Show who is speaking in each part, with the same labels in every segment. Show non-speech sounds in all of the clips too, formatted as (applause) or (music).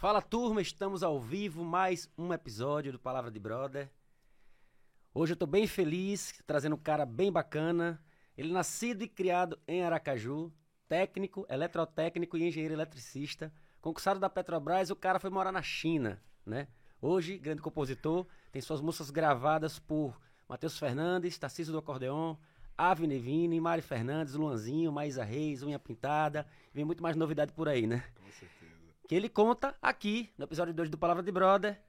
Speaker 1: Fala turma, estamos ao vivo, mais um episódio do Palavra de Brother. Hoje eu tô bem feliz, trazendo um cara bem bacana. Ele nascido e criado em Aracaju, técnico, eletrotécnico e engenheiro eletricista. Concursado da Petrobras, o cara foi morar na China, né? Hoje, grande compositor, tem suas músicas gravadas por Matheus Fernandes, Tarcísio do Acordeon, Ave Nevini, Mari Fernandes, Luanzinho, Maísa Reis, Unha Pintada. Vem muito mais novidade por aí, né?
Speaker 2: Com certeza.
Speaker 1: Que ele conta aqui, no episódio 2 do Palavra de Brother,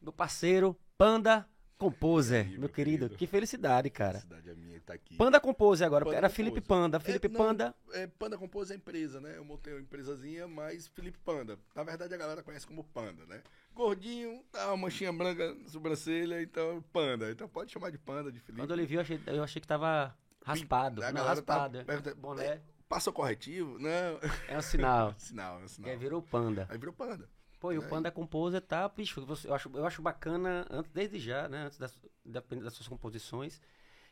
Speaker 1: meu parceiro Panda Composer, meu,
Speaker 2: meu
Speaker 1: querido.
Speaker 2: querido.
Speaker 1: Que felicidade, cara.
Speaker 2: cidade é minha e tá aqui.
Speaker 1: Panda Composer agora,
Speaker 2: Panda
Speaker 1: era
Speaker 2: Composer.
Speaker 1: Felipe Panda. Felipe
Speaker 2: É, não,
Speaker 1: Panda.
Speaker 2: É, Panda Compose é empresa, né? Eu montei uma empresazinha, mas Felipe Panda. Na verdade, a galera conhece como Panda, né? Gordinho, tá uma manchinha branca na sobrancelha, então Panda. Então pode chamar de Panda, de Felipe.
Speaker 1: Quando ele viu, eu achei, eu achei que tava raspado.
Speaker 2: A
Speaker 1: Não,
Speaker 2: tá
Speaker 1: raspado. é.
Speaker 2: pergunta-
Speaker 1: Boné
Speaker 2: Passa o corretivo? Não.
Speaker 1: é um sinal. (laughs)
Speaker 2: sinal, é um
Speaker 1: E
Speaker 2: sinal.
Speaker 1: aí virou Panda.
Speaker 2: Aí virou Panda.
Speaker 1: Pô, e o. Panda Composer tá, bicho, você- eu acho, eu acho bacana, antes, desde já, né, antes das, das suas composições,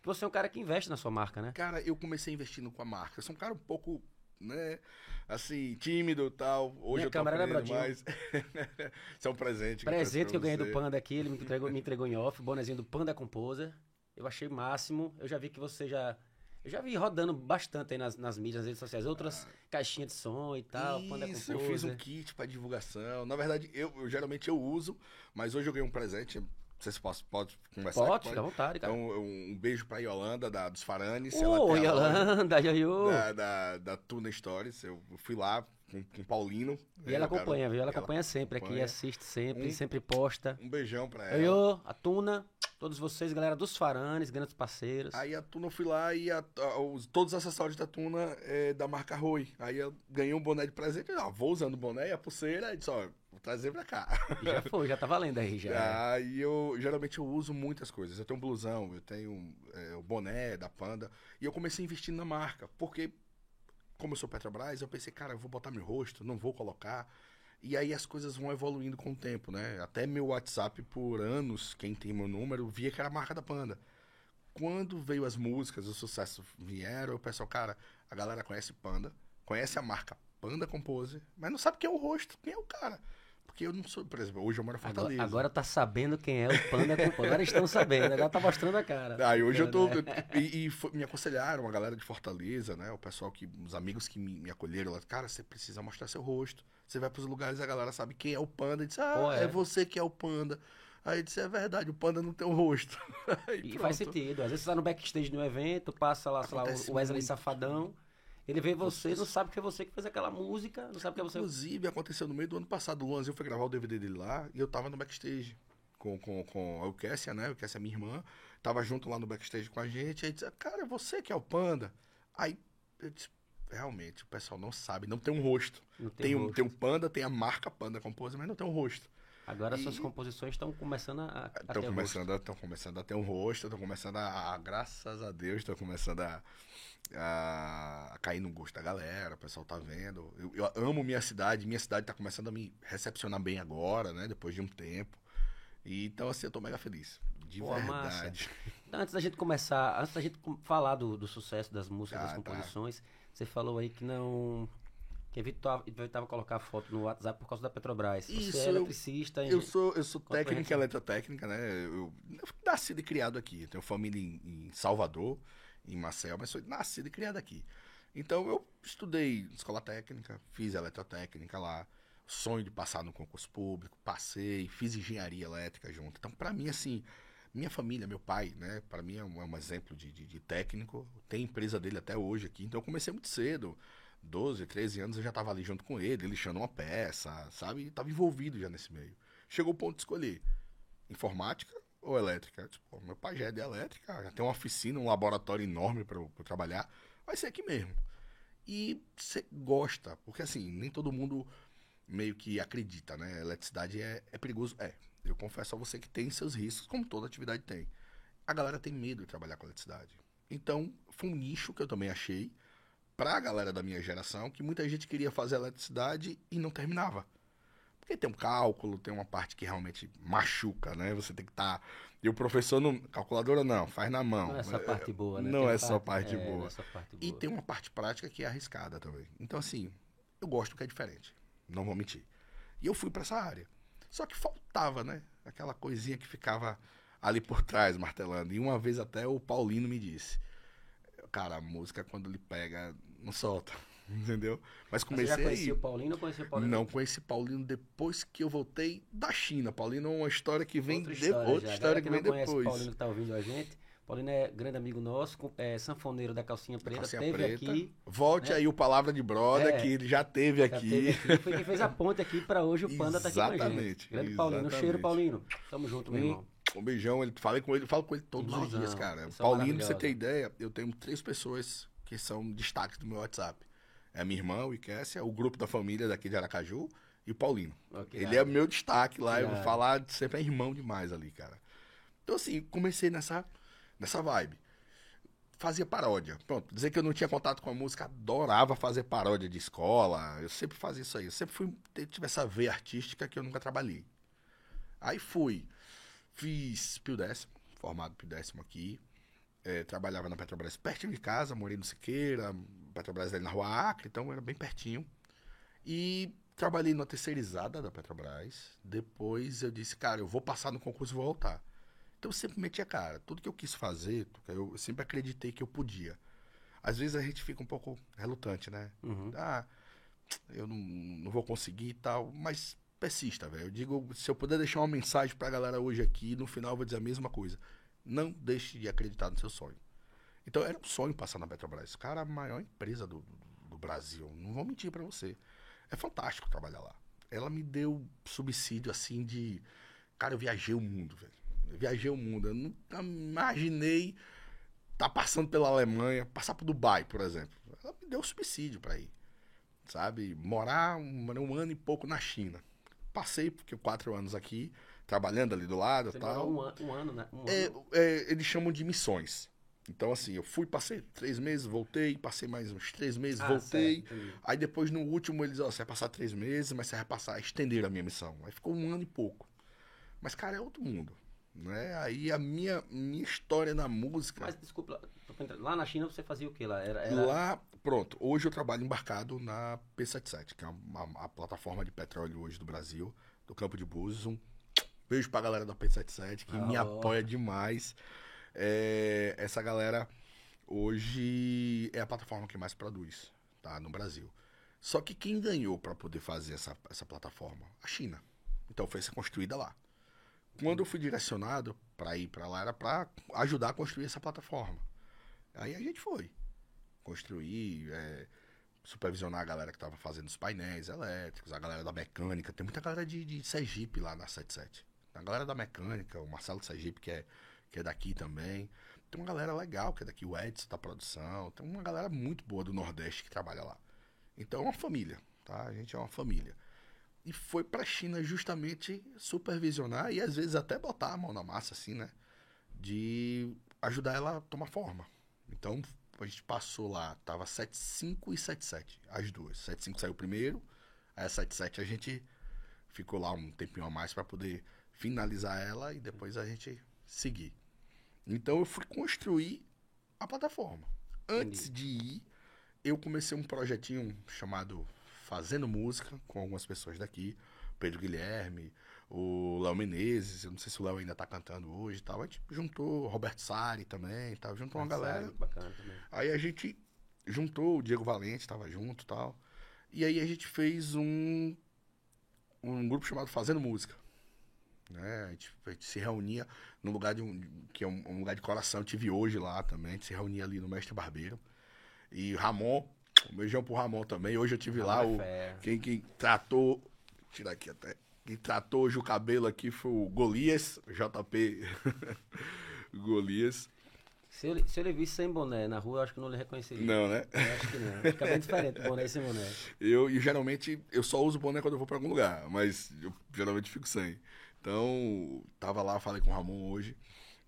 Speaker 1: que você é um cara que investe na sua marca, né?
Speaker 2: Cara, eu comecei investindo com a marca. Eu sou um cara um pouco, né, assim, tímido e tal. Hoje
Speaker 1: Minha
Speaker 2: eu tô aprendendo mais. (laughs) Isso é um presente.
Speaker 1: Presente que eu ganhei do. Panda aqui, ele me entregou, me (laughs) entregou em off, o bonezinho do Panda Composer. Eu achei máximo. Eu já vi que você já. Eu já vi rodando bastante aí nas, nas mídias, nas redes sociais, outras caixinhas de som e tal, Panda
Speaker 2: Isso, eu fiz um kit pra divulgação. Na verdade, eu, eu geralmente eu uso, mas hoje eu ganhei um presente. Vocês possam, pode conversar?
Speaker 1: Pode, fica à vontade, cara.
Speaker 2: Então, um, um beijo pra Yolanda, da, dos Faranes.
Speaker 1: Ô,
Speaker 2: loja
Speaker 1: Yolanda, Yoyo.
Speaker 2: Da, da, da Tuna Stories. Eu fui lá com, com o Paulinho.
Speaker 1: E ela
Speaker 2: É,
Speaker 1: acompanha, viu? Ela acompanha sempre aqui,
Speaker 2: acompanha.
Speaker 1: assiste sempre,
Speaker 2: Um-
Speaker 1: sempre posta.
Speaker 2: Um beijão pra ela.
Speaker 1: Yoyo, a Tuna, todos vocês, galera dos Faranes, grandes parceiros.
Speaker 2: Aí a Tuna eu fui lá e a- a- os- todos os acessórios da Tuna é da marca Rui. Aí eu ganhei um boné de presente. Ah, vou usando o boné e a pulseira. E disse, ó, vou trazer pra cá. (laughs)
Speaker 1: Já foi, já tá valendo aí, já.
Speaker 2: Aí eu geralmente eu uso muitas coisas. Eu tenho um blusão, eu tenho é, o boné da Panda. E eu comecei investindo na marca. Porque, como eu sou Petrobras, eu pensei, cara, eu vou botar meu rosto, não vou colocar. E aí as coisas vão evoluindo com o tempo, né? Até meu WhatsApp, por anos, quem tem meu número, via que era a marca da Panda. Quando veio as músicas, o sucesso vieram, o pessoal, cara, a galera conhece Panda, conhece a marca Panda Compose, mas não sabe quem é o rosto, quem é o cara. Porque eu não sou, por exemplo, hoje eu moro em
Speaker 1: Agora,
Speaker 2: Fortaleza.
Speaker 1: agora tá sabendo quem é o Panda Composer. Agora estão sabendo, agora tá mostrando a cara.
Speaker 2: Aí hoje eu tô.
Speaker 1: Né?
Speaker 2: E, e foi- me aconselharam, a galera de Fortaleza, né? O pessoal que. Os amigos que me, me acolheram lá, cara, você precisa mostrar seu rosto. Você vai pros lugares a galera sabe quem é o panda. E diz, ah,
Speaker 1: Pô, é.
Speaker 2: é. você que é o panda. Aí eu disse, é verdade, o panda não tem um rosto. (laughs)
Speaker 1: E
Speaker 2: pronto.
Speaker 1: faz sentido. Às vezes você tá no backstage de um evento, passa lá, sei lá,
Speaker 2: Acontece
Speaker 1: o Wesley
Speaker 2: muito.
Speaker 1: Safadão. Ele vê você, não sabe que é você que fez aquela música, não sabe que é você.
Speaker 2: Inclusive, aconteceu no meio do ano passado. O Luanzinho foi gravar o DVD dele lá e eu tava no backstage com, com, com a Eucassia, né? Eucassia é minha irmã. Tava junto lá no backstage com a gente. Aí disse, cara, é você que é o panda. Aí eu disse, realmente, o pessoal não sabe, não tem um rosto.
Speaker 1: Não tem
Speaker 2: Tem, um,
Speaker 1: rosto.
Speaker 2: tem um panda, tem a marca Panda Compose, mas não tem um rosto.
Speaker 1: Agora
Speaker 2: E-
Speaker 1: suas composições estão começando a,
Speaker 2: Estão
Speaker 1: ter
Speaker 2: começando, a- tão começando a ter um rosto, estão começando a, graças a Deus, estão começando a, a, a cair no gosto da galera, o pessoal tá vendo. Eu, eu amo minha cidade, minha cidade tá começando a me recepcionar bem agora, né? Depois de um tempo. E, então, assim, eu tô mega feliz. De
Speaker 1: Pô,
Speaker 2: verdade.
Speaker 1: Então, antes da gente começar, antes da gente falar do, do sucesso das músicas,
Speaker 2: Ah,
Speaker 1: das
Speaker 2: tá.
Speaker 1: composições, você falou aí que não. Que evitava, evitava colocar foto no WhatsApp por causa da Petrobras.
Speaker 2: Isso,
Speaker 1: você é
Speaker 2: eu-
Speaker 1: eletricista,
Speaker 2: Eu
Speaker 1: engen-
Speaker 2: sou, eu sou e eletrotécnica, né? Eu, eu nascido e criado aqui. Eu tenho família em, em Salvador, em Marcel, mas sou nascido e criado aqui. Então eu estudei escola técnica, fiz eletrotécnica lá, sonho de passar no concurso público, passei, fiz engenharia elétrica junto. Então, pra mim, assim, minha família, meu pai, né? Pra mim é um, é um exemplo de, de- de técnico. Tem empresa dele até hoje aqui. Então eu comecei muito cedo. 12, 13 anos eu já tava ali junto com ele, lixando uma peça, sabe? E tava envolvido já nesse meio. Chegou o ponto de escolher informática ou elétrica. Pô, meu pai já é de elétrica, já tem uma oficina, um laboratório enorme para eu eu trabalhar. Vai ser aqui mesmo. E você gosta, porque assim, nem todo mundo meio que acredita, né? Eletricidade é, é perigoso. É. Eu confesso a você que tem seus riscos, como toda atividade tem. A galera tem medo de trabalhar com eletricidade. Então, foi um nicho que eu também achei pra galera da minha geração, que muita gente queria fazer eletricidade e não terminava. Porque tem um cálculo, tem uma parte que realmente machuca, né? Você tem que estar. E o professor não. Calculadora não, faz na mão.
Speaker 1: Não é só parte boa, né?
Speaker 2: Não é
Speaker 1: a
Speaker 2: só parte
Speaker 1: é,
Speaker 2: boa.
Speaker 1: Não é só parte
Speaker 2: E
Speaker 1: boa.
Speaker 2: tem uma parte prática que é arriscada também. Então, assim, eu gosto que é diferente. Não vou mentir. E eu fui para essa área. Só que faltava, né? Aquela coisinha que ficava ali por trás, martelando. E uma vez até o Paulino me disse: Cara, a música quando ele pega, não solta. (laughs) Entendeu? Mas comecei
Speaker 1: Você já conhecia o Paulinho ou conhecia o Paulinho?
Speaker 2: Não conheci Paulino depois que eu voltei da China. Paulino é uma história que vem
Speaker 1: Outra
Speaker 2: de...
Speaker 1: história,
Speaker 2: outra
Speaker 1: já.
Speaker 2: história que
Speaker 1: não
Speaker 2: vem depois.
Speaker 1: Paulino que tá ouvindo a gente. Paulino é grande amigo nosso, é sanfoneiro da Calcinha Preta,
Speaker 2: Calcinha
Speaker 1: teve
Speaker 2: preta.
Speaker 1: aqui.
Speaker 2: Volte
Speaker 1: né?
Speaker 2: aí o Palavra de Brother,
Speaker 1: É.
Speaker 2: que ele já teve
Speaker 1: já
Speaker 2: aqui.
Speaker 1: teve aqui, Foi quem fez a ponte aqui pra hoje o Panda tá aqui com a gente.
Speaker 2: Exatamente,
Speaker 1: Grande Paulino. Um cheiro,
Speaker 2: exatamente.
Speaker 1: Paulinho. Tamo junto, meu irmão.
Speaker 2: Um beijão, ele falei com ele, falo com ele todos os dias, cara. Paulinho, pra você ter ideia, eu tenho três pessoas que são destaques do meu WhatsApp. É a minha irmã, o Ikessia, o grupo da família daqui de Aracaju e o Paulinho.
Speaker 1: Ok,
Speaker 2: Ele é meu destaque lá, eu vou falar, sempre é irmão demais ali, cara. Então, assim, comecei nessa, nessa vibe. Fazia paródia. Pronto, dizer que eu não tinha contato com a música, adorava fazer paródia de escola. Eu sempre fazia isso aí. Eu sempre fui, tive essa veia artística que eu nunca trabalhei. Aí fui, fiz Pio Décimo, formado Pio Décimo aqui. Eh, trabalhava na Petrobras pertinho de casa, morei no Siqueira, Petrobras ali na Rua Acre, então era bem pertinho. E trabalhei na terceirizada da Petrobras. Depois eu disse, cara, eu vou passar no concurso e vou voltar. Então eu sempre meti a cara. Tudo que eu quis fazer, eu sempre acreditei que eu podia. Às vezes a gente fica um pouco relutante, né?
Speaker 1: Uhum.
Speaker 2: Ah, eu não, não vou conseguir e tal, mas velho. Eu digo, se eu puder deixar uma mensagem pra galera hoje aqui, no final eu vou dizer a mesma coisa. Não deixe de acreditar no seu sonho. Então era um sonho passar na Petrobras. Cara, a maior empresa do, do, Brasil. Não vou mentir pra você. É fantástico trabalhar lá. Ela me deu subsídio assim de. Cara, eu viajei o mundo, velho. Eu viajei o mundo. Eu nunca imaginei estar passando pela Alemanha, passar por Dubai, por exemplo. Ela me deu subsídio pra ir. Sabe? Morar um, um ano e pouco na China. Passei, porque quatro anos aqui, trabalhando ali do lado e
Speaker 1: Você
Speaker 2: tal.
Speaker 1: um, an- um ano, né? Um
Speaker 2: É,
Speaker 1: ano.
Speaker 2: é, eles chamam de missões. Então, assim, eu fui, passei três meses, voltei, passei mais uns três meses,
Speaker 1: Ah,
Speaker 2: voltei.
Speaker 1: certo.
Speaker 2: Aí depois, no último, eles, ó, você vai passar três meses, mas você vai passar, estender a minha missão. Aí ficou um ano e pouco. Mas, cara, é outro mundo. Né? Aí a minha, minha história na música.
Speaker 1: Mas desculpa, lá na China você fazia o que lá? Era, era...
Speaker 2: Lá, pronto, hoje eu trabalho embarcado na P77, que é uma, uma- a plataforma de petróleo hoje do Brasil, do Campo de Búzios. Um beijo pra galera da P77, que me
Speaker 1: Alô.
Speaker 2: apoia demais. É, essa galera hoje é a plataforma que mais produz, tá, no Brasil. Só que quem ganhou para poder fazer essa, essa plataforma? A China. Então foi ser construída lá. Quando eu fui direcionado para ir para lá era para ajudar a construir essa plataforma. Aí a gente foi construir, é, supervisionar a galera que estava fazendo os painéis elétricos, a galera da mecânica. Tem muita galera de, de Sergipe lá na 77. A galera da mecânica, o Marcelo de Sergipe, que é, que é daqui também. Tem uma galera legal que é daqui, o Edson da produção. Tem uma galera muito boa do Nordeste que trabalha lá. Então é uma família, tá? A gente é uma família. E foi pra China justamente supervisionar e às vezes até botar a mão na massa, assim, né? De ajudar ela a tomar forma. Então a gente passou lá, tava 75 e 77, as duas. 75 saiu primeiro, aí a 77 a gente ficou lá um tempinho a mais para poder finalizar ela e depois a gente seguir. Então eu fui construir a plataforma. Antes de ir, eu comecei um projetinho chamado Fazendo Música com algumas pessoas daqui, Pedro Guilherme, o Léo Menezes, eu não sei se o Léo ainda tá cantando hoje e tal. A gente juntou Roberto Sari também, tal, juntou uma galera.
Speaker 1: Bacana também.
Speaker 2: Aí a gente juntou o Diego Valente, tava junto e tal. E aí a gente fez um, um grupo chamado Fazendo Música. Né? A, gente, a gente se reunia num lugar de um, que é um, um lugar de coração. Eu tive hoje lá também. A gente se reunia ali no Mestre Barbeiro. E Ramon, um beijão pro Ramon também. Hoje eu tive lá
Speaker 1: Ramon é
Speaker 2: o. Quem, quem tratou. Tirar aqui até. Quem tratou hoje o cabelo aqui foi o Golias, JP (laughs) Golias.
Speaker 1: Se eu, se eu lhe visse sem boné na rua, eu acho que não lhe reconheceria.
Speaker 2: Não, né?
Speaker 1: Eu acho que não. Fica bem diferente boné e sem boné. (laughs)
Speaker 2: Eu, e geralmente, eu só uso boné quando eu vou pra algum lugar, mas eu geralmente fico sem. Então, tava lá, falei com o Ramon hoje,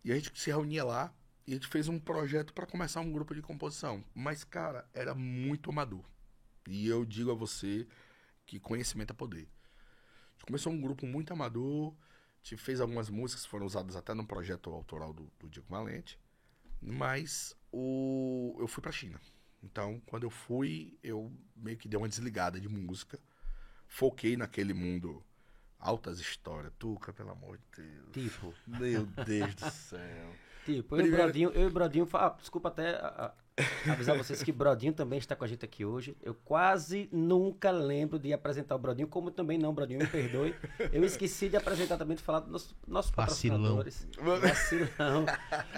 Speaker 2: e a gente se reunia lá, e a gente fez um projeto pra começar um grupo de composição. Mas, cara, era muito amador. E eu digo a você que conhecimento é poder. Começou um grupo muito amador, gente fez algumas músicas que foram usadas até no projeto autoral do, do Diego Valente, mas o, eu fui pra China. Então, quando eu fui, eu meio que dei uma desligada de música foquei naquele mundo. Altas histórias. Tuca, pelo amor de Deus.
Speaker 1: Tipo,
Speaker 2: Meu Deus do céu.
Speaker 1: Tipo, eu e o
Speaker 2: Primeiro-
Speaker 1: Brodinho, eu e o Brodinho, ah, desculpa até a- a- avisar vocês que Brodinho também está com a gente aqui hoje. Eu quase nunca lembro de apresentar o Brodinho, como também não, Brodinho, me perdoe. Eu esqueci de apresentar também, de falar dos nossos, nossos
Speaker 3: Vacilão.
Speaker 1: patrocinadores. Vacilão.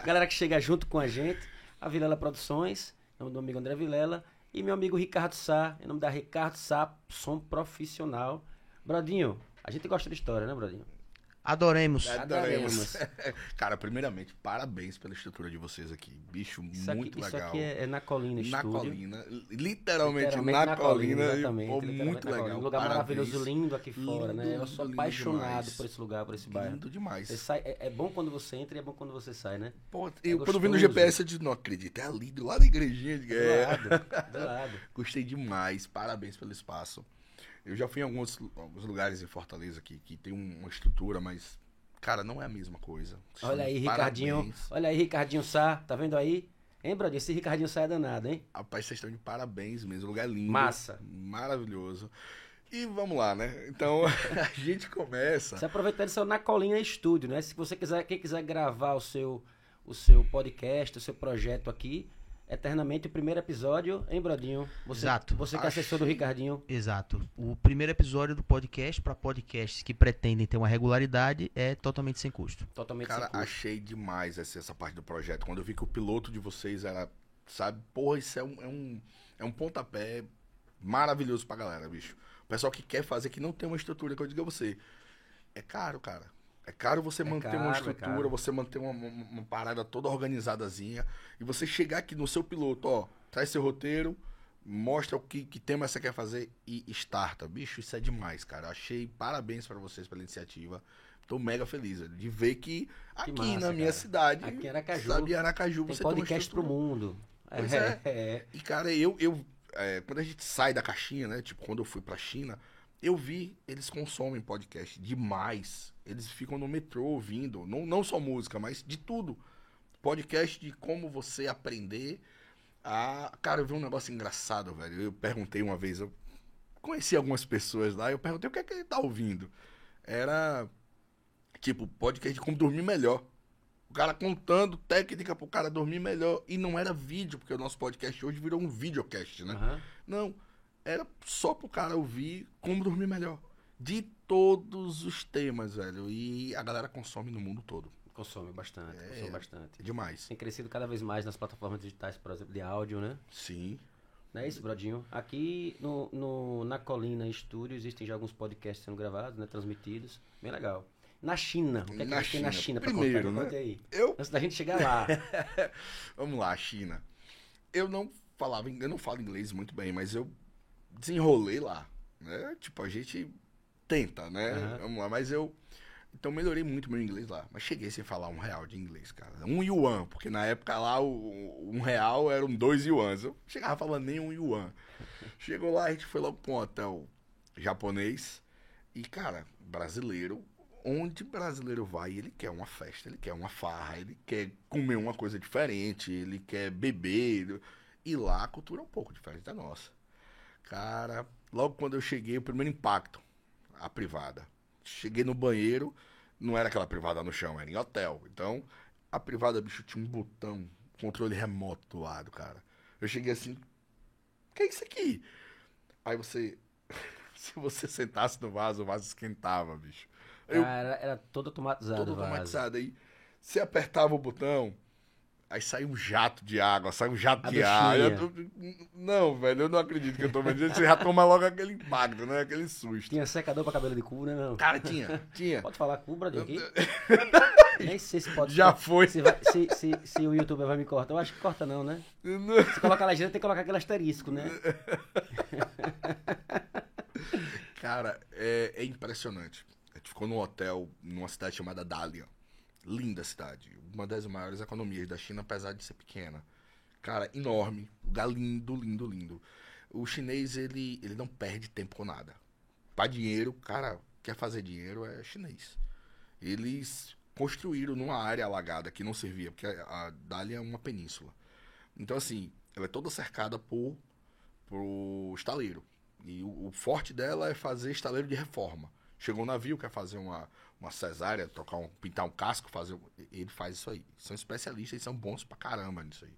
Speaker 1: Galera que chega junto com a gente, a Vilela Produções, em nome do amigo André Vilela, e meu amigo Ricardo Sá, em nome da Ricardo Sá, som profissional. Brodinho, a gente gosta de história, né, Brodinho?
Speaker 3: Adoremos.
Speaker 1: Adoremos. (laughs)
Speaker 2: Cara, primeiramente, parabéns pela estrutura de vocês aqui. Bicho,
Speaker 1: Isso aqui,
Speaker 2: muito
Speaker 1: isso
Speaker 2: legal.
Speaker 1: aqui é, é na Colina
Speaker 2: na
Speaker 1: Estúdio.
Speaker 2: colina. Literalmente,
Speaker 1: Literalmente
Speaker 2: na, colina. e,
Speaker 1: exatamente.
Speaker 2: pô,
Speaker 1: literalmente
Speaker 2: muito
Speaker 1: na colina.
Speaker 2: legal.
Speaker 1: Um lugar
Speaker 2: Parabéns.
Speaker 1: maravilhoso, lindo aqui fora, né? Eu
Speaker 2: Lindo,
Speaker 1: sou
Speaker 2: lindo
Speaker 1: apaixonado
Speaker 2: demais.
Speaker 1: por esse lugar, por esse bairro.
Speaker 2: Lindo demais.
Speaker 1: Você sai, é, é bom quando você entra e é bom quando você sai, né?
Speaker 2: Pô,
Speaker 1: É
Speaker 2: eu, quando vi no. GPS, eu disse, não acredito. É ali, do lado da igrejinha.
Speaker 1: Do
Speaker 2: É.
Speaker 1: lado, do (laughs) lado.
Speaker 2: Gostei demais. Parabéns pelo espaço. Eu já fui em alguns, alguns lugares em Fortaleza que, que tem um, uma estrutura, mas, cara, não é a mesma coisa.
Speaker 1: Olha aí,
Speaker 2: Parabéns.
Speaker 1: Ricardinho. Olha aí, Ricardinho Sá. Tá vendo aí? Hein, Brodinho? Esse Ricardinho Sá é danado, hein?
Speaker 2: Rapaz, vocês estão de parabéns mesmo. O lugar é lindo.
Speaker 1: Massa.
Speaker 2: Maravilhoso. E vamos lá, né? Então, (laughs) a gente começa.
Speaker 1: Você aproveitando seu Na Colina Estúdio, né? Se você quiser, quem quiser gravar o seu, o seu podcast, o seu projeto aqui, eternamente o primeiro episódio, hein, Brodinho? Você,
Speaker 3: Exato.
Speaker 1: Você que é assessor do. Ricardinho.
Speaker 3: Exato. O primeiro episódio do podcast para podcasts que pretendem ter uma regularidade é totalmente sem custo.
Speaker 1: Totalmente
Speaker 2: Cara,
Speaker 1: sem custo.
Speaker 2: achei demais essa, essa parte do projeto. Quando eu vi que o piloto de vocês era, sabe, porra, isso é um, é um, é um pontapé maravilhoso pra galera, bicho. O pessoal que quer fazer, que não tem uma estrutura, que eu digo a você, é caro, cara. É caro você
Speaker 1: É
Speaker 2: manter
Speaker 1: caro,
Speaker 2: uma
Speaker 1: é
Speaker 2: estrutura,
Speaker 1: caro.
Speaker 2: você manter uma, uma, uma parada toda organizadazinha. E você chegar aqui no seu piloto, ó, traz seu roteiro, mostra o que, que tema você quer fazer e starta. Bicho, isso é demais, cara. Achei parabéns pra vocês pela iniciativa. Tô mega feliz velho, de ver que aqui
Speaker 1: massa,
Speaker 2: na minha
Speaker 1: cara.
Speaker 2: cidade,
Speaker 1: Aqui em Aracaju,
Speaker 2: sabe, Aracaju
Speaker 1: Tem
Speaker 2: você tem uma
Speaker 1: podcast pro
Speaker 2: estrutura.
Speaker 1: mundo.
Speaker 2: Pois
Speaker 1: é.
Speaker 2: é. (laughs)
Speaker 1: é.
Speaker 2: E, cara, eu, eu é, quando a gente sai da caixinha, né? Tipo, quando eu fui pra China, eu vi, eles consomem podcast demais. Eles ficam no metrô ouvindo, não, não só música, mas de tudo. Podcast de como você aprender a. Cara, eu vi um negócio engraçado, velho. Eu perguntei uma vez, eu conheci algumas pessoas lá, eu perguntei o que é que ele tá ouvindo. Era. Tipo, podcast de como dormir melhor. O cara contando técnica pro cara dormir melhor. E não era vídeo, porque o nosso podcast hoje virou um videocast, né?
Speaker 1: Aham.
Speaker 2: Não. Era só pro cara ouvir como dormir melhor. De todos os temas, velho. E a galera consome no mundo todo.
Speaker 1: Consome bastante,
Speaker 2: É.
Speaker 1: consome bastante.
Speaker 2: Demais.
Speaker 1: Tem crescido cada vez mais nas plataformas digitais, por exemplo, de áudio, né?
Speaker 2: Sim.
Speaker 1: Não é isso, Brodinho? Aqui no, no- na Colina Estúdio existem já alguns podcasts sendo gravados, né? Transmitidos. Bem legal. Na China. O que é que
Speaker 2: Na
Speaker 1: tem na
Speaker 2: China.
Speaker 1: Pra
Speaker 2: Primeiro,
Speaker 1: contar?
Speaker 2: né?
Speaker 1: Aí.
Speaker 2: Eu
Speaker 1: Antes da gente chegar lá. (laughs)
Speaker 2: Vamos lá, China. Eu não falava, eu não falo inglês muito bem, mas eu desenrolei lá, né? Tipo, a gente tenta, né?
Speaker 1: Aham.
Speaker 2: Vamos lá, mas eu então melhorei muito meu inglês lá, mas cheguei sem falar um real de inglês, cara. Um yuan, porque na época lá o, um real eram dois yuans. Eu chegava falando nem um yuan. Chegou lá, a gente foi logo pra um hotel japonês e, cara, brasileiro, onde brasileiro vai, ele quer uma festa, ele quer uma farra, ele quer comer uma coisa diferente, ele quer beber. E lá a cultura é um pouco diferente da nossa. Cara, logo quando eu cheguei, o primeiro impacto, a privada. Cheguei no banheiro, não era aquela privada no chão, era em hotel. Então, a privada, bicho, tinha um botão, controle remoto do lado, cara. Eu cheguei assim, que é isso aqui? Aí você, (laughs) se você sentasse no vaso, o vaso esquentava, bicho. Eu-
Speaker 1: Cara, era todo automatizado.
Speaker 2: todo automatizado. Aí você apertava o botão, aí sai um jato de água, sai um jato
Speaker 1: A
Speaker 2: de ar. Tô- Não, velho, eu não acredito que eu tô vendo. Você já toma logo aquele impacto, né? Aquele susto.
Speaker 1: Tinha secador pra cabelo de cu, né? Não.
Speaker 2: Cara, tinha, tinha.
Speaker 1: Pode falar cu, Brodinho, (laughs) aqui? Nem sei se pode.
Speaker 2: Já foi.
Speaker 1: Se, vai- se, se, se o youtuber vai me cortar. Eu acho que corta não, né? (laughs) Se colocar a legenda, tem que colocar aquele asterisco, né?
Speaker 2: Cara, é, é impressionante. A gente ficou num hotel numa cidade chamada Dalian. Linda cidade. Uma das maiores economias da China, apesar de ser pequena. Cara, enorme. Lugar lindo, lindo, lindo. O chinês, ele, ele não perde tempo com nada. Pra dinheiro, cara, quer fazer dinheiro é chinês. Eles construíram numa área alagada que não servia, porque a, a Dalian é uma península. Então, assim, ela é toda cercada por, por estaleiro. E o, o forte dela é fazer estaleiro de reforma. Chegou um navio, quer fazer uma, uma cesárea, trocar um, pintar um casco, fazer. Ele faz isso aí. São especialistas e são bons pra caramba nisso aí.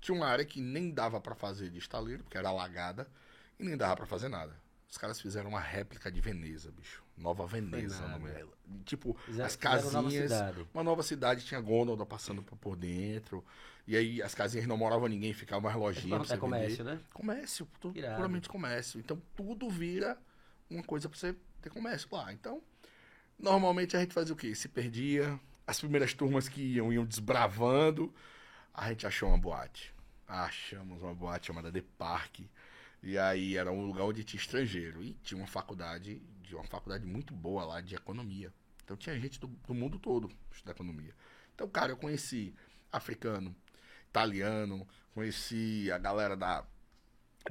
Speaker 2: Tinha uma área que nem dava pra fazer de estaleiro, porque era alagada, e nem dava pra fazer nada. Os caras fizeram uma réplica de Veneza, bicho. Nova Veneza, nome dela. Tipo, as
Speaker 1: nova
Speaker 2: casinhas.
Speaker 1: cidade.
Speaker 2: Uma nova cidade, tinha gôndola passando por- dentro. E aí as casinhas não morava ninguém, ficava mais lojinha
Speaker 1: É
Speaker 2: você
Speaker 1: comércio,
Speaker 2: vender.
Speaker 1: né?
Speaker 2: Comércio, tudo, puramente comércio. Então tudo vira uma coisa pra você ter comércio lá. Então, normalmente a gente fazia o quê? Se perdia, as primeiras turmas que iam, iam desbravando. A gente achou uma boate. Achamos uma boate chamada The Park. E aí era um lugar onde tinha estrangeiro. E tinha uma faculdade, de uma faculdade muito boa lá de economia. Então tinha gente do, do mundo todo estudar economia. Então, cara, eu conheci africano, italiano, conheci a galera da,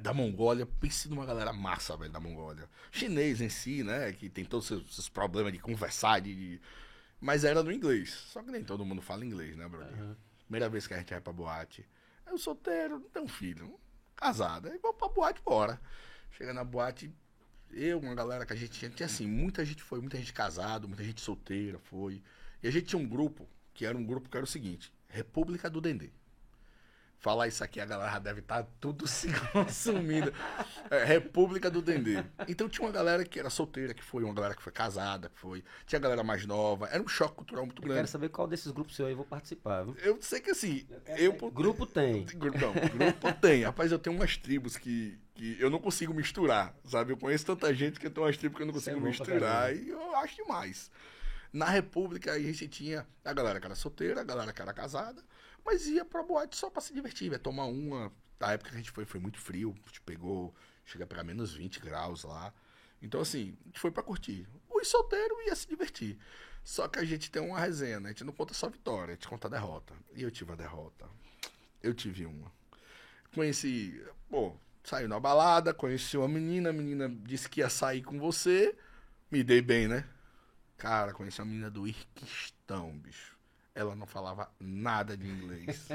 Speaker 2: da Mongólia. Pense numa galera massa, velho, da Mongólia. Chinês em si, né? Que tem todos os seus, seus problemas de conversar, de, Mas era no inglês. Só que nem todo mundo fala inglês, né, brother?
Speaker 1: Aham.
Speaker 2: Primeira vez que a gente vai pra boate. Eu solteiro, não tenho filho. Casado. Aí vou pra boate, bora. Chega na boate, eu, uma galera que a gente tinha. Tinha assim, muita gente foi, muita gente casado, muita gente solteira foi. E a gente tinha um grupo, que era um grupo que era o seguinte: República do Dendê. Falar isso aqui, a galera deve estar tudo (laughs) se consumindo. É, República do Dendê. Então tinha uma galera que era solteira, que foi, uma galera que foi casada, que foi. Tinha galera mais nova. Era um choque cultural muito
Speaker 1: Eu quero
Speaker 2: grande.
Speaker 1: saber qual desses grupos seu aí eu vou participar, viu?
Speaker 2: Eu sei que assim, eu,
Speaker 1: Grupo tem. (laughs)
Speaker 2: Grupo, não, grupo tem. Rapaz, eu tenho umas tribos que, que eu não consigo misturar, sabe? Eu conheço tanta gente que eu tenho umas tribos que eu não
Speaker 1: é
Speaker 2: consigo
Speaker 1: pra
Speaker 2: misturar e eu acho demais. Na República, a gente tinha a galera que era solteira, a galera que era casada, mas ia pra boate só pra se divertir, ia tomar uma. Na época que a gente foi, foi muito frio, a gente pegou, chega a pegar menos 20 graus lá. Então, assim, a gente foi pra curtir. Os solteiros ia se divertir. Só que a gente tem uma resenha, né? A gente não conta só vitória, a gente conta derrota. E eu tive a derrota. Eu tive uma. Conheci, pô, saiu na balada, conheci uma menina, a menina disse que ia sair com você. Me dei bem, né? Cara, conheci uma menina do Irquistão, bicho. Ela não falava nada de inglês.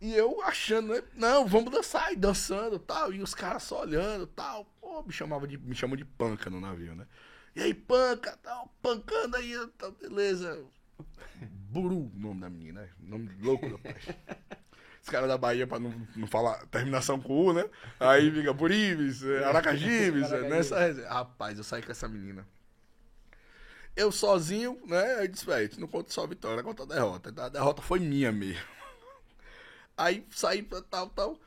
Speaker 2: e eu achando, né? Não, vamos dançar, e dançando tal. E os caras só olhando tal. Pô, me chamava de, me chamam de panca no navio, né? E aí, panca, tal, pancando aí, tal, beleza. Buru, o nome da menina, né? Nome louco da peste. Os caras da Bahia, pra não, não falar terminação com U, né? Aí fica Buribes, eh, Aracajibes, eh, nessa. Rapaz, eu saí com essa menina. Eu sozinho, né? Eu disse, velho, não conta só a vitória, conta a derrota. A derrota foi minha mesmo. (laughs) Aí saí pra tal, tal.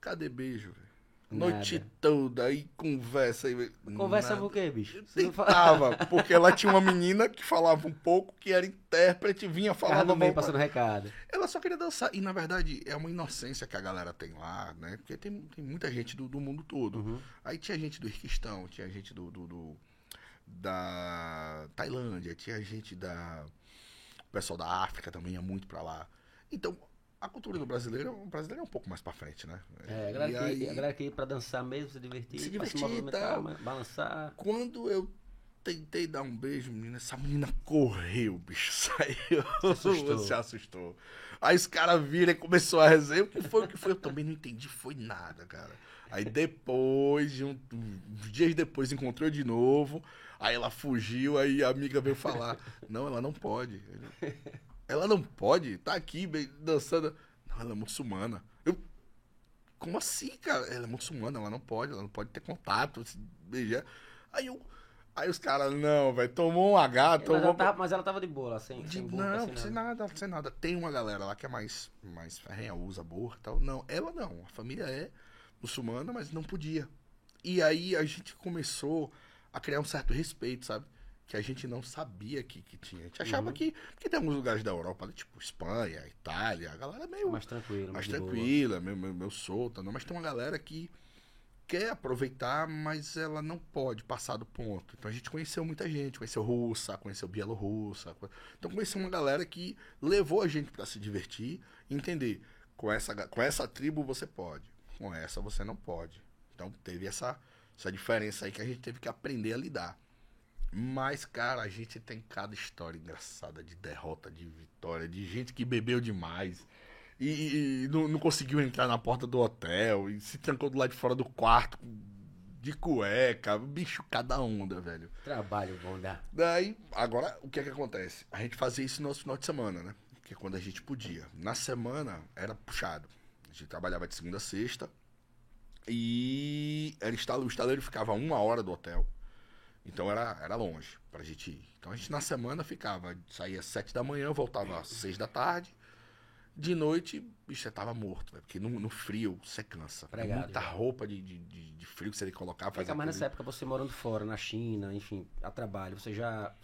Speaker 2: Cadê beijo, velho? Noite toda, aí conversa. Aí,
Speaker 1: Conversa
Speaker 2: nada.
Speaker 1: por quê, bicho?
Speaker 2: Tentava, (laughs) porque ela tinha uma menina que falava um pouco, que era intérprete, vinha falava
Speaker 1: no meio passando recado.
Speaker 2: Ela só queria dançar. E na verdade é uma inocência que a galera tem lá, né? Porque tem, tem muita gente do, do mundo todo.
Speaker 1: Uhum.
Speaker 2: Aí tinha gente do Irquistão, tinha gente do, do- do- da Tailândia, tinha gente da. O pessoal da África também ia muito pra lá. Então, a cultura do brasileiro, o brasileiro é um pouco mais pra frente, né?
Speaker 1: É, a galera,
Speaker 2: E
Speaker 1: que,
Speaker 2: aí-
Speaker 1: a galera que ia pra dançar mesmo, se divertir,
Speaker 2: Se divertir e
Speaker 1: movimentar,
Speaker 2: tal.
Speaker 1: ma- balançar.
Speaker 2: Quando eu tentei dar um beijo, menina, essa menina correu, bicho, (laughs) saiu.
Speaker 1: assustou.
Speaker 2: Se assustou. Aí os caras viram e começou a resenha. O que foi, o que foi? Eu também não entendi, foi nada, cara. Aí depois, de um, dias depois, encontrou de novo. Aí ela fugiu, aí a amiga veio falar: Não, ela não pode. Ela não pode? Tá aqui dançando. Não, ela é muçulmana. Eu, como assim, cara? Ela é muçulmana, ela não pode, ela não pode ter contato, se beijar. Aí eu. Aí os caras, não, velho, tomou um H,
Speaker 1: Mas
Speaker 2: tomou.
Speaker 1: ela, tava, mas ela tava de boa sem,
Speaker 2: De-
Speaker 1: sem
Speaker 2: não,
Speaker 1: sem
Speaker 2: sem
Speaker 1: nada.
Speaker 2: nada, sem nada. Tem uma galera lá que é mais, mais ferrenha, usa borra e tal. Não, ela não. A família é muçulmana, mas não podia. E aí a gente começou a criar um certo respeito, sabe? Que a gente não sabia que, que tinha. A gente achava
Speaker 1: Uhum.
Speaker 2: que. Porque tem alguns lugares da Europa, né, tipo Espanha, Itália, a galera é meio
Speaker 1: Mais tranquilo,
Speaker 2: mais tranquila, meio, meio, meio solta, não, mas tem uma galera que quer aproveitar, mas ela não pode passar do ponto. Então a gente conheceu muita gente, conheceu russa, conheceu bielorrussa, então conheceu uma galera que levou a gente para se divertir e entender, com essa, com essa tribo você pode, com essa você não pode. Então teve essa, essa diferença aí que a gente teve que aprender a lidar. Mas, cara, a gente tem cada história engraçada de derrota, de vitória, de gente que bebeu demais e, e- não, não conseguiu entrar na porta do hotel e se trancou do lado de fora do quarto, de cueca, bicho, cada onda, velho.
Speaker 1: Trabalho bom dá.
Speaker 2: Daí, agora, o que é que acontece? A gente fazia isso no nosso final de semana, né? Que é quando a gente podia. Na semana, era puxado. A gente trabalhava de segunda a sexta. E era instalo, o estaleiro ficava uma hora do hotel. Então era, era longe pra gente ir. Então a gente na semana ficava, saía às sete da manhã, voltava às seis da tarde. De noite, bicho, você tava morto, velho, porque no, no frio você cansa.
Speaker 1: Pregado,
Speaker 2: muita
Speaker 1: já.
Speaker 2: roupa de, de, de- frio que você tem que colocar.
Speaker 1: Fica mais nessa época, você morando fora, na China, enfim, a trabalho, você já.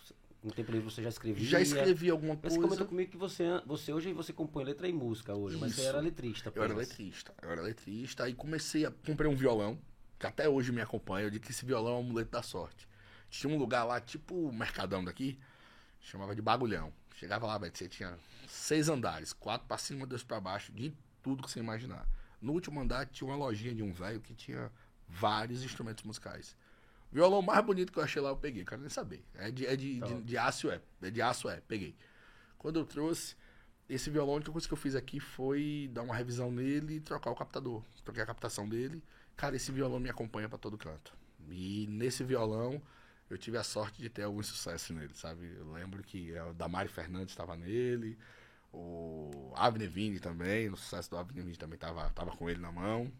Speaker 1: No tempo livre você já escrevia.
Speaker 2: Já escrevi alguma
Speaker 1: Você
Speaker 2: coisa.
Speaker 1: comentou comigo que você, você hoje você compõe letra e música hoje, mas você
Speaker 2: Isso.
Speaker 1: era letrista.
Speaker 2: Eu era
Speaker 1: apenas.
Speaker 2: letrista, eu era letrista. Aí comecei a. Comprei um violão, que até hoje me acompanha. Eu digo que esse violão é um amuleto da sorte. Tinha um lugar lá, tipo o Mercadão daqui, chamava de Bagulhão. Chegava lá, você tinha seis andares, quatro pra cima, dois pra baixo, de tudo que você imaginar. No último andar tinha uma lojinha de um velho que tinha vários instrumentos musicais. O violão mais bonito que eu achei lá, eu peguei, quero nem saber. É de, é de, de, de aço, é. É de aço, é. Peguei. Quando eu trouxe, esse violão, a única coisa que eu fiz aqui foi dar uma revisão nele e trocar o captador. Troquei a captação dele. Cara, esse violão me acompanha pra todo canto. E nesse violão, eu tive a sorte de ter algum sucesso nele, sabe? Eu lembro que é, o Damari Fernandes estava nele, o Avner Vini também, no sucesso do Avner Vini também tava, tava com ele na mão.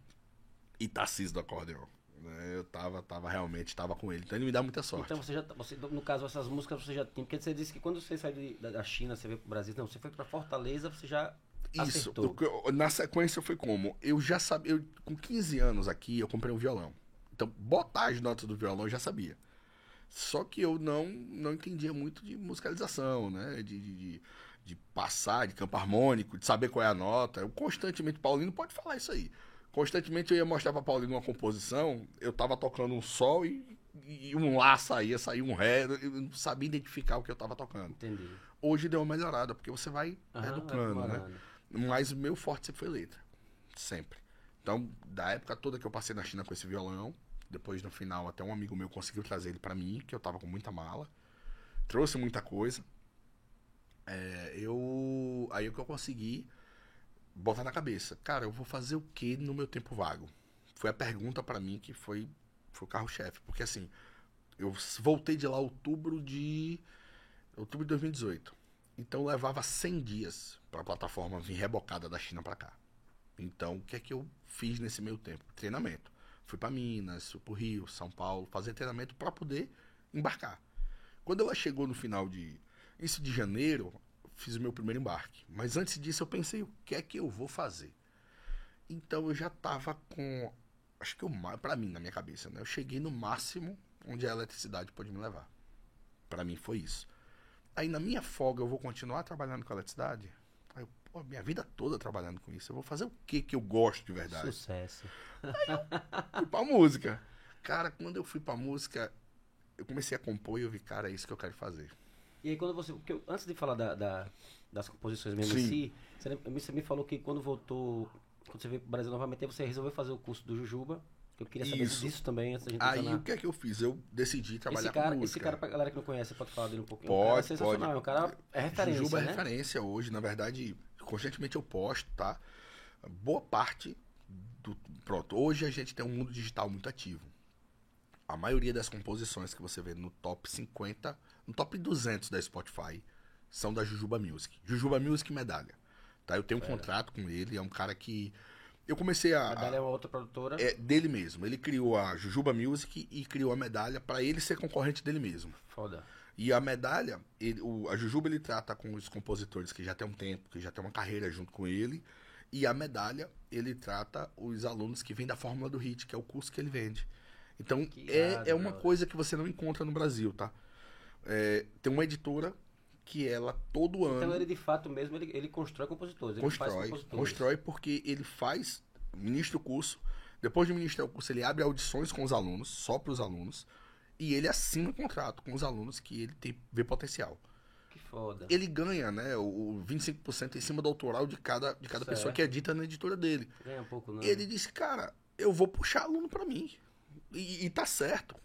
Speaker 2: E Tassis do acordeon. Né? Eu tava, tava realmente, tava com ele. Então ele me dá muita sorte.
Speaker 1: Então você já, você, no caso, essas músicas você já tem, porque você disse que quando você saiu da, China, você veio pro Brasil, não, você foi pra Fortaleza, você já
Speaker 2: Isso, eu- na sequência foi como? Eu já sabia, eu, com 15 anos aqui, eu comprei um violão. Então, botar as notas do violão eu já sabia. Só que eu não, não entendia muito de musicalização, né? De, de, de- de passar, de campo harmônico, de saber qual é a nota. Eu constantemente, Paulino pode falar isso aí. Constantemente eu ia mostrar pra Paulino uma composição, eu tava tocando um sol e, e um lá saía, saía um ré, eu não sabia identificar o que eu tava tocando.
Speaker 1: Entendi.
Speaker 2: Hoje deu uma melhorada, porque você vai
Speaker 1: Aham,
Speaker 2: educando,
Speaker 1: vai
Speaker 2: né? Mas o meu forte sempre foi letra. Sempre. Então, da época toda que eu passei na China com esse violão, depois no final até um amigo meu conseguiu trazer ele pra mim, que eu tava com muita mala. Trouxe muita coisa. É, eu. Aí o que eu consegui botar na cabeça. Cara, eu vou fazer o que no meu tempo vago? Foi a pergunta pra mim que foi, foi o carro-chefe. Porque assim, eu voltei de lá outubro de. Outubro de 2018. Então levava 100 dias para a plataforma vir rebocada da China para cá. Então o que é que eu fiz nesse meio tempo? Treinamento. Fui para Minas, fui para Rio, São Paulo, fazer treinamento para poder embarcar. Quando ela chegou no final de isso de janeiro, fiz o meu primeiro embarque. Mas antes disso eu pensei o que é que eu vou fazer. Então eu já tava com acho que o para mim na minha cabeça, né? Eu cheguei no máximo onde a eletricidade pode me levar. Para mim foi isso. Aí na minha folga eu vou continuar trabalhando com a eletricidade? Aí eu, pô, minha vida toda trabalhando com isso. Eu vou fazer o que que eu gosto de verdade?
Speaker 1: Sucesso.
Speaker 2: Fui pra música. Cara, quando eu fui pra música, eu comecei a compor e eu vi, cara, é isso que eu quero fazer.
Speaker 1: E aí quando você. Porque eu- antes de falar da, da- das composições mesmo em
Speaker 2: Sim.
Speaker 1: si, você, me falou que quando voltou. Quando você veio pro Brasil novamente, você resolveu fazer o curso do Jujuba. Eu queria saber
Speaker 2: Isso.
Speaker 1: disso também antes da gente
Speaker 2: Aí
Speaker 1: entrar
Speaker 2: o que é que eu fiz? Eu decidi trabalhar
Speaker 1: esse cara,
Speaker 2: com música.
Speaker 1: esse cara, pra galera que não conhece, pode falar dele um pouquinho.
Speaker 2: Pode,
Speaker 1: um cara sensacional,
Speaker 2: pode.
Speaker 1: é um cara é referência,
Speaker 2: Jujuba é
Speaker 1: né?
Speaker 2: referência hoje, na verdade, constantemente eu posto, tá? Boa parte do. Pronto, hoje a gente tem um mundo digital muito ativo. A maioria das composições que você vê no top 50, no top 200 da Spotify, são da Jujuba Music. Jujuba Music medalha. Tá? Eu tenho um contrato com ele, é um cara que. Eu comecei a.
Speaker 1: A Dália é uma outra produtora.
Speaker 2: É dele mesmo. Ele criou a Jujuba Music e criou a medalha pra ele ser concorrente dele mesmo.
Speaker 1: Foda.
Speaker 2: E a medalha, ele- o- a Jujuba ele trata com os compositores que já tem um tempo, que já tem uma carreira junto com ele. E a medalha, ele trata os alunos que vêm da Fórmula do Hit, que é o curso que ele vende. Então,
Speaker 1: Que
Speaker 2: é,
Speaker 1: irado,
Speaker 2: é uma coisa que você não encontra no Brasil, tá? É, tem uma editora que ela, todo ano,
Speaker 1: Então ele de fato mesmo, ele, ele constrói compositores. Ele
Speaker 2: constrói,
Speaker 1: compositores.
Speaker 2: constrói porque ele faz, ministra o curso, depois de ministrar o curso, ele abre audições com os alunos, só para os alunos, e ele assina um contrato com os alunos que ele tem, vê potencial.
Speaker 1: Que foda.
Speaker 2: Ele ganha, né, o, o 25% em cima do autoral de cada, de cada pessoa que edita na editora dele.
Speaker 1: Ganha um pouco, não.
Speaker 2: Ele disse, cara, eu vou puxar aluno para mim. E, e tá certo.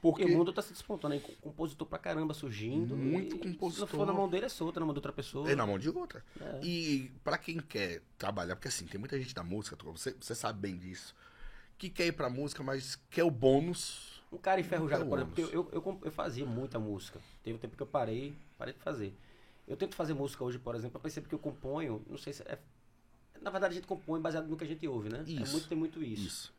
Speaker 2: Porque
Speaker 1: E o mundo tá se despontando aí, com compositor pra caramba surgindo.
Speaker 2: Muito
Speaker 1: e
Speaker 2: compositor.
Speaker 1: Se não for na mão dele, é solta, na mão de outra pessoa.
Speaker 2: é na mão de outra.
Speaker 1: É.
Speaker 2: E para quem quer trabalhar, porque assim, tem muita gente da música, você, você sabe bem disso, que quer ir pra música, mas quer o bônus.
Speaker 1: Um cara enferrujado, por exemplo, eu, eu, eu, eu fazia muita música. Teve um tempo que eu parei, parei de fazer. Eu tento fazer música hoje, por exemplo, eu percebo que eu componho, não sei se é. Na verdade, a gente compõe baseado no que a gente ouve, né? É
Speaker 2: Isso.
Speaker 1: muito, tem muito isso.
Speaker 2: Isso.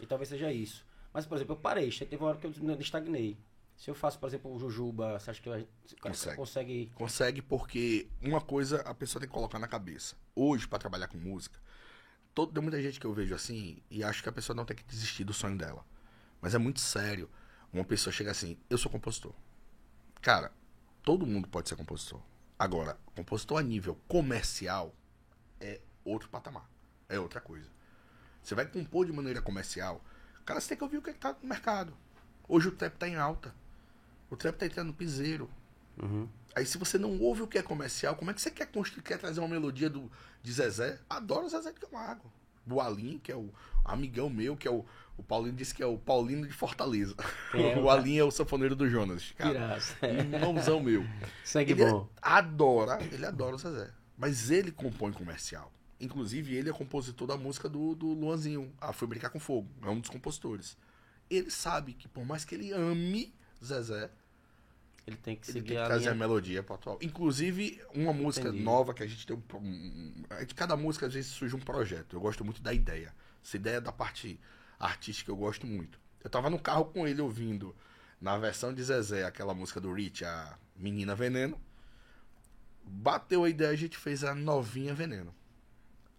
Speaker 1: E talvez seja isso. Mas, por exemplo, eu parei, teve uma hora que eu estagnei. Se eu faço, por exemplo, o Jujuba, você acha que a gente o cara
Speaker 2: Consegue.
Speaker 1: consegue.
Speaker 2: Consegue porque uma coisa a pessoa tem que colocar na cabeça. Hoje, pra trabalhar com música, todo, tem muita gente que eu vejo assim e acho que a pessoa não tem que desistir do sonho dela. Mas é muito sério. Uma pessoa chega assim, eu sou compositor. Cara, todo mundo pode ser compositor. Agora, compositor a nível comercial é outro patamar. É outra coisa. Você vai compor de maneira comercial, cara, você tem que ouvir o que tá no mercado. Hoje o trap tá em alta. O trap tá entrando no piseiro.
Speaker 1: Uhum.
Speaker 2: Aí se você não ouve o que é comercial, como é que você quer construir, quer trazer uma melodia do, de Zezé? Adoro o Zezé de Camargo. Do Alim, que é o amigão meu, que é o. O Paulinho disse que é o Paulino de Fortaleza.
Speaker 1: É (laughs) o
Speaker 2: o Alim é o sanfoneiro do Jonas. Cara, irmãozão meu. (laughs)
Speaker 1: Sangue
Speaker 2: Ele
Speaker 1: bom.
Speaker 2: adora, ele adora o Zezé. Mas ele compõe comercial. Inclusive, ele é compositor da música do, do Luanzinho, a Fui Brincar com Fogo. É um dos compositores. Ele sabe que por mais que ele ame Zezé,
Speaker 1: Ele tem que
Speaker 2: ele tem que
Speaker 1: a
Speaker 2: trazer a
Speaker 1: linha.
Speaker 2: melodia pro atual. Inclusive, uma música
Speaker 1: Entendi.
Speaker 2: nova que a gente tem um. De cada música, às vezes, surge um projeto. Eu gosto muito da ideia. Essa ideia da parte artística eu gosto muito. Eu tava no carro com ele ouvindo, na versão de Zezé, aquela música do Rich, a Menina Veneno. Bateu a ideia, a gente fez a Novinha Veneno.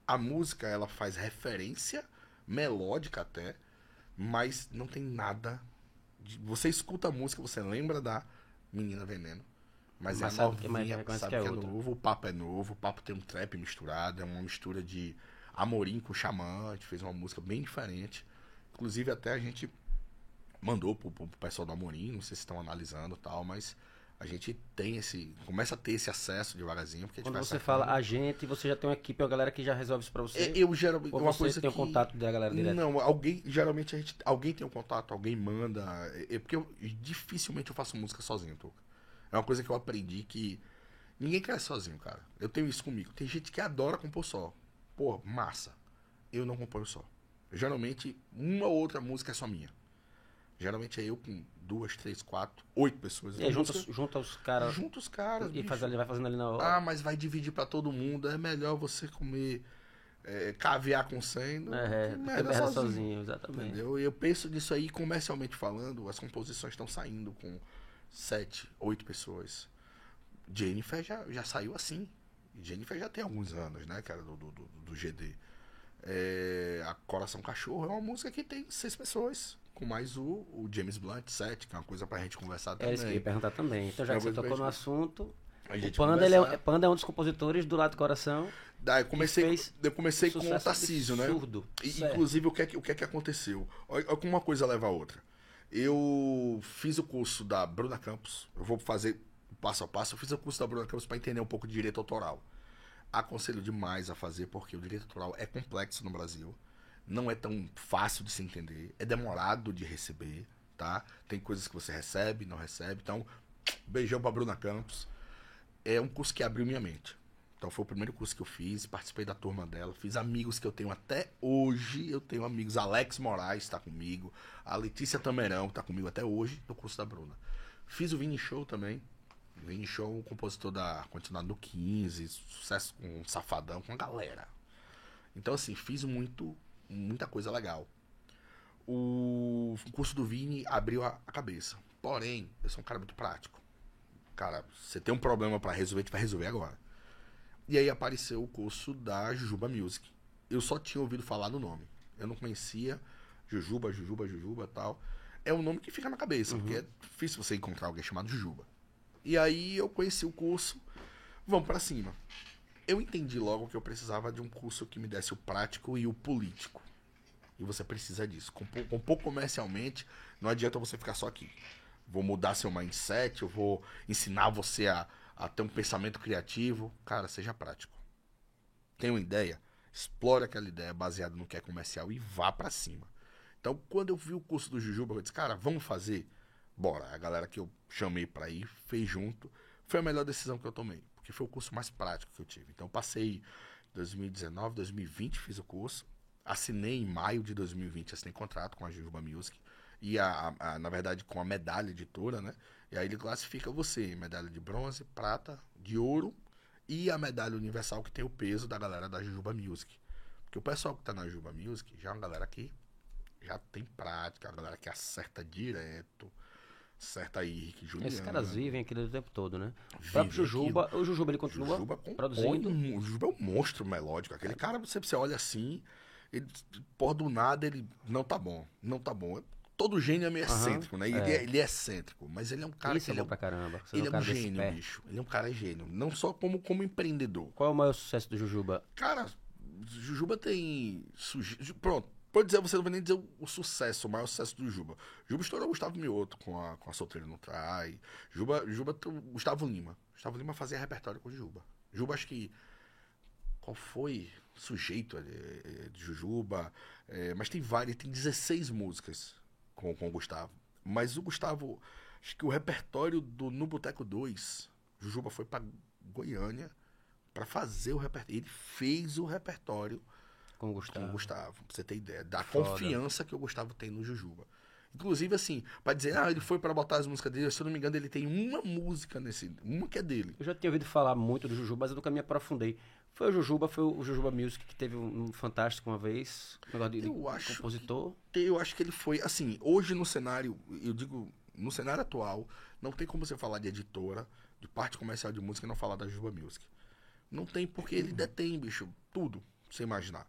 Speaker 2: A música, ela faz referência, melódica até, mas não tem nada. de- Você escuta a música, você lembra da Menina Veneno. Mas,
Speaker 1: Mas
Speaker 2: é
Speaker 1: sabe que- mas
Speaker 2: novinha,
Speaker 1: reconhece
Speaker 2: sabe
Speaker 1: que é
Speaker 2: que é
Speaker 1: outra.
Speaker 2: novo, o papo é novo, o papo tem um trap misturado, é uma mistura de Amorim com Xamã, a gente fez uma música bem diferente. Inclusive até a gente mandou pro, pro pessoal do Amorim, não sei se estão analisando e tal, mas a gente tem esse. Começa a ter esse acesso devagarzinho, porque
Speaker 1: Quando você fala a gente, você já tem uma equipe, uma galera que já resolve isso pra você?
Speaker 2: É, Eu geralmente.
Speaker 1: Ou
Speaker 2: Uma
Speaker 1: você
Speaker 2: coisa
Speaker 1: tem o
Speaker 2: que...
Speaker 1: contato da galera direto?
Speaker 2: Não, alguém, geralmente a gente, alguém tem um contato, alguém manda. É, é porque eu dificilmente eu faço música sozinho, Tuca. É uma coisa que eu aprendi que ninguém cresce sozinho, cara. Eu tenho isso comigo. Tem gente que adora compor só. Pô, massa. Eu não componho só. Geralmente, uma ou outra música é só minha. Geralmente é eu com duas, três, quatro, oito pessoas. Uma
Speaker 1: junta, junta os caras
Speaker 2: Junta os caras.
Speaker 1: e faz, vai fazendo ali na hora.
Speaker 2: Ah, mas vai dividir pra todo mundo. É melhor você comer é, caviar com 100 do
Speaker 1: é,
Speaker 2: merda
Speaker 1: merda
Speaker 2: sozinho.
Speaker 1: sozinho, exatamente.
Speaker 2: Entendeu? E eu penso nisso aí comercialmente falando, as composições estão saindo com sete, oito pessoas. Jennifer já, já saiu assim. Jennifer já tem alguns anos, né, cara, do, do, do- do GD. É, a Coração Cachorro é uma música que tem seis pessoas. Com mais o, o James Blunt, sete, que é uma coisa pra gente conversar
Speaker 1: É
Speaker 2: também.
Speaker 1: isso que eu ia perguntar também. Então, já
Speaker 2: É
Speaker 1: que você tocou no assunto, o Panda, ele é. Panda é um dos compositores do Lado do Coração.
Speaker 2: Daí eu comecei, eu comecei com o Tarcísio, né? E, inclusive, o que, é que, o que é que aconteceu? Olha como uma coisa leva a outra. Eu fiz o curso da Bruna Campos. Eu vou fazer passo a passo. Eu fiz o curso da Bruna Campos para entender um pouco de direito autoral. Aconselho demais a fazer, porque o direito autoral é complexo no Brasil. Não é tão fácil de se entender. É demorado de receber, tá? Tem coisas que você recebe, não recebe. Então, beijão pra Bruna Campos. É um curso que abriu minha mente. Então foi o primeiro curso que eu fiz, participei da turma dela, fiz amigos que eu tenho até hoje. Eu tenho amigos, Alex Moraes está comigo, a Letícia Tamerão está comigo até hoje, no curso da Bruna. Fiz o Vini Show também. Vini Show, compositor da Continuado no 15, sucesso com Safadão, com a galera. Então, assim, fiz muito, muita coisa legal. O curso do Vini abriu a, cabeça. Porém, eu sou um cara muito prático. Cara, você tem um problema pra resolver, a gente vai resolver agora. E aí apareceu o curso da Jujuba Music. Eu só tinha ouvido falar do nome. Eu não conhecia Jujuba, Jujuba, Jujuba tal. É um nome que fica na cabeça, porque é difícil você encontrar alguém chamado Jujuba. E aí eu conheci o curso, vamos pra cima. Eu entendi logo que eu precisava de um curso que me desse o prático e o político. E você precisa disso. Compor, comercialmente, não adianta você ficar só aqui. Vou mudar seu mindset, eu vou ensinar você a, a ter um pensamento criativo. Cara, seja prático. Tem uma ideia? Explore aquela ideia baseada no que é comercial e vá pra cima. Então, quando eu vi o curso do Jujuba, eu disse, cara, vamos fazer? Bora. A galera que eu chamei pra ir fez junto. Foi a melhor decisão que eu tomei, porque foi o curso mais prático que eu tive. Então, eu passei 2019, 2020, fiz o curso. assinei em maio de 2020, assinei contrato com a Jujuba Music. E, a, a- na verdade, com a medalha editora, né? E aí ele classifica você em medalha de bronze, prata, de ouro e a medalha universal que tem o peso da galera da Jujuba Music. Porque o pessoal que tá na Jujuba Music já é uma galera que já tem prática, a galera que acerta direto, acerta aí, Henrique Juliano.
Speaker 1: Esses caras vivem aquilo o tempo todo, né? O
Speaker 2: Vive
Speaker 1: próprio Jujuba, o Jujuba ele continua
Speaker 2: Jujuba
Speaker 1: produzindo.
Speaker 2: um- o Jujuba é um monstro melódico. Aquele cara, você, você olha assim, ele, por do nada, ele não tá bom, não tá bom. Todo gênio é meio
Speaker 1: Aham,
Speaker 2: excêntrico, né? Ele
Speaker 1: é.
Speaker 2: é. ele é excêntrico, mas ele é um cara
Speaker 1: Isso
Speaker 2: que
Speaker 1: é
Speaker 2: ele é,
Speaker 1: bom pra caramba. Você
Speaker 2: ele é
Speaker 1: um cara
Speaker 2: um gênio,
Speaker 1: pé.
Speaker 2: bicho. Ele é um cara gênio. Não só como, como empreendedor.
Speaker 1: Qual é o maior sucesso do Jujuba?
Speaker 2: Cara, Jujuba tem. Pronto, pode dizer, você não vai nem dizer o, sucesso, o maior sucesso do Juba. Juba estourou o Gustavo Mioto com a, com a Solteira Não Trai. Juba, Juba, Gustavo Lima. Gustavo Lima fazia repertório com Juba. Juba, acho que. Qual foi sujeito ali, eh, de Jujuba? Eh, mas tem várias, tem 16 músicas com, com o Gustavo. Mas o Gustavo, acho que o repertório do No Boteco 2, Jujuba foi pra Goiânia pra fazer o repertório. Ele fez o repertório
Speaker 1: Com o
Speaker 2: com
Speaker 1: Gustavo.
Speaker 2: o Gustavo, pra você ter ideia da
Speaker 1: Foda.
Speaker 2: confiança que o Gustavo tem no Jujuba. Inclusive, assim, pra dizer, ah, ele foi pra botar as músicas dele, se eu não me engano, ele tem uma música nesse. Uma que é dele.
Speaker 1: Eu já tinha ouvido falar muito do Jujuba, mas eu nunca me aprofundei. Foi o Jujuba, foi o Jujuba Music que teve um, fantástico uma vez. Um negócio de, de
Speaker 2: Eu acho
Speaker 1: compositor.
Speaker 2: Eu acho que ele foi, assim, hoje no cenário, eu digo, no cenário atual, não tem como você falar de editora, de parte comercial de música e não falar da Juba Music. Não tem, porque ele detém, bicho, tudo, você imaginar.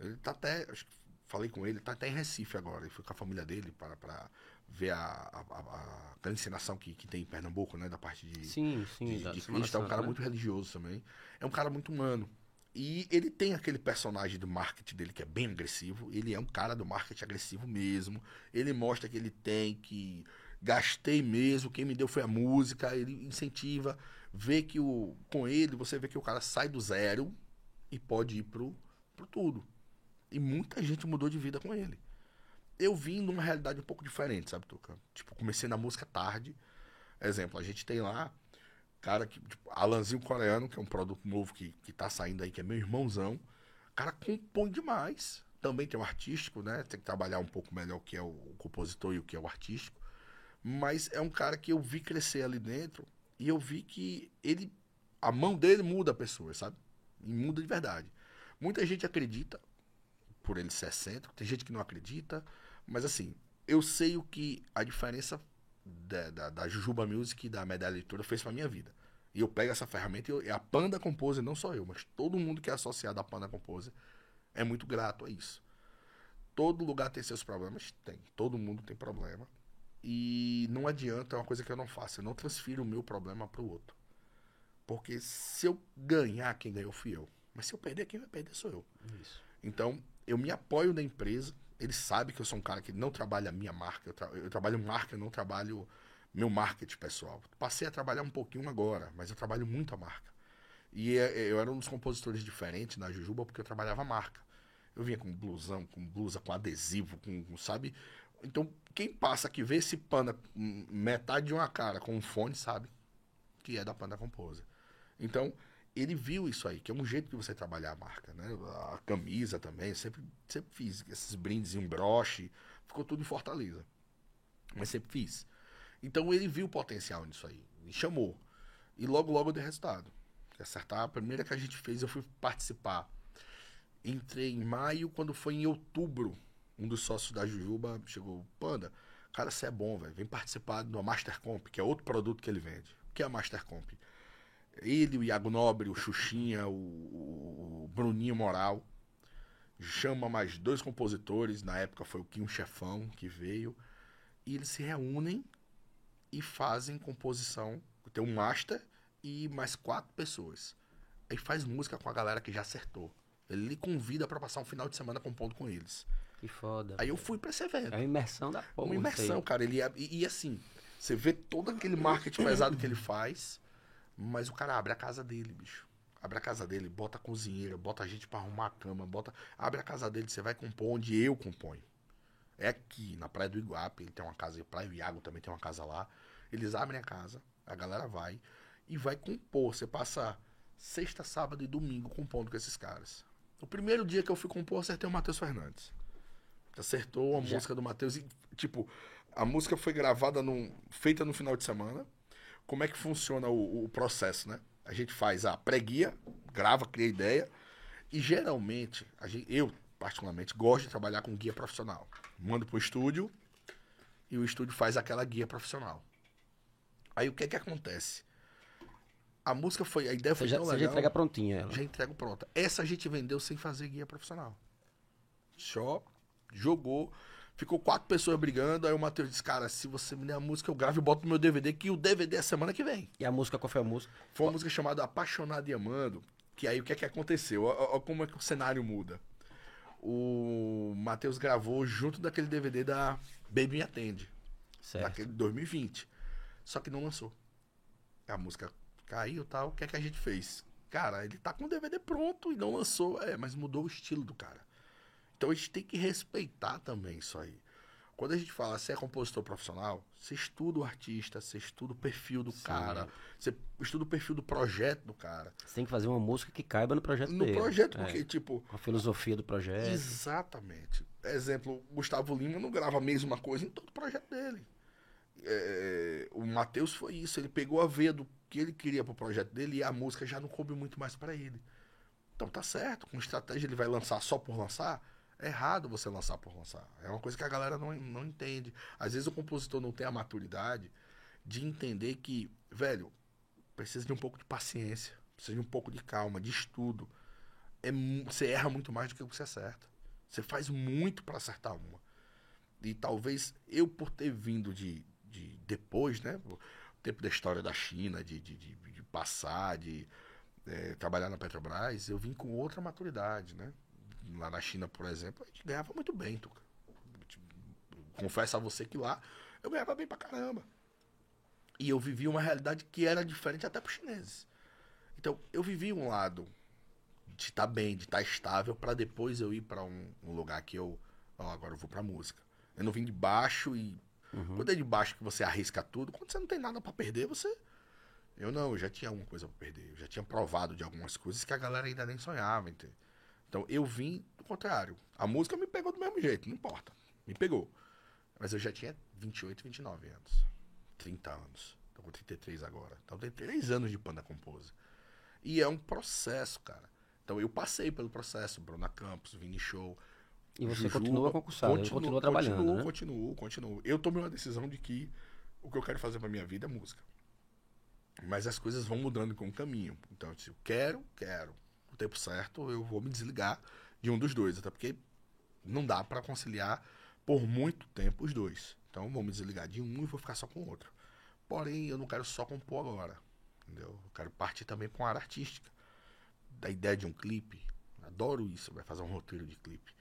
Speaker 2: Ele tá até, acho que falei com ele, tá até em Recife agora, ele foi com a família dele para, para ver a, a, a, a encenação que, que tem em Pernambuco, né, da parte de,
Speaker 1: Sim, sim.
Speaker 2: de, de Cristo, é um cara
Speaker 1: né?
Speaker 2: muito religioso também. É um cara muito humano. E ele tem aquele personagem do marketing dele que é bem agressivo. Ele é um cara do marketing agressivo mesmo. Ele mostra que ele tem, que gastei mesmo, quem me deu foi a música. Ele incentiva, vê que o com ele você vê que o cara sai do zero e pode ir pro, pro tudo. E muita gente mudou de vida com ele. Eu vim numa realidade um pouco diferente, sabe, Tuca? Tipo, comecei na música tarde. Exemplo, a gente tem lá cara que, tipo, Alanzinho Coreano, que é um produto novo que, que tá saindo aí, que é meu irmãozão. O cara compõe demais. Também tem o artístico, né? Tem que trabalhar um pouco melhor o que é o compositor e o que é o artístico. Mas é um cara que eu vi crescer ali dentro e eu vi que ele. A mão dele muda a pessoa, sabe? E muda de verdade. Muita gente acredita, por ele ser excêntrico, tem gente que não acredita, mas assim, eu sei o que a diferença da, da, da Jujuba Music e da Medalha Editora fez pra minha vida. E eu pego essa ferramenta e eu- e a Panda Compose, não só eu, mas todo mundo que é associado à Panda Compose é muito grato a isso. Todo lugar tem seus problemas? Tem. Todo mundo tem problema. E não adianta, é uma coisa que eu não faço. Eu não transfiro o meu problema pro outro. Porque se eu ganhar, quem ganhou fui eu. Mas se eu perder, quem vai perder sou eu.
Speaker 1: Isso.
Speaker 2: Então, eu me apoio na empresa. Ele sabe que eu sou um cara que não trabalha a minha marca. Eu, tra- eu trabalho marca, eu não trabalho meu marketing pessoal. Passei a trabalhar um pouquinho agora, mas eu trabalho muito a marca. E é- eu era um dos compositores diferentes na Jujuba porque eu trabalhava a marca. Eu vinha com blusão, com blusa, com adesivo, com, com, sabe? Então, quem passa aqui vê esse panda metade de uma cara com um fone, sabe? Que é da Panda Composer. Então, ele viu isso aí, que é um jeito de você trabalhar a marca, né? A camisa também, sempre, sempre fiz esses brindes em broche, ficou tudo em Fortaleza. Mas sempre fiz. Então ele viu o potencial nisso aí, me chamou. E logo, logo deu resultado. Acertar, a primeira que a gente fez, eu fui participar. Entrei em maio, quando foi em outubro, um dos sócios da Jujuba chegou, Panda, cara, você é bom, velho, vem participar do Master Comp, que é outro produto que ele vende. O que é a Master Comp? Ele, o Iago Nobre, o Xuxinha, o, o- Bruninho Moral. Chama mais dois compositores, na época foi o Kim Chefão que veio. E eles se reúnem e fazem composição. Tem um master e mais quatro pessoas. Aí faz música com a galera que já acertou. Ele lhe convida pra passar um final de semana compondo com eles.
Speaker 1: Que foda.
Speaker 2: Aí eu fui pra esse evento.
Speaker 1: É uma imersão da porra.
Speaker 2: Uma imersão, cara. Ele é- e, e assim, você vê todo aquele marketing pesado que ele faz, mas o cara abre a casa dele, bicho. Abre a casa dele, bota a cozinheira, bota a gente pra arrumar a cama, bota. Abre a casa dele, você vai compor onde eu componho. É aqui, na Praia do Iguape, ele tem uma casa, Praia do Iago também tem uma casa lá. Eles abrem a casa, a galera vai e vai compor. Você passa sexta, sábado e domingo compondo com esses caras. O primeiro dia que eu fui compor, acertei o Matheus Fernandes. Acertou a
Speaker 1: Já.
Speaker 2: música do Matheus. e, Tipo, a música foi gravada, num, feita no final de semana. Como é que funciona o, o processo, né? A gente faz a pré-guia, grava, cria ideia. E geralmente, a gente, eu particularmente, gosto de trabalhar com guia profissional. Mando pro estúdio e o estúdio faz aquela guia profissional. Aí o que é que acontece? A música foi, a ideia
Speaker 1: Você
Speaker 2: foi
Speaker 1: já,
Speaker 2: tão
Speaker 1: você já
Speaker 2: legal.
Speaker 1: entrega prontinha ela.
Speaker 2: Já entrego pronta. Essa a gente vendeu sem fazer guia profissional. Só jogou. Ficou quatro pessoas brigando. Aí o Matheus disse: Cara, se você me der a música, eu gravo e boto no meu DVD, que o DVD é semana que vem.
Speaker 1: E a música, qual foi a música?
Speaker 2: Foi uma música chamada Apaixonado e Amando. Que aí o que é que aconteceu? Ó como é que o cenário muda. O Matheus gravou junto daquele DVD da Baby Me Atende.
Speaker 1: Certo.
Speaker 2: Daquele 2020. Só que não lançou. A música caiu e tal. O que é que a gente fez? Cara, ele tá com o DVD pronto e não lançou. É, mas mudou o estilo do cara. Então a gente tem que respeitar também isso aí. Quando a gente fala, você é compositor profissional, você estuda o artista, você estuda o perfil do
Speaker 1: Sim.
Speaker 2: cara, você estuda o perfil do projeto do cara.
Speaker 1: Você tem que fazer uma música que caiba no projeto
Speaker 2: No
Speaker 1: dele.
Speaker 2: projeto,
Speaker 1: É,
Speaker 2: porque, tipo,
Speaker 1: Com a filosofia do projeto.
Speaker 2: Exatamente. Exemplo, Gustavo Lima não grava a mesma coisa em todo o projeto dele. É, o Matheus foi isso, ele pegou a veia do que ele queria pro projeto dele e a música já não coube muito mais pra ele. Então tá certo, com estratégia ele vai lançar só por lançar. É errado você lançar por lançar. É uma coisa que a galera não, não entende. Às vezes o compositor não tem a maturidade de entender que, velho, precisa de um pouco de paciência, precisa de um pouco de calma, de estudo. É, você erra muito mais do que você acerta. Você faz muito pra acertar uma. E talvez eu, por ter vindo de, de depois, né? O tempo da história da China, de, de, de, de passar, de eh, trabalhar na Petrobras, eu vim com outra maturidade, né? Lá na China, por exemplo, a gente ganhava muito bem, Tuca. Confesso a você que lá eu ganhava bem pra caramba. E eu vivi uma realidade que era diferente até pros chineses. Então, eu vivi um lado de estar bem, de estar estável, pra depois eu ir pra um, um lugar que eu. Ó, agora eu vou pra música. Eu não vim de baixo e.
Speaker 1: Uhum.
Speaker 2: Quando é de baixo que você arrisca tudo, quando você não tem nada pra perder, você. Eu não, eu já tinha alguma coisa pra perder. Eu já tinha provado de algumas coisas que a galera ainda nem sonhava, entende? Então eu vim do contrário. A música me pegou do mesmo jeito, não importa. Me pegou. Mas eu já tinha 28, 29 anos. 30 anos. Tô com 33 agora. Então tem 3 anos de Panda Compose. E é um processo, cara. Então eu passei pelo processo, Bruna Campos, Vini Show.
Speaker 1: E você
Speaker 2: Jujuba.
Speaker 1: continua concursado,
Speaker 2: Continuo,
Speaker 1: continua trabalhando,
Speaker 2: continuo,
Speaker 1: né?
Speaker 2: Continuo, continuo. Eu tomei uma decisão de que o que eu quero fazer pra minha vida é música. Mas as coisas vão mudando com o caminho. Então, se eu quero, quero. No tempo certo, eu vou me desligar de um dos dois. Até porque não dá pra conciliar por muito tempo os dois. Então, vou me desligar de um e vou ficar só com o outro. Porém, eu não quero só compor agora. Entendeu? Eu quero partir também com a área artística. Da ideia de um clipe. Adoro isso, vai fazer um roteiro de clipe.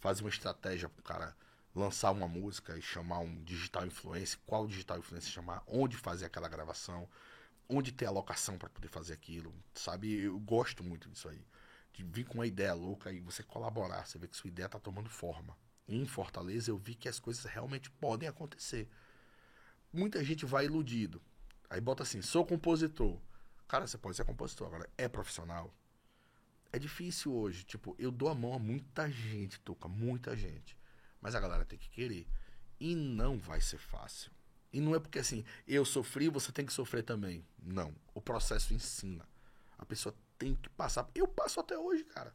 Speaker 2: Fazer uma estratégia pro cara lançar uma música e chamar um digital influencer, qual digital influencer chamar, onde fazer aquela gravação, onde ter a locação para poder fazer aquilo, sabe? Eu gosto muito disso aí. De vir com uma ideia louca e você colaborar, você vê que sua ideia tá tomando forma. Em Fortaleza eu vi que as coisas realmente podem acontecer. Muita gente vai iludido. Aí bota assim, sou compositor. Cara, você pode ser compositor, agora é profissional. É difícil hoje, tipo, eu dou a mão a muita gente, Tuca, muita gente. Mas a galera tem que querer. E não vai ser fácil. E não é porque assim, eu sofri, você tem que sofrer também. Não. O processo ensina. A pessoa tem que passar. Eu passo até hoje, cara.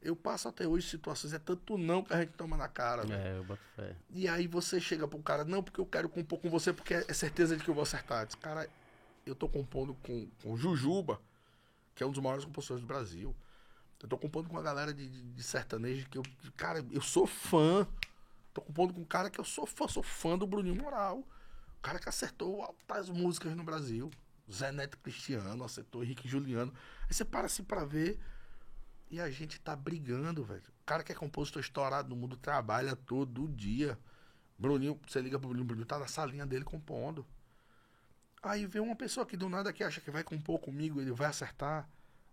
Speaker 2: Eu passo até hoje situações. É tanto não que a gente toma na cara, velho.
Speaker 1: É, eu boto fé.
Speaker 2: E aí você chega pro cara, não, porque eu quero compor com você, porque é certeza de que eu vou acertar. Diz, cara, eu tô compondo com, com Jujuba, que é um dos maiores compositores do Brasil. Eu tô compondo com uma galera de, de, de sertanejo que eu. Cara, eu sou fã. Tô compondo com um cara que eu sou fã, sou fã do Bruninho Moral. Cara que acertou altas músicas no Brasil. Zé Neto Cristiano, acertou Henrique Juliano. Aí você para assim pra ver. E a gente tá brigando, velho. O cara que é compositor estourado no mundo trabalha todo dia. Bruninho, você liga pro Bruninho, Bruninho tá na salinha dele compondo. Aí vem uma pessoa que do nada que acha que vai compor comigo, ele vai acertar.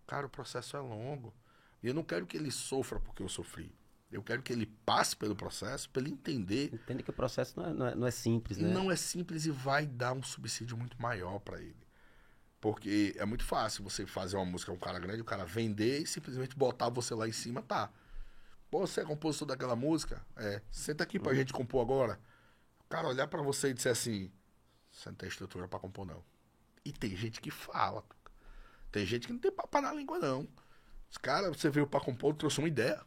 Speaker 2: Cara, o processo é longo. E eu não quero que ele sofra porque eu sofri. Eu quero que ele passe pelo processo para ele entender.
Speaker 1: Entende que o processo não é, não é, não é simples, né?
Speaker 2: Não é simples e vai dar um subsídio muito maior para ele. Porque é muito fácil você fazer uma música com um cara grande, o cara vender e simplesmente botar você lá em cima, tá. Pô, você é compositor daquela música? É. Senta aqui pra gente compor agora. O cara olhar pra você e dizer assim: você não tem estrutura pra compor, não. E tem gente que fala. Tem gente que não tem papo na língua, não. Os caras, você veio pra compor, trouxe uma ideia.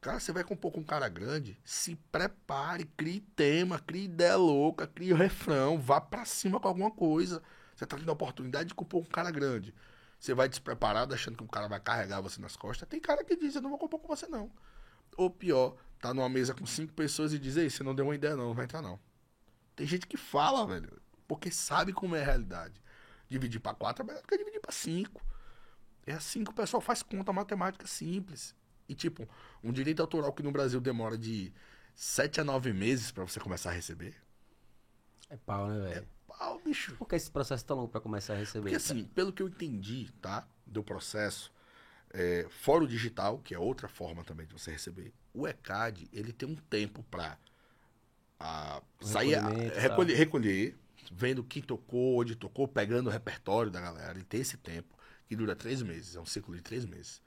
Speaker 2: Cara, você vai compor com um cara grande, se prepare, crie tema, crie ideia louca, crie refrão, vá pra cima com alguma coisa. Você tá tendo a oportunidade de compor com um cara grande. Você vai despreparado, achando que o cara vai carregar você nas costas. Tem cara que diz, eu não vou compor com você, não. Ou pior, tá numa mesa com cinco pessoas e diz, ei, você não deu uma ideia, não, não vai entrar, não. Tem gente que fala, velho, porque sabe como é a realidade. Dividir pra quatro é melhor do que dividir pra cinco. É assim que o pessoal faz conta matemática simples. E tipo, um direito autoral que no Brasil demora de 7 a 9 meses pra você começar a receber.
Speaker 1: É pau, né, velho?
Speaker 2: Pau, bicho.
Speaker 1: Por que esse processo é tão longo pra começar a receber?
Speaker 2: Porque assim, pelo que eu entendi, tá? Do processo, é, fora o digital, que é outra forma também de você receber, o ECAD, ele tem um tempo pra a, sair, a-
Speaker 1: e
Speaker 2: recolher, recolher, vendo quem tocou, onde tocou, pegando o repertório da galera. Ele tem esse tempo, que dura três meses, é um ciclo de três meses.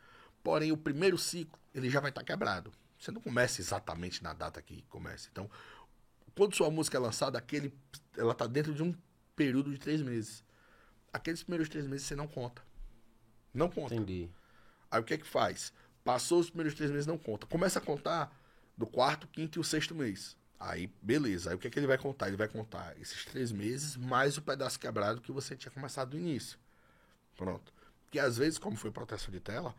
Speaker 2: Porém, o primeiro ciclo, ele já vai estar quebrado. Você não começa exatamente na data que começa. Então, quando sua música é lançada, aquele, ela tá dentro de um período de três meses. Aqueles primeiros três meses você não conta. Não conta.
Speaker 1: Entendi.
Speaker 2: Aí o que é que faz? Passou os primeiros três meses, não conta. Começa a contar do quarto, quinto e o sexto mês. Aí, beleza. Aí o que é que ele vai contar? Ele vai contar esses três meses mais o pedaço quebrado que você tinha começado no início. Pronto. Que às vezes, como foi proteção de tela,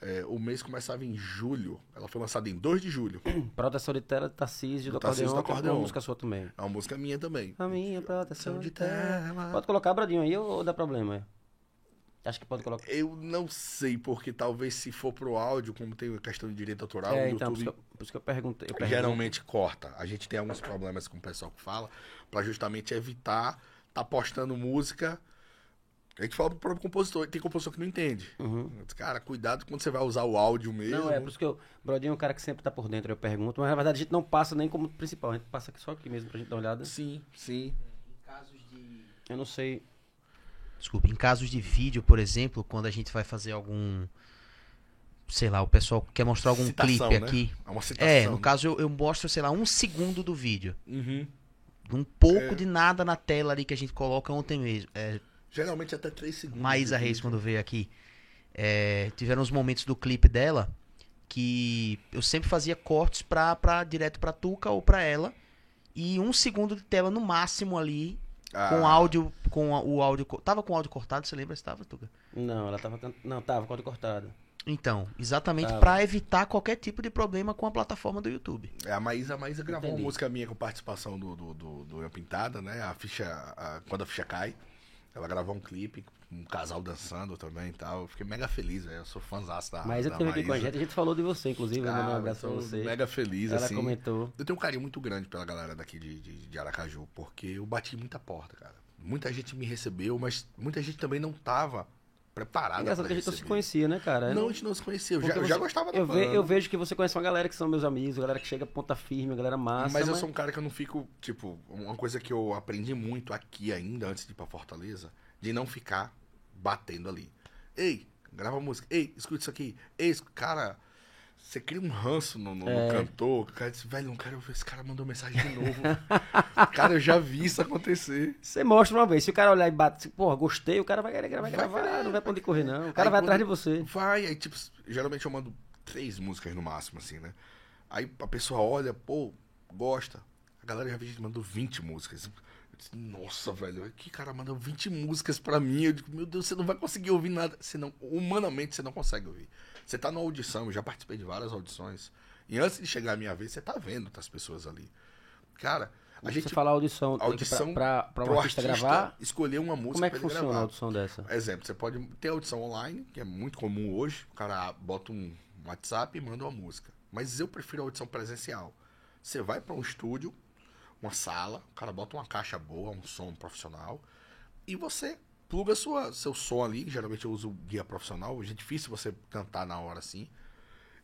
Speaker 2: é, o mês começava em julho. Ela foi lançada em 2 de julho. (clears throat)
Speaker 1: Proteção de tela, Tarcísio do
Speaker 2: Do Tarcísio
Speaker 1: acordeão,
Speaker 2: do
Speaker 1: que é uma música sua também.
Speaker 2: É uma música minha também.
Speaker 1: A minha
Speaker 2: de
Speaker 1: de tela.
Speaker 2: tela.
Speaker 1: Pode colocar, Bradinho, aí ou dá problema? Acho que pode colocar.
Speaker 2: Eu não sei, porque talvez se for pro áudio, como tem a questão de direito autoral,
Speaker 1: é,
Speaker 2: o
Speaker 1: então, por isso,
Speaker 2: YouTube
Speaker 1: que eu, por isso que eu perguntei. Eu
Speaker 2: geralmente corta. A gente tem alguns problemas com o pessoal que fala, pra justamente evitar tá postando música. A gente fala pro próprio compositor, tem compositor que não entende.
Speaker 1: Uhum.
Speaker 2: Cara, cuidado quando você vai usar o áudio mesmo.
Speaker 1: Não, é por isso que eu. Brodinho é um cara que sempre tá por dentro, eu pergunto, mas na verdade a gente não passa nem como principal, a gente passa aqui só aqui mesmo pra gente dar uma olhada.
Speaker 2: Sim, sim.
Speaker 1: Eu não sei.
Speaker 3: Desculpa, em casos de vídeo, por exemplo, quando a gente vai fazer algum. Sei lá, o pessoal quer mostrar algum
Speaker 2: Citação,
Speaker 3: clipe
Speaker 2: né?
Speaker 3: aqui.
Speaker 2: É uma citação.
Speaker 3: É, no
Speaker 2: né?
Speaker 3: caso eu, eu mostro, sei lá, um segundo do vídeo.
Speaker 2: Uhum.
Speaker 3: Um pouco
Speaker 2: É.
Speaker 3: de nada na tela ali que a gente coloca ontem mesmo. É,
Speaker 2: Geralmente até 3 segundos.
Speaker 3: Maísa Reis, quando veio aqui, é, tiveram uns momentos do clipe dela que eu sempre fazia cortes pra, pra, direto pra Tuca ou pra ela. E um segundo de tela no máximo ali,
Speaker 2: Ah,
Speaker 3: com áudio, com a- o áudio. Tava com o áudio cortado, você lembra se tava, Tuca?
Speaker 1: Não, ela tava. Não, tava com a cortada.
Speaker 3: Então, exatamente
Speaker 1: Tava.
Speaker 3: pra evitar qualquer tipo de problema com a plataforma do YouTube.
Speaker 2: É, a Maísa, a Maísa gravou
Speaker 1: Entendi.
Speaker 2: uma música minha com participação do, do, do, do Eu Pintada, né? A ficha. a- quando a ficha cai. Ela gravou um clipe, um casal dançando também e tal. Eu fiquei mega feliz, velho. Eu sou fãzaço da.
Speaker 1: Mas eu
Speaker 2: da
Speaker 1: teve aqui com a gente, a gente falou de você, inclusive, mandou um
Speaker 2: Cara,
Speaker 1: abraço pra você.
Speaker 2: Mega feliz,
Speaker 1: Ela
Speaker 2: assim.
Speaker 1: comentou.
Speaker 2: Eu tenho um carinho muito grande pela galera daqui de, de, de Aracaju, porque eu bati muita porta, cara. Muita gente me recebeu, mas muita gente também não tava preparada
Speaker 1: Engraçado
Speaker 2: pra
Speaker 1: que a gente não se conhecia, né, cara?
Speaker 2: Não, a gente não se conhecia. Eu já, já gostava da
Speaker 1: eu, ve- eu vejo que você conhece uma galera que são meus amigos, galera que chega ponta firme, galera massa.
Speaker 2: mas eu sou um cara que eu não fico, tipo, uma coisa que eu aprendi muito aqui ainda, antes de ir pra Fortaleza, de não ficar batendo ali. Ei, grava música. Ei, escuta isso aqui. Ei, cara, você cria um ranço no, no- no
Speaker 1: É.
Speaker 2: cantor. O cara diz, velho, não quero ver. Esse cara mandou mensagem de novo. (laughs) cara, eu já vi isso acontecer.
Speaker 1: Você mostra uma vez, se o cara olhar e bate, porra, gostei, o cara vai querer vai
Speaker 2: Vai
Speaker 1: gravar,
Speaker 2: querer,
Speaker 1: não vai onde correr, não. O cara
Speaker 2: Aí
Speaker 1: vai atrás de você.
Speaker 2: Vai, aí, tipo, geralmente eu mando três músicas no máximo, assim, né? Aí a pessoa olha, pô, gosta. A galera já mandou 20 músicas. Nossa, velho, que cara mandou 20 músicas pra mim. Eu digo, meu Deus, você não vai conseguir ouvir nada. Você não, humanamente, você não consegue ouvir. Você tá numa audição, eu já participei de várias audições. E antes de chegar a minha vez, você tá vendo outras pessoas ali. Cara, a gente.
Speaker 1: você fala audição,
Speaker 2: audição
Speaker 1: pra um
Speaker 2: pro
Speaker 1: artista, gravar,
Speaker 2: escolher uma música
Speaker 1: como é que
Speaker 2: pra ele
Speaker 1: funciona a
Speaker 2: gravar.
Speaker 1: audição dessa?
Speaker 2: Exemplo, você pode ter audição online, que é muito comum hoje. O cara bota um WhatsApp e manda uma música. Mas eu prefiro a audição presencial. Você vai para um estúdio, uma sala, o cara bota uma caixa boa, um som profissional, e você pluga sua, seu som ali. Geralmente eu uso guia profissional. Hoje é difícil você cantar na hora assim.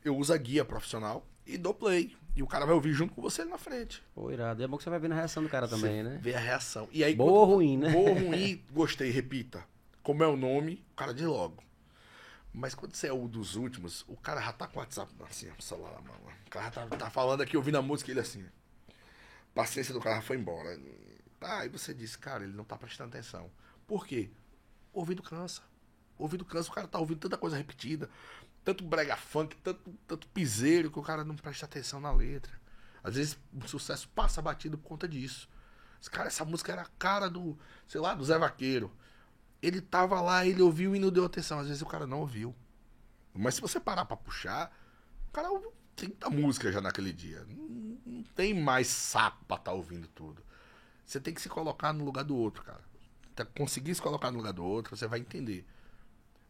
Speaker 2: Eu uso a guia profissional e dou play. E o cara vai ouvir junto com você ali na frente.
Speaker 1: Pô, irado. É bom que você vai ver a reação do cara também,
Speaker 2: Você
Speaker 1: né?
Speaker 2: Vê a reação. E aí,
Speaker 1: Boa ou ruim, né?
Speaker 2: Boa ou ruim, (laughs) gostei, repita. Como é o nome, o cara diz logo. Mas quando você é um dos últimos, o cara já tá com o WhatsApp assim, o celular na mão. O cara tá, tá falando aqui, ouvindo a música, ele assim. Paciência do cara foi embora. Aí você disse, cara, ele não tá prestando atenção. Por quê? O ouvido cansa. O ouvido cansa, o cara tá ouvindo tanta coisa repetida, tanto brega funk, tanto, tanto piseiro, que o cara não presta atenção na letra. Às vezes o sucesso passa batido por conta disso. Esse Cara, essa música era a cara do, sei lá, do Zé Vaqueiro. Ele tava lá, ele ouviu e não deu atenção. Às vezes o cara não ouviu. Mas se você parar pra puxar, o cara ouviu 30 músicas já naquele dia. Não, não tem mais saco pra estar ouvindo tudo. Você tem que se colocar no lugar do outro, cara. Tá- Conseguir se colocar no lugar do outro, você vai entender.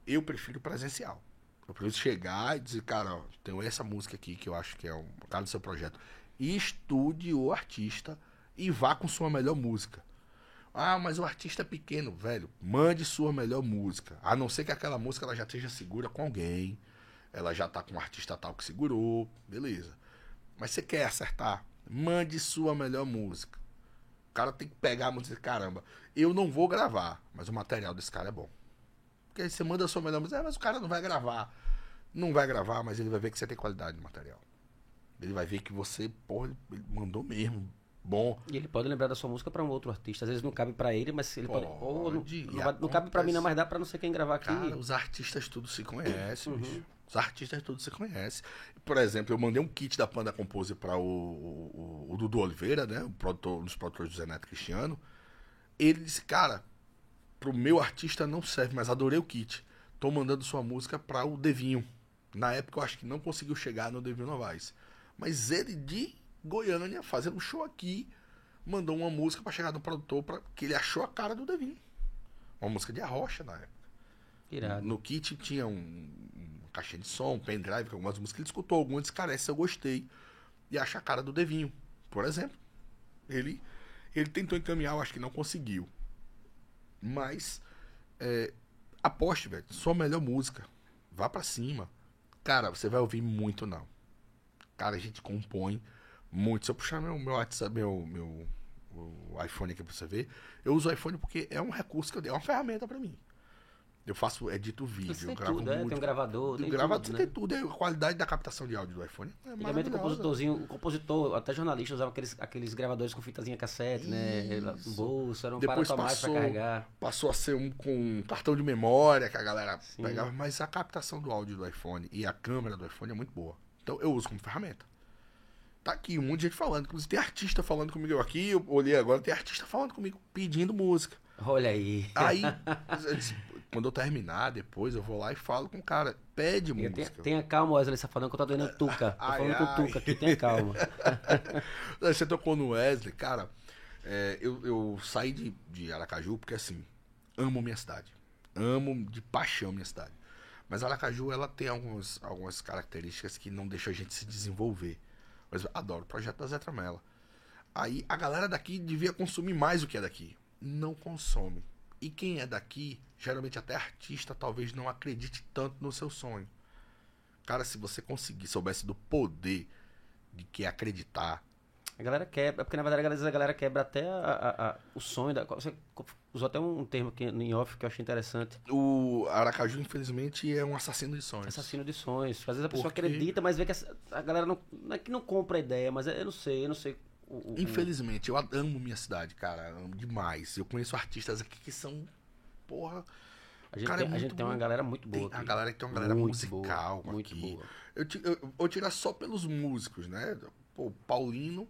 Speaker 2: Eu prefiro presencial. Eu prefiro chegar e dizer, cara, ó, tem essa música aqui que eu acho que é um cara do seu projeto. Estude o artista e vá com sua melhor música. Ah, mas o artista é pequeno, velho. Mande sua melhor música. A não ser que aquela música ela já esteja segura com alguém. Ela já tá com um artista tal que segurou. Beleza. Mas você quer acertar? Mande sua melhor música. O cara tem que pegar a música e dizer, caramba, eu não vou gravar, mas o material desse cara é bom. Porque aí você manda a sua melhor música, "Ah, mas o cara não vai gravar. Não vai gravar, mas ele vai ver que você tem qualidade no material. Ele vai ver que você, porra, ele mandou mesmo. Bom.
Speaker 1: E ele pode lembrar da sua música pra um outro artista. Às vezes não cabe pra ele, mas ele pode.
Speaker 2: Pode,
Speaker 1: Pô, não, não, não cabe pra mim, não, mas dá pra não sei quem gravar aqui.
Speaker 2: Cara, os artistas tudo se conhecem,
Speaker 1: Uhum.
Speaker 2: bicho. Os artistas tudo se conhecem. Por exemplo, eu mandei um kit da Panda Compose para o, o, o Dudu Oliveira, né? O produtor, um dos produtores do Zé Neto Cristiano. Ele disse, cara, pro meu artista não serve, mas adorei o kit. Tô mandando sua música para o Devinho. Na época eu acho que não conseguiu chegar no Devinho Novaes. Mas ele de Goiânia, fazendo um show aqui, mandou uma música para chegar no produtor, pra, que ele achou a cara do Devinho. Uma música de arrocha na época.
Speaker 1: Irado.
Speaker 2: No kit tinha um, caixinha de som, pendrive, com algumas músicas. Ele escutou algumas, disse, cara, essa eu gostei. E acha a cara do Devinho, por exemplo. Ele, ele tentou encaminhar, eu acho que não conseguiu. Mas, é, aposte, velho. Sua melhor música. Vá pra cima. Cara, você vai ouvir muito não. Cara, a gente compõe muito. Se eu puxar meu, meu WhatsApp, meu, meu o iPhone aqui pra você ver, eu uso o iPhone porque é um recurso que eu dei, é uma ferramenta pra mim. Eu faço, edito vídeo,
Speaker 1: Você
Speaker 2: eu
Speaker 1: tem
Speaker 2: gravo
Speaker 1: tudo, é, tem um gravador, tem
Speaker 2: gravador,
Speaker 1: tudo,
Speaker 2: você
Speaker 1: né?
Speaker 2: tem tudo. A qualidade da captação de áudio do iPhone é
Speaker 1: Antigamente o compositorzinho, o compositor, até jornalista usava aqueles, aqueles gravadores com fitazinha cassete, né?
Speaker 2: Isso.
Speaker 1: No bolso, era um
Speaker 2: Depois
Speaker 1: pra
Speaker 2: passou-
Speaker 1: carregar.
Speaker 2: Passou a ser um com cartão de memória que a galera
Speaker 1: Sim.
Speaker 2: pegava, mas a captação do áudio do iPhone e a câmera do iPhone é muito boa. Então eu uso como ferramenta. Tá aqui um monte de gente falando. Inclusive tem artista falando comigo eu aqui. Eu olhei agora, tem artista falando comigo, pedindo música.
Speaker 1: Olha aí.
Speaker 2: Aí, (laughs) quando eu terminar, depois eu vou lá e falo com o cara. Pede música.
Speaker 1: tenha calma, Wesley Safadão, que eu tô doendo Tuca. Tô (laughs)
Speaker 2: Ai,
Speaker 1: falando com o
Speaker 2: ai.
Speaker 1: Tuca aqui, tenha calma. (laughs)
Speaker 2: Você tocou no Wesley, cara. é, eu, eu saí de, de Aracaju porque assim, amo minha cidade. Amo de paixão minha cidade. Mas Aracaju, ela tem algumas, algumas características que não deixam a gente se desenvolver. Mas adoro o projeto da Zé Tramela. Aí a galera daqui devia consumir mais o que é daqui. Não consome. E quem é daqui, geralmente até artista, talvez não acredite tanto no seu sonho. Cara, se você conseguir, soubesse do poder de que é acreditar,
Speaker 1: A galera quebra, porque na verdade a galera quebra até a- a- a- o sonho. Da, você usou até um termo aqui em off que eu achei interessante.
Speaker 2: O Aracaju, infelizmente, é um assassino de sonhos.
Speaker 1: Assassino de sonhos. Às vezes a pessoa
Speaker 2: Porque-
Speaker 1: acredita, mas vê que a galera não, não é que não compra a ideia, mas eu não sei, eu não sei. O, o-
Speaker 2: Infelizmente, eu amo minha cidade, cara. Amo demais. Eu conheço artistas aqui que são. Porra.
Speaker 1: a gente,
Speaker 2: cara, é
Speaker 1: tem, a gente tem uma galera muito boa.
Speaker 2: Tem, a
Speaker 1: aqui.
Speaker 2: galera que tem uma galera
Speaker 1: Muito
Speaker 2: musical
Speaker 1: boa, muito
Speaker 2: aqui.
Speaker 1: boa.
Speaker 2: Eu, eu, eu vou tirar só pelos músicos, né? Pô, o Paulino,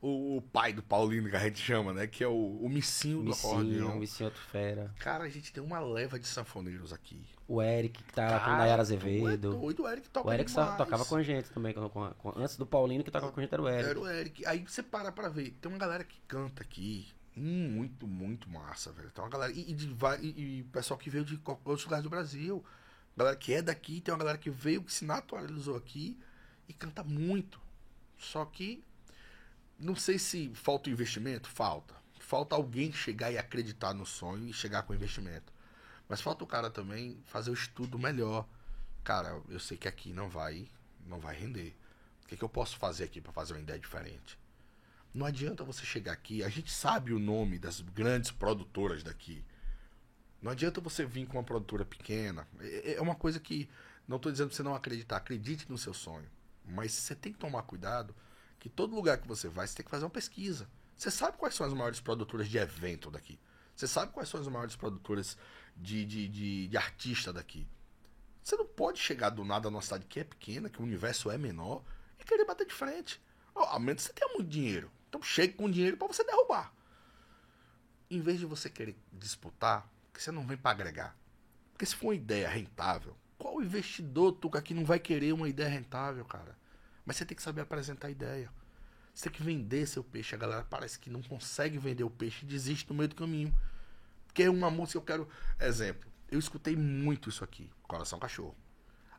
Speaker 2: o, o pai do Paulino, que a gente chama, né? Que é o, o Missinho do
Speaker 1: Missinho,
Speaker 2: acordeão.
Speaker 1: Missinho Outro Fera.
Speaker 2: Cara, a gente tem uma leva de sanfoneiros aqui.
Speaker 1: O Eric, que tá lá com o Nayara
Speaker 2: é
Speaker 1: Azevedo.
Speaker 2: doido, o Eric toca
Speaker 1: O Eric
Speaker 2: demais.
Speaker 1: tocava com a gente também. Com, com- com- antes do Paulino, que tocava com a gente era o Eric.
Speaker 2: Era o Eric. Aí você para pra ver. Tem uma galera que canta aqui. Muito, muito massa, velho. Tem uma galera. E, e de, e, e pessoal que veio de outros lugares do Brasil. Galera que é daqui, tem uma galera que veio, que se naturalizou aqui e canta muito. Só que. Não sei se falta investimento. Falta. Falta alguém chegar e acreditar no sonho e chegar com investimento. Mas falta o cara também fazer o estudo melhor. Cara, eu sei que aqui não vai, não vai render. O que, que eu posso fazer aqui para fazer uma ideia diferente? Não adianta você chegar aqui, a gente sabe o nome das grandes produtoras daqui. Não adianta você vir com uma produtora pequena. É, é uma coisa que não estou dizendo para você não acreditar, acredite no seu sonho. Mas você tem que tomar cuidado que todo lugar que você vai, você tem que fazer uma pesquisa. Você sabe quais são as maiores produtoras de evento daqui. Você sabe quais são as maiores produtoras de, de, de, de artista daqui. Você não pode chegar do nada numa cidade que é pequena, que o universo é menor, e querer bater de frente. Oh, a menos que você tenha muito dinheiro. Então chegue com dinheiro para você derrubar. Em vez de você querer disputar, porque você não vem para agregar. Porque se for uma ideia rentável, qual investidor, Tuca, que não vai querer uma ideia rentável, cara? Mas você tem que saber apresentar a ideia. Você tem que vender seu peixe. A galera parece que não consegue vender o peixe e desiste no meio do caminho. Porque é uma música, eu quero. Exemplo, eu escutei muito isso aqui, Coração Cachorro.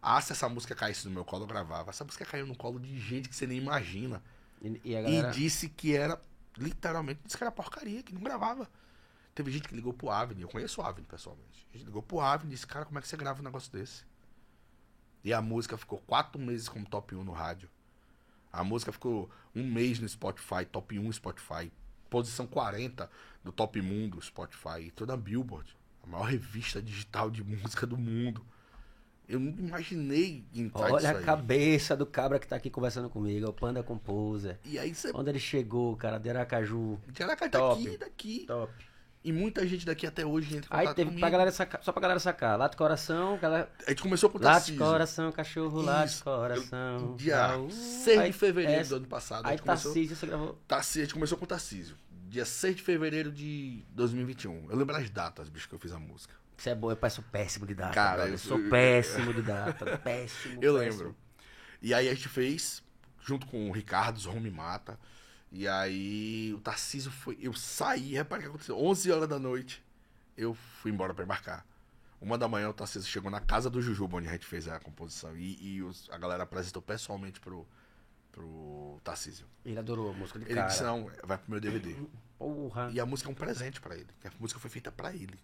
Speaker 2: Ah, se essa música caísse no meu colo, eu gravava. Essa música caiu no colo de gente que você nem imagina.
Speaker 1: E, e,
Speaker 2: galera... e disse que era, literalmente, disse que era porcaria, que não gravava. Teve gente que ligou pro Avni, eu conheço o Avni pessoalmente. A gente ligou pro Avni e disse, cara, como é que você grava um negócio desse? E a música ficou quatro meses como top 1 no rádio. A música ficou um mês no Spotify, top 1 Spotify. Posição 40 do top mundo Spotify. Toda a Billboard. A maior revista digital de (laughs) música do mundo. Eu não imaginei
Speaker 1: entrar Olha a cabeça do cabra que tá aqui conversando comigo, é o Panda Composer.
Speaker 2: E aí você...
Speaker 1: Onde ele chegou, cara, de Aracaju.
Speaker 2: De Aracaju, top, daqui, daqui.
Speaker 1: Top.
Speaker 2: E muita gente daqui até hoje entra
Speaker 1: em Aí teve pra galera sacar, só pra galera sacar. Lá de coração, galera...
Speaker 2: A gente começou com o
Speaker 1: Lá de coração, cachorro, Isso. de coração.
Speaker 2: Eu, dia 6 de fevereiro é... do ano passado.
Speaker 1: Aí Tarcísio, você gravou?
Speaker 2: Tarcísio, a gente começou com o Tarcísio. Dia 6 de fevereiro de 2021. Eu lembro as datas, bicho, que eu fiz a música.
Speaker 1: Você é bom, eu sou péssimo de data.
Speaker 2: Cara,
Speaker 1: eu sou péssimo de data. péssimo.
Speaker 2: Eu
Speaker 1: péssimo.
Speaker 2: lembro. E aí a gente fez, junto com o Ricardo, Home Mata. E aí o Tarcísio foi. Eu saí, repare o que aconteceu. 11 horas da noite eu fui embora para embarcar. Uma da manhã o Tarcísio chegou na casa do Jujuba, onde a gente fez a composição. E, e os, a galera apresentou pessoalmente pro, pro Tarcísio.
Speaker 1: Ele adorou a música de
Speaker 2: ele
Speaker 1: cara.
Speaker 2: Ele disse, não, vai pro meu DVD. (laughs)
Speaker 1: Porra.
Speaker 2: E a música é um presente para ele. a música foi feita para ele.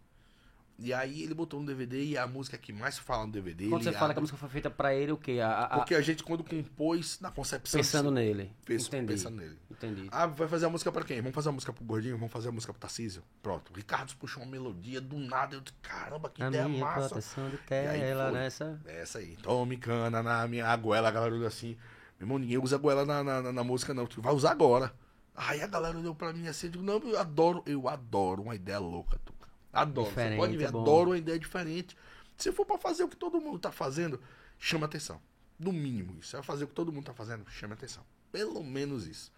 Speaker 2: E aí ele botou no DVD e a música que mais fala no DVD.
Speaker 1: Quando você fala que a música foi feita para ele, o quê? A,
Speaker 2: a, Porque a gente, quando compôs na concepção.
Speaker 1: Pensando assim, nele.
Speaker 2: Fez, Entendi. Pensando nele.
Speaker 1: Entendi.
Speaker 2: Ah, vai fazer a música para quem? Vamos fazer a música pro Gordinho? Vamos fazer a música pro Tarcísio? Pronto. O Ricardo puxou uma melodia do nada. Eu disse, caramba, que a ideia
Speaker 1: minha
Speaker 2: massa.
Speaker 1: proteção de tela nessa.
Speaker 2: Essa aí. Tome cana na minha goela. A galera assim. Meu irmão, ninguém usa goela na, na, na, na música, não. Tu vai usar agora. Aí a galera olhou pra mim assim. Eu digo, não, eu adoro, eu adoro uma ideia louca, tu. Adoro. Diferente, Você pode ver, bom. adoro uma ideia diferente. Se for para fazer o que todo mundo tá fazendo, chama atenção. No mínimo isso. É fazer o que todo mundo tá fazendo, chama atenção. Pelo menos isso.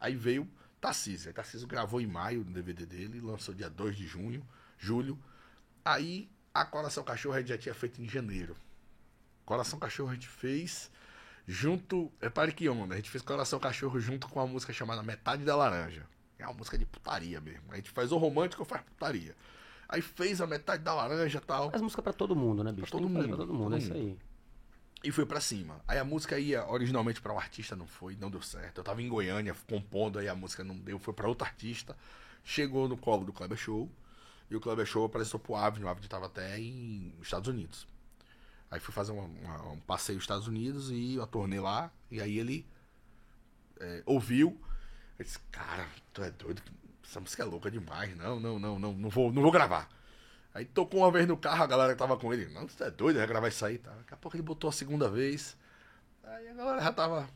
Speaker 2: Aí veio Tarcísio. Aí Tarcísio gravou em maio no DVD dele, lançou dia 2 de junho, julho. Aí a Coração Cachorro a gente já tinha feito em janeiro. Coração Cachorro a gente fez junto. Repare que onda. A gente fez Coração Cachorro junto com uma música chamada Metade da Laranja. É uma música de putaria mesmo. A gente faz o romântico ou faz putaria. Aí fez a metade da laranja e tal.
Speaker 1: Faz música pra todo mundo, né, bicho?
Speaker 2: Pra todo mundo.
Speaker 1: Pra todo mundo, todo é isso aí.
Speaker 2: E foi pra cima. Aí a música ia originalmente para um artista, não foi, não deu certo. Eu tava em Goiânia compondo, aí a música não deu, foi para outro artista. Chegou no colo do Kleber Show. E o Kleber Show apresentou pro Avni. O Avni tava até em Estados Unidos. Aí fui fazer uma, uma, um passeio nos Estados Unidos e uma turnê lá. E aí ele é, ouviu. Eu disse, cara, tu é doido? essa música é louca demais. Não, não, não, não, não vou, não vou gravar. Aí tocou uma vez no carro, a galera que tava com ele, não, você é doido, vai gravar isso aí, tá? Daqui a pouco ele botou a segunda vez. Aí a galera já tava.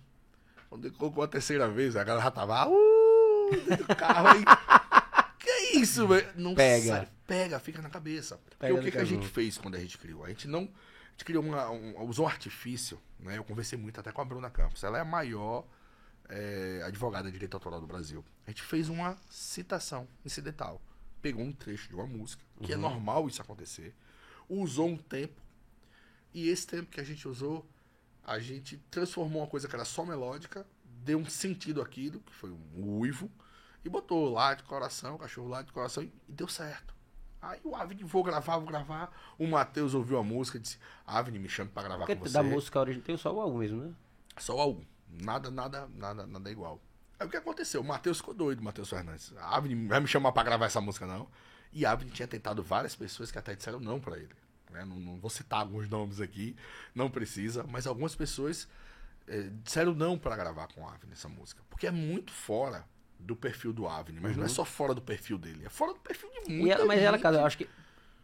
Speaker 2: Quando ele colocou a terceira vez, a galera já tava. Uh, dentro do carro aí. (laughs) que isso, velho? Não
Speaker 1: pega. Sai,
Speaker 2: pega, fica na cabeça. Porque o que, que a gente fez quando a gente criou? A gente não. A gente criou uma. Um, usou um artifício, né? Eu conversei muito até com a Bruna Campos. Ela é a maior é, advogada de direito autoral do Brasil. A gente fez uma citação incidental. Pegou um trecho de uma música, que é uhum. é normal isso acontecer, usou um tempo, e esse tempo que a gente usou, a gente transformou uma coisa que era só melódica, deu um sentido àquilo, que foi um uivo, e botou lá de coração, cachorro lá de coração, e deu certo. Aí o Avni, vou gravar, vou gravar. O Matheus ouviu a música e disse: Avni, me chama pra gravar Porque com você.
Speaker 1: Da música original tem só o álbum mesmo, né?
Speaker 2: Só o álbum. Nada, nada, nada, nada igual. Aí o que aconteceu? O Matheus ficou doido, Matheus Fernandes. A Avni vai me chamar para gravar essa música, não. E a Avni tinha tentado várias pessoas que até disseram não para ele. Né? Não, não, vou citar alguns nomes aqui, não precisa, mas algumas pessoas é, disseram não pra gravar com o Avni essa música. Porque é muito fora do perfil do Avni. Mas não é só fora do perfil dele, é fora do perfil de
Speaker 1: Uhum. E
Speaker 2: muita
Speaker 1: ela, mas ela,
Speaker 2: gente.
Speaker 1: cara, eu acho que.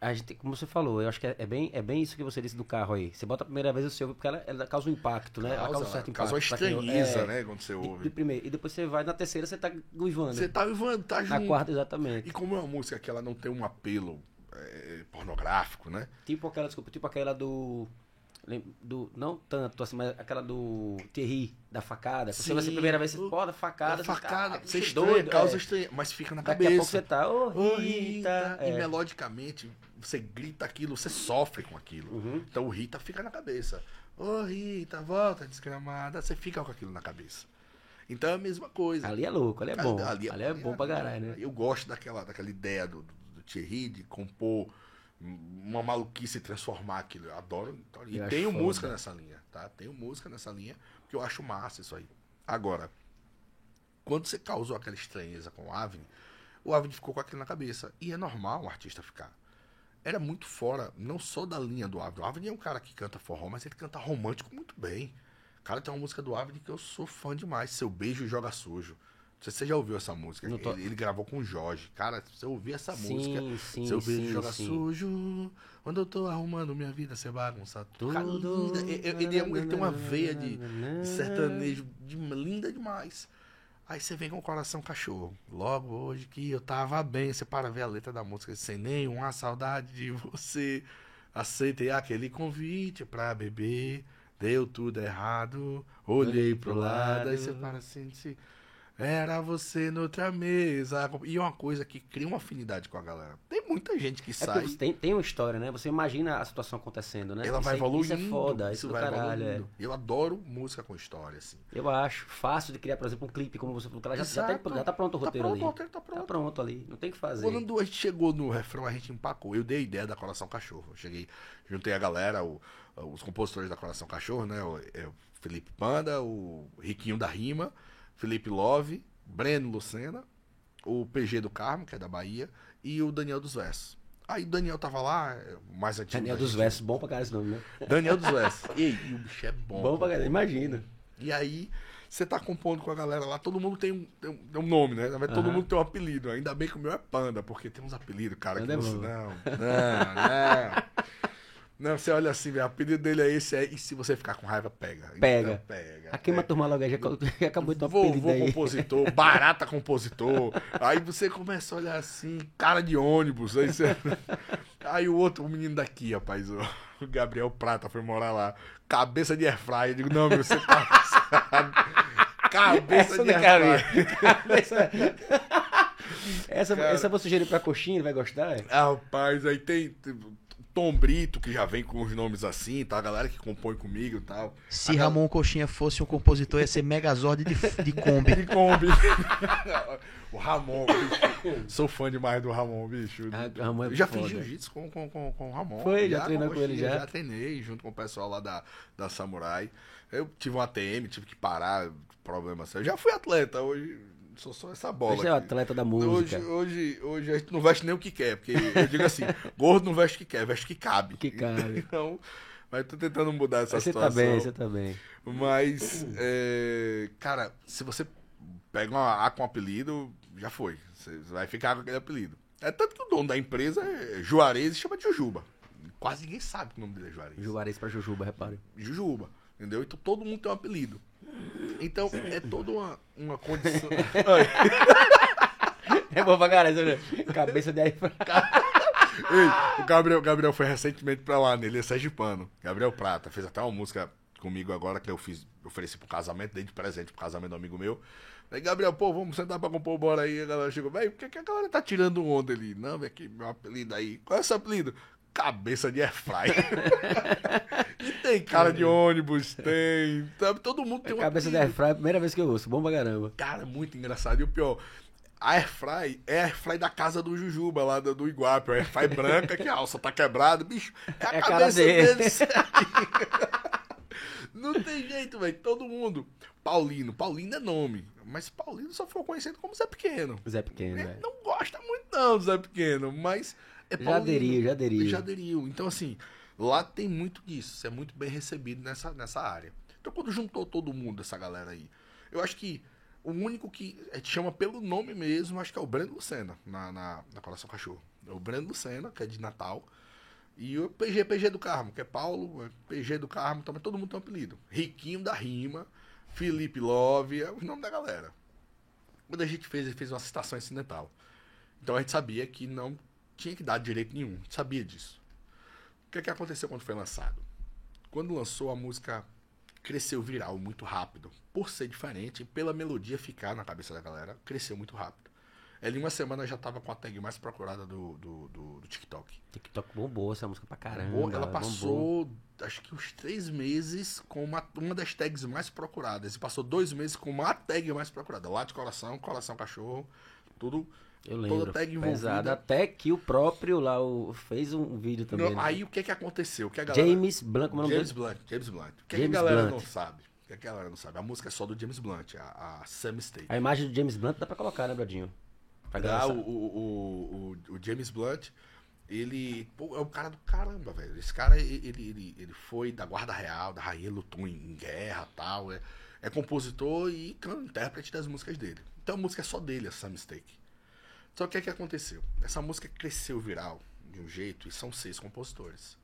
Speaker 1: A gente, como você falou, eu acho que é, é bem, é bem isso que você disse do carro aí. Você bota a primeira vez o seu, porque ela, ela causa um impacto, né? ela causa um certo impacto.
Speaker 2: causa estranheza,
Speaker 1: é,
Speaker 2: né? Quando você
Speaker 1: De,
Speaker 2: ouve.
Speaker 1: de primeiro. E depois você vai na terceira, você tá guivando.
Speaker 2: Você tá vivendo, tá
Speaker 1: Na
Speaker 2: junto.
Speaker 1: quarta, exatamente.
Speaker 2: E como é uma música que ela não tem um apelo é, pornográfico, né?
Speaker 1: Tipo aquela, desculpa, tipo aquela do. Do não tanto assim, mas aquela do Thierry, da facada. Você vai ser a
Speaker 2: Sim,
Speaker 1: primeira vez, você pode, facada,
Speaker 2: a facada,
Speaker 1: caralho,
Speaker 2: você
Speaker 1: que
Speaker 2: estranha, causa
Speaker 1: é.
Speaker 2: estranha, mas fica na
Speaker 1: Daqui a pouco
Speaker 2: cabeça.
Speaker 1: você tá, ô
Speaker 2: Ô,
Speaker 1: Rita.
Speaker 2: E
Speaker 1: é.
Speaker 2: melodicamente, você grita aquilo, você sofre com aquilo.
Speaker 1: Uhum.
Speaker 2: Então o Rita fica na cabeça. Ô Rita, volta desgramada. Você fica com aquilo na cabeça. Então é a mesma coisa.
Speaker 1: Ali é louco, ali é bom. Ali,
Speaker 2: Ali-
Speaker 1: é bom pra caralho, né?
Speaker 2: Eu gosto daquela, daquela ideia do, do, do Thierry de compor uma maluquice transformar aquilo. Eu adoro. Então, e
Speaker 1: Eu
Speaker 2: tenho
Speaker 1: foda.
Speaker 2: música nessa linha, tá? Tenho música nessa linha, porque eu acho massa isso aí. Agora, quando você causou aquela estranheza com o Avni, o Avni ficou com aquilo na cabeça. E é normal um artista ficar. Era muito fora, não só da linha do Avni. O Avni é um cara que canta forró, mas ele canta romântico muito bem. Cara, tem uma música do Avni que eu sou fã demais. Seu Beijo Joga Sujo. Não sei se você já ouviu essa música.
Speaker 1: Tô-
Speaker 2: Ele, ele gravou com o Jorge. Cara, se você ouvir essa
Speaker 1: Sim,
Speaker 2: música,
Speaker 1: sim,
Speaker 2: seu beijo
Speaker 1: sim,
Speaker 2: joga
Speaker 1: sim.
Speaker 2: sujo. Quando eu tô arrumando minha vida, você bagunça tudo. Cara, linda. Ele, ele é ele tem uma veia de, de sertanejo de- linda demais. Aí você vem com o coração cachorro. Logo hoje que eu tava bem, você para ver a letra da música sem nenhuma saudade de você. Aceitei aquele convite pra beber. Deu tudo errado. Olhei pro lado. Aí você para assim. se- Era você noutra mesa. E é uma coisa que cria uma afinidade com a galera. Tem muita gente que
Speaker 1: É
Speaker 2: sai.
Speaker 1: tem, tem uma história, né? Você imagina a situação acontecendo, né?
Speaker 2: Ela
Speaker 1: Isso
Speaker 2: vai evoluindo.
Speaker 1: Isso é foda, isso, do
Speaker 2: vai
Speaker 1: caralho, é.
Speaker 2: Eu adoro música com história, assim.
Speaker 1: Eu acho fácil de criar, por exemplo, um clipe, como você falou, que ela já, já, tá, já tá pronto o
Speaker 2: Tá
Speaker 1: roteiro
Speaker 2: pronto,
Speaker 1: ali.
Speaker 2: o roteiro tá
Speaker 1: Tá
Speaker 2: pronto.
Speaker 1: pronto ali, não tem o que fazer.
Speaker 2: Quando a gente chegou no refrão, a gente empacou. Eu dei a ideia da Coração Cachorro. Eu cheguei, juntei a galera, o- os compositores da Coração Cachorro, né? O, é o Felipe Panda, o Riquinho da Rima, Felipe Love, Breno Lucena, o PG do Carmo, que é da Bahia, e o Daniel dos Versos. Aí o Daniel tava lá, é, mais antigo.
Speaker 1: Daniel
Speaker 2: da
Speaker 1: dos. Versos, bom pra caralho esse nome, né?
Speaker 2: Daniel dos Versos. E, e o bicho é bom.
Speaker 1: Bom pra caralho, imagina.
Speaker 2: E aí, você tá compondo com a galera lá, todo mundo tem um, tem um, nome, né? Verdade, todo mundo tem um apelido. Ainda bem que o meu é Panda, porque tem uns apelidos, cara,
Speaker 1: Panda
Speaker 2: que
Speaker 1: é
Speaker 2: você.
Speaker 1: bom.
Speaker 2: Não, não, não. (laughs) Não, você olha assim, o apelido dele é esse aí, e se você ficar com raiva, pega.
Speaker 1: Pega.
Speaker 2: Então, pega.
Speaker 1: A queima
Speaker 2: é.
Speaker 1: turma logo já, (laughs) já acabou de dar
Speaker 2: Vovô
Speaker 1: aí.
Speaker 2: compositor, (laughs) barata compositor. Aí você começa a olhar assim, cara de ônibus. Aí, você... (laughs) aí o outro, o menino daqui, rapaz, o Gabriel Prata foi morar lá. Cabeça de airfryer. Eu digo, não, meu, você tá. Cabeça
Speaker 1: Essa
Speaker 2: de airfryer.
Speaker 1: ver. essa,
Speaker 2: Cara.
Speaker 1: essa eu vou sugerir pra coxinha, ele vai gostar? é?
Speaker 2: Ah, Rapaz, aí tem. tem Tom Brito, que já vem com os nomes assim, tá? A galera que compõe comigo e tal.
Speaker 3: Se Ramon Coxinha fosse um compositor, ia ser Megazord de, de Kombi. (laughs)
Speaker 2: De Kombi. (laughs) o Ramon, bicho. Sou fã demais do Ramon, bicho.
Speaker 1: Ah, Ramon é
Speaker 2: Eu já
Speaker 1: foda.
Speaker 2: fiz jiu-jitsu com, com, com, com o Ramon.
Speaker 1: Foi? Já treinou com ele, já?
Speaker 2: Já treinei junto com o pessoal lá da, da Samurai. Eu tive um ATM, tive que parar, problema sério. Já fui atleta, hoje sou só essa bola.
Speaker 1: Você é o atleta da
Speaker 2: Hoje,
Speaker 1: música.
Speaker 2: hoje, hoje a gente não veste nem o que quer, porque eu digo assim, (laughs) gordo não veste o que quer, veste o que cabe.
Speaker 1: Que cabe. (laughs)
Speaker 2: Então, mas tô tentando mudar essa
Speaker 1: Mas você tá
Speaker 2: situação.
Speaker 1: bem, você tá bem.
Speaker 2: Mas, é, cara, se você pega uma A com apelido, já foi. Você vai ficar com aquele apelido. É tanto que o dono da empresa é Juarez e chama de Jujuba. Quase ninguém sabe que o nome dele é Juarez.
Speaker 1: Juarez pra Jujuba, repare.
Speaker 2: Jujuba. Entendeu? Então todo mundo tem um apelido. Então é toda uma, uma condição.
Speaker 1: É bom pra caralho, né? Cabeça de iPhone.
Speaker 2: Ei, o Gabriel, Gabriel foi recentemente pra lá, nele é sergipano. Gabriel Prata fez até uma música comigo agora que eu fiz, ofereci pro casamento, dei de presente pro casamento do amigo meu. Aí, Gabriel, pô, vamos sentar pra compor, bora aí. A galera chegou, velho, por que, que a galera tá tirando onda ali? Não, velho, aqui, meu apelido aí. Qual é seu apelido? Cabeça de airfryer. (laughs) e tem cara de ônibus, tem. Sabe, todo mundo tem um
Speaker 1: Cabeça de
Speaker 2: apelido.
Speaker 1: Airfry, primeira vez que eu ouço. Bom pra caramba.
Speaker 2: Cara, muito engraçado. E o pior, a Airfry é a Airfry da casa do Jujuba, lá do, do Iguape. A Airfry branca, que a alça tá quebrada. Bicho, é a
Speaker 1: É
Speaker 2: cabeça
Speaker 1: dele.
Speaker 2: dele. (laughs) Não tem jeito, velho. Todo mundo. Paulino. Paulino é nome. Mas Paulino só foi conhecido como Zé Pequeno.
Speaker 1: Zé Pequeno,
Speaker 2: Ele
Speaker 1: velho.
Speaker 2: não gosta muito, não, do Zé Pequeno. Mas é
Speaker 1: Já aderiu, já aderiu.
Speaker 2: Já aderiu. Então, assim, lá tem muito disso. Você é muito bem recebido nessa, nessa área. Então quando juntou todo mundo, essa galera aí, eu acho que o único que gente chama pelo nome mesmo, acho que é o Breno Lucena, na, na, na Coração Cachorro. É o Breno Lucena, que é de Natal. E o PG, PG do Carmo, que é Paulo, é PG do Carmo, também todo mundo tem um apelido. Riquinho da Rima, Felipe Love, é o nome da galera. Quando a gente fez, ele fez uma citação incidental. Então a gente sabia que não tinha que dar direito nenhum, sabia disso. O que, é que aconteceu quando foi lançado? Quando lançou, a música cresceu viral muito rápido. Por ser diferente, pela melodia ficar na cabeça da galera, cresceu muito rápido. Ela em uma semana já tava com a tag mais procurada do, do, do, do TikTok.
Speaker 1: TikTok bombou essa música pra caramba.
Speaker 2: Bombou, ela
Speaker 1: bombou.
Speaker 2: passou, acho que uns três meses com uma, uma das tags mais procuradas. E passou dois meses com uma tag mais procurada. Lá de coração, coração cachorro, tudo.
Speaker 1: Eu lembro.
Speaker 2: Toda tag
Speaker 1: pesado.
Speaker 2: envolvida.
Speaker 1: Até que o próprio lá o, fez um vídeo também.
Speaker 2: Não,
Speaker 1: né?
Speaker 2: aí o que que aconteceu? O que a galera...
Speaker 1: James Blanco, como é o nome
Speaker 2: James
Speaker 1: dele?
Speaker 2: Blunt, James Blunt. O que,
Speaker 1: James
Speaker 2: que a galera
Speaker 1: Blunt.
Speaker 2: não sabe? O que, que a galera não sabe? A música é só do James Blunt, a, a Sam State.
Speaker 1: A imagem do James Blunt dá pra colocar, né, Bradinho? Pra galera
Speaker 2: o, o, o, o, James Blunt, ele pô, é um cara do caramba, velho. Esse cara, ele, ele, ele foi da Guarda Real, da Rainha, lutou em, guerra tal. É, é compositor e intérprete das músicas dele. Então a música é só dele, essa Mistake. Só que o é que aconteceu? Essa música cresceu viral de um jeito e são seis compositores.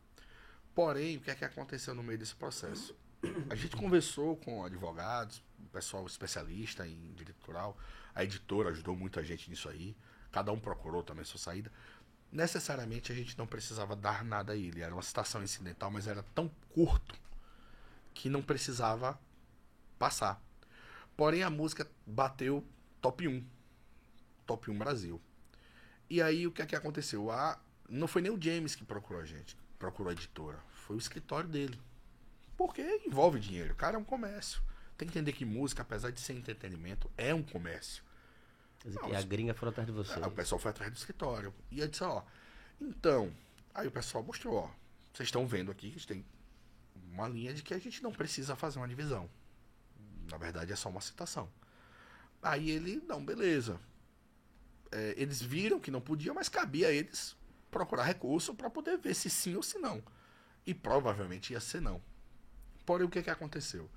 Speaker 2: Porém, o que é que aconteceu no meio desse processo? A gente conversou com advogados, pessoal especialista em direito autoral, a editora ajudou muito a gente nisso aí, cada um procurou também sua saída. Necessariamente a gente não precisava dar nada a ele, era uma citação incidental, mas era tão curto que não precisava passar. Porém, a música bateu top 1. Top 1 Brasil. E aí, o que é que aconteceu? A, não foi nem o James que procurou a gente, procurou a editora. Foi o escritório dele. Porque envolve dinheiro. O cara é um comércio. Tem que entender que música, apesar de ser entretenimento, é um comércio.
Speaker 1: Dizer
Speaker 2: Não,
Speaker 1: que a gringa foram atrás de você.
Speaker 2: Aí o pessoal foi atrás do escritório. E eu disse, ó, então, aí o pessoal mostrou, ó, vocês estão vendo aqui que a gente tem uma linha de que a gente não precisa fazer uma divisão. Na verdade é só uma citação. Aí ele, não, beleza. É, eles viram que não podia, mas cabia a eles procurar recurso para poder ver se sim ou se não. E provavelmente ia ser não. Porém, o que, que aconteceu?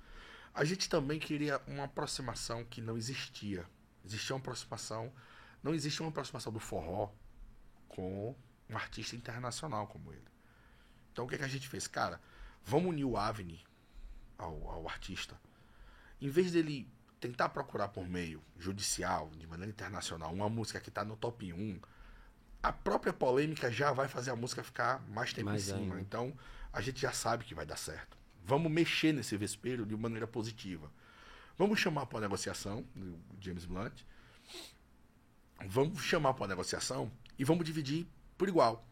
Speaker 2: A gente também queria uma aproximação que não existia. Existia uma aproximação. Não existe uma aproximação do forró com um artista internacional como ele. Então o que, que a gente fez? Cara, vamos unir o Avni ao, ao artista. Em vez dele tentar procurar por meio judicial, de maneira internacional, uma música que está no top 1, a própria polêmica já vai fazer a música ficar mais tempo
Speaker 1: Mais
Speaker 2: em cima.
Speaker 1: ainda.
Speaker 2: Então a gente já sabe que vai dar certo. Vamos mexer nesse vespeiro de maneira positiva. Vamos chamar para negociação, o James Blunt. Vamos chamar para negociação e vamos dividir por igual.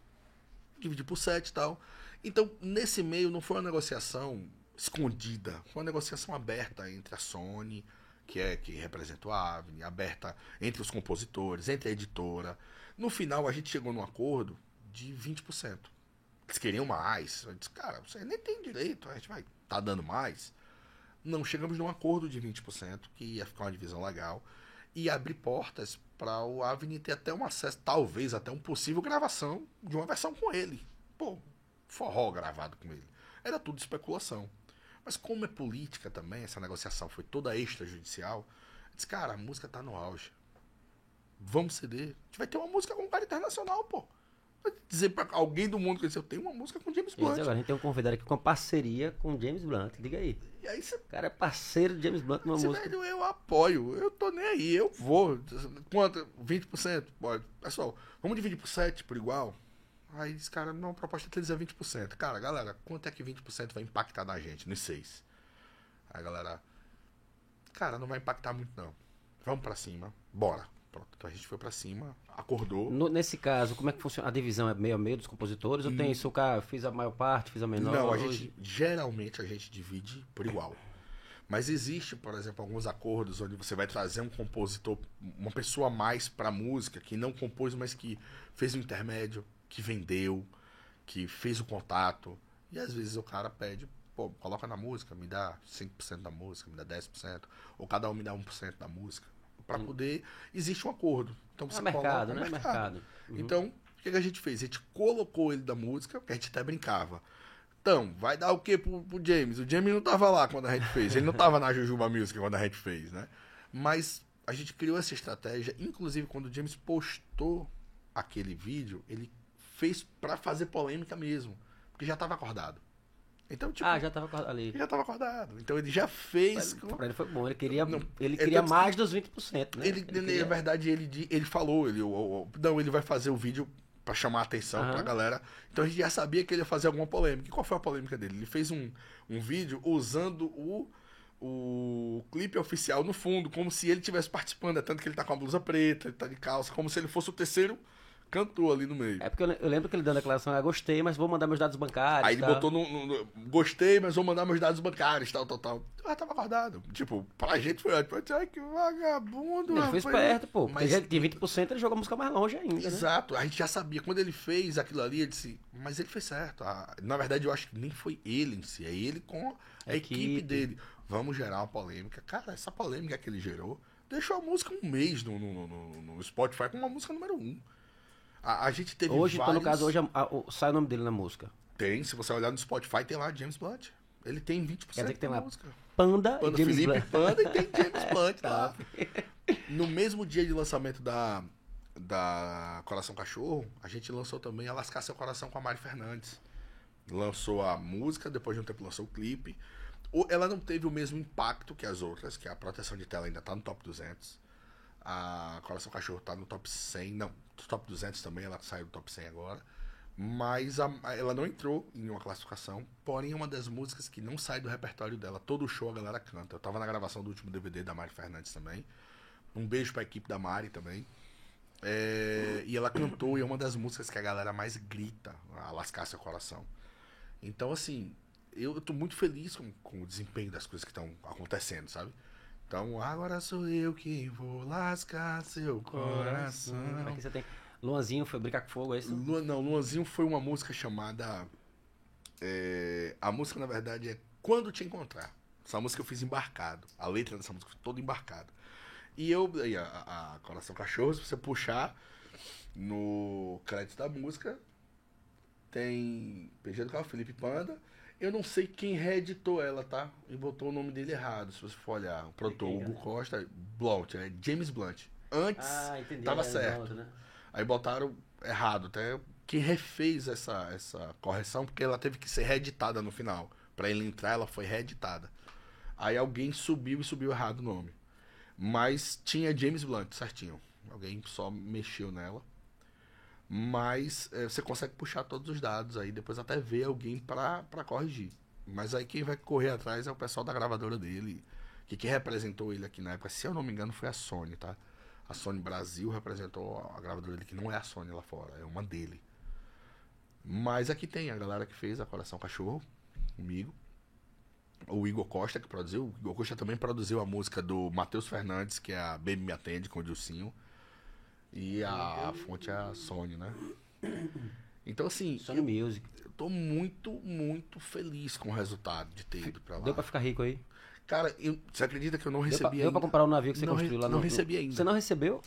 Speaker 2: Dividir por sete e tal. Então, nesse meio, não foi uma negociação escondida. Foi uma negociação aberta entre a Sony, que é que representa o Avni, aberta entre os compositores, entre a editora. No final, a gente chegou num acordo de 20%. Eles queriam mais. Eu disse, cara, você nem tem direito, a gente vai tá dando mais. Não, chegamos num acordo de 20%, que ia ficar uma divisão legal, e abrir portas para o Avni ter até um acesso, talvez até uma possível gravação de uma versão com ele. Pô, forró gravado com ele. Era tudo especulação. Mas como é política também, essa negociação foi toda extrajudicial, disse, cara, a música tá no auge. Vamos ceder. A gente vai ter uma música com cara internacional, pô. Vai dizer pra alguém do mundo que eu tenho uma música com James
Speaker 1: E agora
Speaker 2: Blunt.
Speaker 1: a gente tem um convidado aqui com uma parceria com o James Blunt. Diga aí.
Speaker 2: E aí você
Speaker 1: O cara é parceiro de James Blunt numa
Speaker 2: Você,
Speaker 1: música.
Speaker 2: velho, eu apoio. Eu tô nem aí. Eu vou. Quanto? 20%? Pode. Pessoal, vamos dividir por 7 por igual? Aí esse cara, não, a proposta deles é 20%. Cara, galera, quanto é que 20% vai impactar na gente? Nos 6. Aí a galera, cara, não vai impactar muito não. Vamos pra cima. Bora. Pronto. Então a gente foi pra cima, acordou.
Speaker 1: No- nesse caso, como é que funciona? A divisão é meio a meio dos compositores? Ou tem isso, cara, fiz a maior parte, fiz a menor?
Speaker 2: Não, a gente geralmente a gente divide por igual. Mas existe, por exemplo, alguns acordos onde você vai trazer um compositor, uma pessoa a mais pra música, que não compôs, mas que fez o intermédio, que vendeu, que fez o contato. E às vezes o cara pede, pô, coloca na música, me dá 5% da música, me dá 10%, ou cada um me dá 1% da música. Pra poder. Existe um acordo. Então
Speaker 1: É
Speaker 2: você
Speaker 1: mercado,
Speaker 2: coloca-
Speaker 1: né?
Speaker 2: é
Speaker 1: Mercado. Uhum.
Speaker 2: Então, o que, que a gente fez? A gente colocou ele da música, que a gente até brincava. Então, vai dar o que pro, pro James? O James não tava lá quando a gente fez. Ele não tava na Jujuba Music quando a gente fez, né? Mas a gente criou essa estratégia. Inclusive, quando o James postou aquele vídeo, ele fez pra fazer polêmica mesmo. Porque já tava acordado. Então, tipo,
Speaker 1: Ah, já tava ali.
Speaker 2: ele já tava acordado. Então ele já fez. com-
Speaker 1: Pra ele foi bom. Ele queria,
Speaker 2: Não,
Speaker 1: ele queria mais dos 20%, né?
Speaker 2: Ele, na
Speaker 1: queria-
Speaker 2: verdade, ele, ele falou, ele, o- o- não, ele vai fazer o vídeo pra chamar a atenção
Speaker 1: Aham.
Speaker 2: pra galera. Então a gente já sabia que ele ia fazer alguma polêmica. E qual foi a polêmica dele? Ele fez um, um vídeo usando o, o clipe oficial no fundo, como se ele estivesse participando. É tanto que ele tá com a blusa preta, ele tá de calça, como se ele fosse o terceiro cantor ali no meio.
Speaker 1: É porque eu, eu lembro que ele dando a declaração, ah, gostei, mas vou mandar meus dados bancários.
Speaker 2: Aí ele
Speaker 1: tá?
Speaker 2: botou no, no- no- Gostei, mas vou mandar meus dados bancários, tal, tal, tal. Ah, tava acordado. Tipo, pra gente foi ótimo. Ai, que vagabundo,
Speaker 1: Ele foi
Speaker 2: rapaz.
Speaker 1: esperto, pô.
Speaker 2: Mas
Speaker 1: que tinha 20%, ele jogou a música mais longe ainda, né?
Speaker 2: Exato, a gente já sabia. Quando ele fez aquilo ali, ele disse, mas ele fez certo. Ah, na verdade, eu acho que nem foi ele em si, é ele com a equipe,
Speaker 1: Equipe.
Speaker 2: dele. Vamos gerar uma polêmica. Cara, essa polêmica que ele gerou deixou a música um mês no, no, no- no Spotify com uma música número um. A, a gente teve
Speaker 1: Hoje, então, no
Speaker 2: vários...
Speaker 1: caso, hoje a- a- o- sai o nome dele na música.
Speaker 2: Tem, se você olhar no Spotify, tem lá James Blunt. Ele tem 20%
Speaker 1: Quer dizer que tem lá
Speaker 2: música.
Speaker 1: Panda,
Speaker 2: Panda
Speaker 1: e James
Speaker 2: Felipe
Speaker 1: Blunt.
Speaker 2: Panda e tem James (laughs) Blunt lá. No mesmo dia de lançamento da, da Coração Cachorro, a gente lançou também a Lascar Seu Coração com a Mari Fernandes. Lançou a música, depois de um tempo lançou o clipe. Ela não teve o mesmo impacto que as outras, que a proteção de tela ainda tá no top 200. A Coração Cachorro tá no top 100, não, top 200 também, ela saiu do top 100 agora. Mas a- ela não entrou em uma classificação, porém é uma das músicas que não sai do repertório dela. Todo show a galera canta. Eu tava na gravação do último DVD da Mari Fernandes também. Um beijo pra equipe da Mari também. É, e ela cantou e é uma das músicas que a galera mais grita, a lascar seu coração. Então, assim, eu, eu tô muito feliz com, com o desempenho das coisas que estão acontecendo, sabe? Então, agora sou eu que vou lascar seu coração.
Speaker 1: Aqui você tem. Luanzinho foi brincar com fogo, é isso?
Speaker 2: Não, Luanzinho foi uma música chamada. é, a música, na verdade, é Quando Te Encontrar. Essa música eu fiz embarcado. A letra dessa música foi toda embarcada. E eu, a, a Coração Cachorro, se você puxar no crédito da música, tem PG do Carro Felipe Panda. Eu não sei quem reeditou ela, tá? E botou o nome dele errado. Se você for olhar, o produtor
Speaker 1: quem,
Speaker 2: Hugo? Costa, Blunt, é James Blunt. Antes,
Speaker 1: Ah, entendi.
Speaker 2: tava certo.
Speaker 1: outro, né?
Speaker 2: Aí botaram errado, até que refez essa, essa correção, porque ela teve que ser reeditada no final. Pra ele entrar, ela foi reeditada. Aí alguém subiu e subiu errado o nome. Mas tinha James Blunt certinho. Alguém só mexeu nela. Mas eh, você consegue puxar todos os dados aí, depois até ver alguém pra corrigir. Mas aí quem vai correr atrás é o pessoal da gravadora dele. Que quem representou ele aqui na época, se eu não me engano, foi a Sony, tá? A Sony Brasil representou a gravadora dele, que não é a Sony lá fora, é uma dele. Mas aqui tem a galera que fez a Coração Cachorro, comigo. O Igor Costa, que produziu. O Igor Costa também produziu a música do Matheus Fernandes, que é a Baby Me Atende, com o Dilcinho. E a, fonte é a Sony, né? Então, assim,
Speaker 1: Sony Music.
Speaker 2: eu tô muito, muito feliz com o resultado de ter ido pra lá.
Speaker 1: Deu pra ficar rico aí?
Speaker 2: Cara, eu- você acredita que eu não
Speaker 1: Deu pra,
Speaker 2: recebi
Speaker 1: deu pra
Speaker 2: ainda?
Speaker 1: comprar o navio que você
Speaker 2: Não
Speaker 1: construiu
Speaker 2: re-
Speaker 1: lá no
Speaker 2: não recebi ainda.
Speaker 1: Você não recebeu?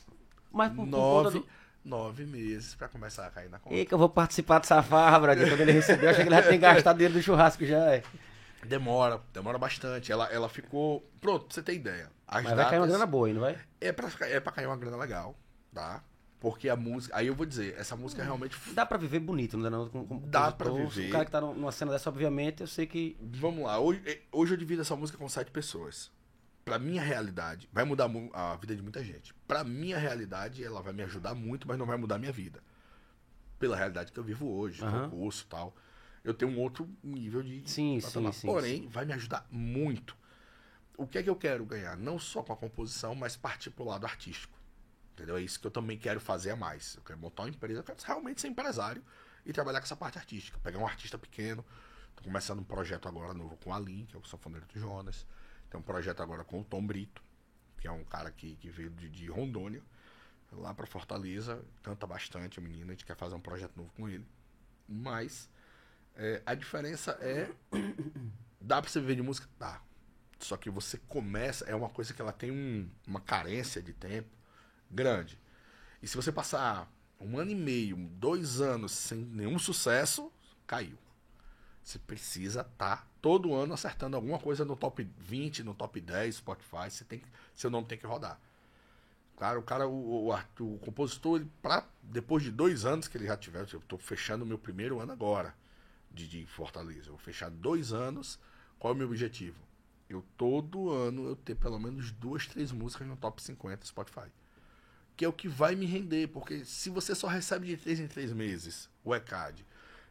Speaker 1: Mas por,
Speaker 2: Nove,
Speaker 1: do...
Speaker 2: nove meses pra começar a cair na conta.
Speaker 1: Ei, que eu vou participar dessa farra. Quando ele recebeu, eu achei que ele já tem gastado dinheiro do churrasco já. É.
Speaker 2: Demora, demora bastante. Ela, ela ficou. Pronto, pra você ter ideia. As
Speaker 1: Mas vai cair uma
Speaker 2: datas-
Speaker 1: grana boa aí, não vai?
Speaker 2: É pra, é pra cair uma grana legal, tá? Porque a música. Aí eu vou dizer, essa música realmente.
Speaker 1: Dá pra viver bonito, não dá não? Com, com
Speaker 2: Dá pra
Speaker 1: compositor.
Speaker 2: viver.
Speaker 1: O cara que tá numa cena dessa, obviamente, eu sei que...
Speaker 2: Vamos lá, hoje, eh, hoje eu divido essa música com sete pessoas. Pra minha realidade, vai mudar mu- a vida de muita gente. Pra minha realidade, ela vai me ajudar muito, mas não vai mudar a minha vida. Pela realidade que eu vivo hoje,
Speaker 1: Aham.
Speaker 2: concurso e tal. Eu tenho um outro nível de.
Speaker 1: Sim, sim, sim,
Speaker 2: Porém, vai me ajudar muito. O que é que eu quero ganhar? Não só com a composição, mas partir pro lado artístico. Entendeu? É isso que eu também quero fazer a mais. Eu quero montar uma empresa, eu quero realmente ser empresário e trabalhar com essa parte artística. Pegar um artista pequeno. Tô começando um projeto agora novo com a Aline, que é o sanfoneiro do Jonas. Tem um projeto agora com o Tom Brito, que é um cara que, que veio de, de Rondônia, lá pra Fortaleza. Canta bastante a menina, a gente quer fazer um projeto novo com ele. Mas é, a diferença é. Dá pra você viver de música? Dá. Só que você começa, é uma coisa que ela tem um- uma carência de tempo grande. E se você passar um ano e meio, dois anos sem nenhum sucesso, caiu. Você precisa estar todo ano acertando alguma coisa no top 20, no top 10, Spotify. Você tem seu nome tem que rodar. Claro, o cara, o, o, o compositor, ele, pra, depois de dois anos que ele já tiver, eu estou fechando o meu primeiro ano agora de, de Fortaleza. Eu vou fechar dois anos. Qual é o meu objetivo? Eu todo ano eu ter pelo menos duas, três músicas no top 50 Spotify. Que é o que vai me render, porque se você só recebe de três em três meses o ECAD,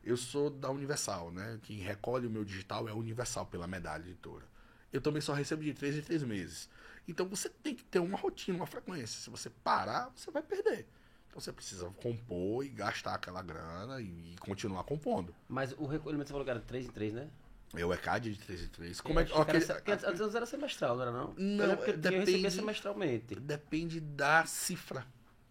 Speaker 2: eu sou da Universal, né? Quem recolhe o meu digital é a Universal pela medalha editora. Eu também só recebo de três em três meses. Então você tem que ter uma rotina, uma frequência. Se você parar, você vai perder. Então você precisa compor e gastar aquela grana e, e continuar compondo.
Speaker 1: Mas o recolhimento você falou que era 3 em 3, né?
Speaker 2: É o ECAD de 3 em 3.
Speaker 1: Como é que. Okay, era, porque antes era semestral, não era não?
Speaker 2: Não,
Speaker 1: porque
Speaker 2: depende,
Speaker 1: eu semestralmente.
Speaker 2: Depende da cifra.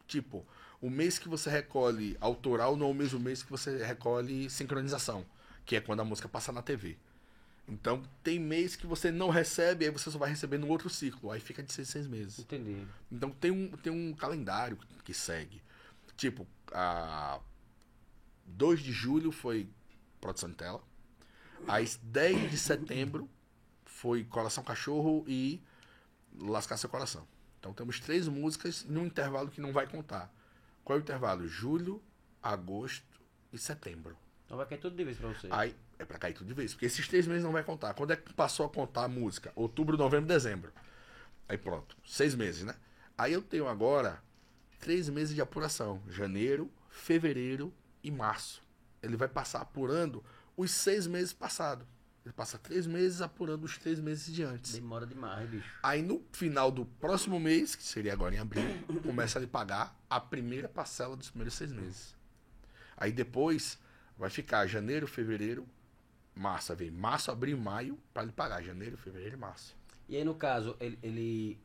Speaker 2: Tipo, o mês que você recolhe autoral não é o mesmo mês que você recolhe sincronização, que é quando a música passa na TV. Então, tem mês que você não recebe, aí você só vai receber no outro ciclo. Aí fica de seis, seis meses.
Speaker 1: Entendi.
Speaker 2: Então, tem um, tem um calendário que segue. Tipo, a 2 de julho foi produção de tela. Aí, 10 de setembro foi Coração Cachorro e Lascar Seu Coração. Então, temos três músicas num intervalo que não vai contar. Qual é o intervalo? Julho, agosto e setembro.
Speaker 1: Então vai cair tudo de vez pra você.
Speaker 2: Aí é pra cair tudo de vez. Porque esses três meses não vai contar. Quando é que passou a contar a música? Outubro, novembro, dezembro. Aí pronto. Seis meses, né? Aí eu tenho agora três meses de apuração. Janeiro, fevereiro e março. Ele vai passar apurando os seis meses passados. Ele passa três meses apurando os três meses de antes.
Speaker 1: Demora demais, bicho.
Speaker 2: Aí no final do próximo mês, que seria agora em abril, começa a lhe pagar a primeira parcela dos primeiros seis meses. Aí depois vai ficar janeiro, fevereiro, março. Vem março, abril, maio, para lhe pagar. Janeiro, fevereiro e março.
Speaker 1: E aí no caso, ele, ele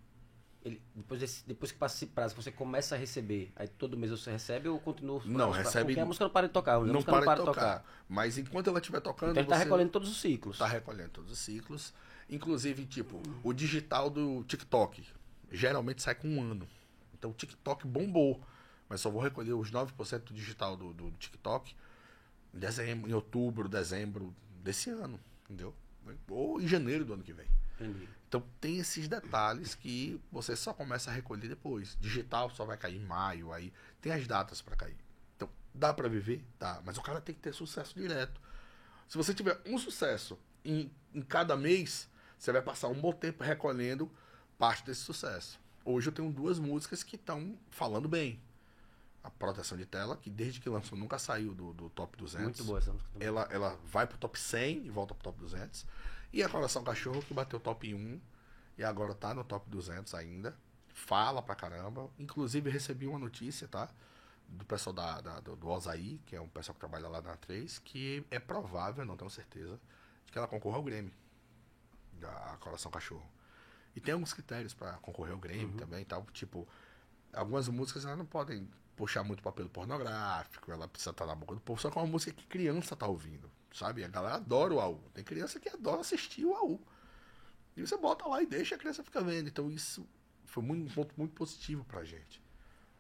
Speaker 1: ele, depois, desse, depois que passa esse prazo, você começa a receber, aí todo mês você recebe ou continua?
Speaker 2: Não, recebe.
Speaker 1: Porque a música não para de tocar.
Speaker 2: Não para, não para, de tocar. tocar. Mas enquanto ela estiver tocando.
Speaker 1: Então ele está recolhendo todos os ciclos.
Speaker 2: Está recolhendo todos os ciclos. Inclusive, tipo, o digital do TikTok geralmente sai com um ano. Então o TikTok bombou. Mas só vou recolher os 9% do digital do, do TikTok em dezembro, em outubro, dezembro desse ano. Entendeu? Ou em janeiro do ano que vem.
Speaker 1: Entendi.
Speaker 2: Então tem esses detalhes que você só começa a recolher depois. Digital só vai cair em maio, aí tem as datas para cair. Então dá para viver, dá, mas o cara tem que ter sucesso direto. Se você tiver um sucesso em, em cada mês, você vai passar um bom tempo recolhendo parte desse sucesso. Hoje eu tenho duas músicas que estão falando bem. A Proteção de Tela, que desde que lançou nunca saiu do, do top 200.
Speaker 1: Muito boa essa música.
Speaker 2: Ela, ela vai pro top 100 e volta pro top 200. E a Coração Cachorro, que bateu top 1 e agora tá no top 200 ainda. Fala pra caramba. Inclusive, recebi uma notícia, tá? Do pessoal da, da do, do Osaí, que é um pessoal que trabalha lá na 3, que é provável, não tenho certeza, de que ela concorra ao Grêmio. Da Coração Cachorro. E tem alguns critérios para concorrer ao Grêmio uhum. também tal. Tipo, algumas músicas elas não podem puxar muito papel pornográfico, ela precisa estar na boca do povo, só que é uma música que criança tá ouvindo. Sabe? A galera adora o AU. Tem criança que adora assistir o AU. E você bota lá e deixa a criança ficar vendo. Então isso foi muito, um ponto muito positivo pra gente.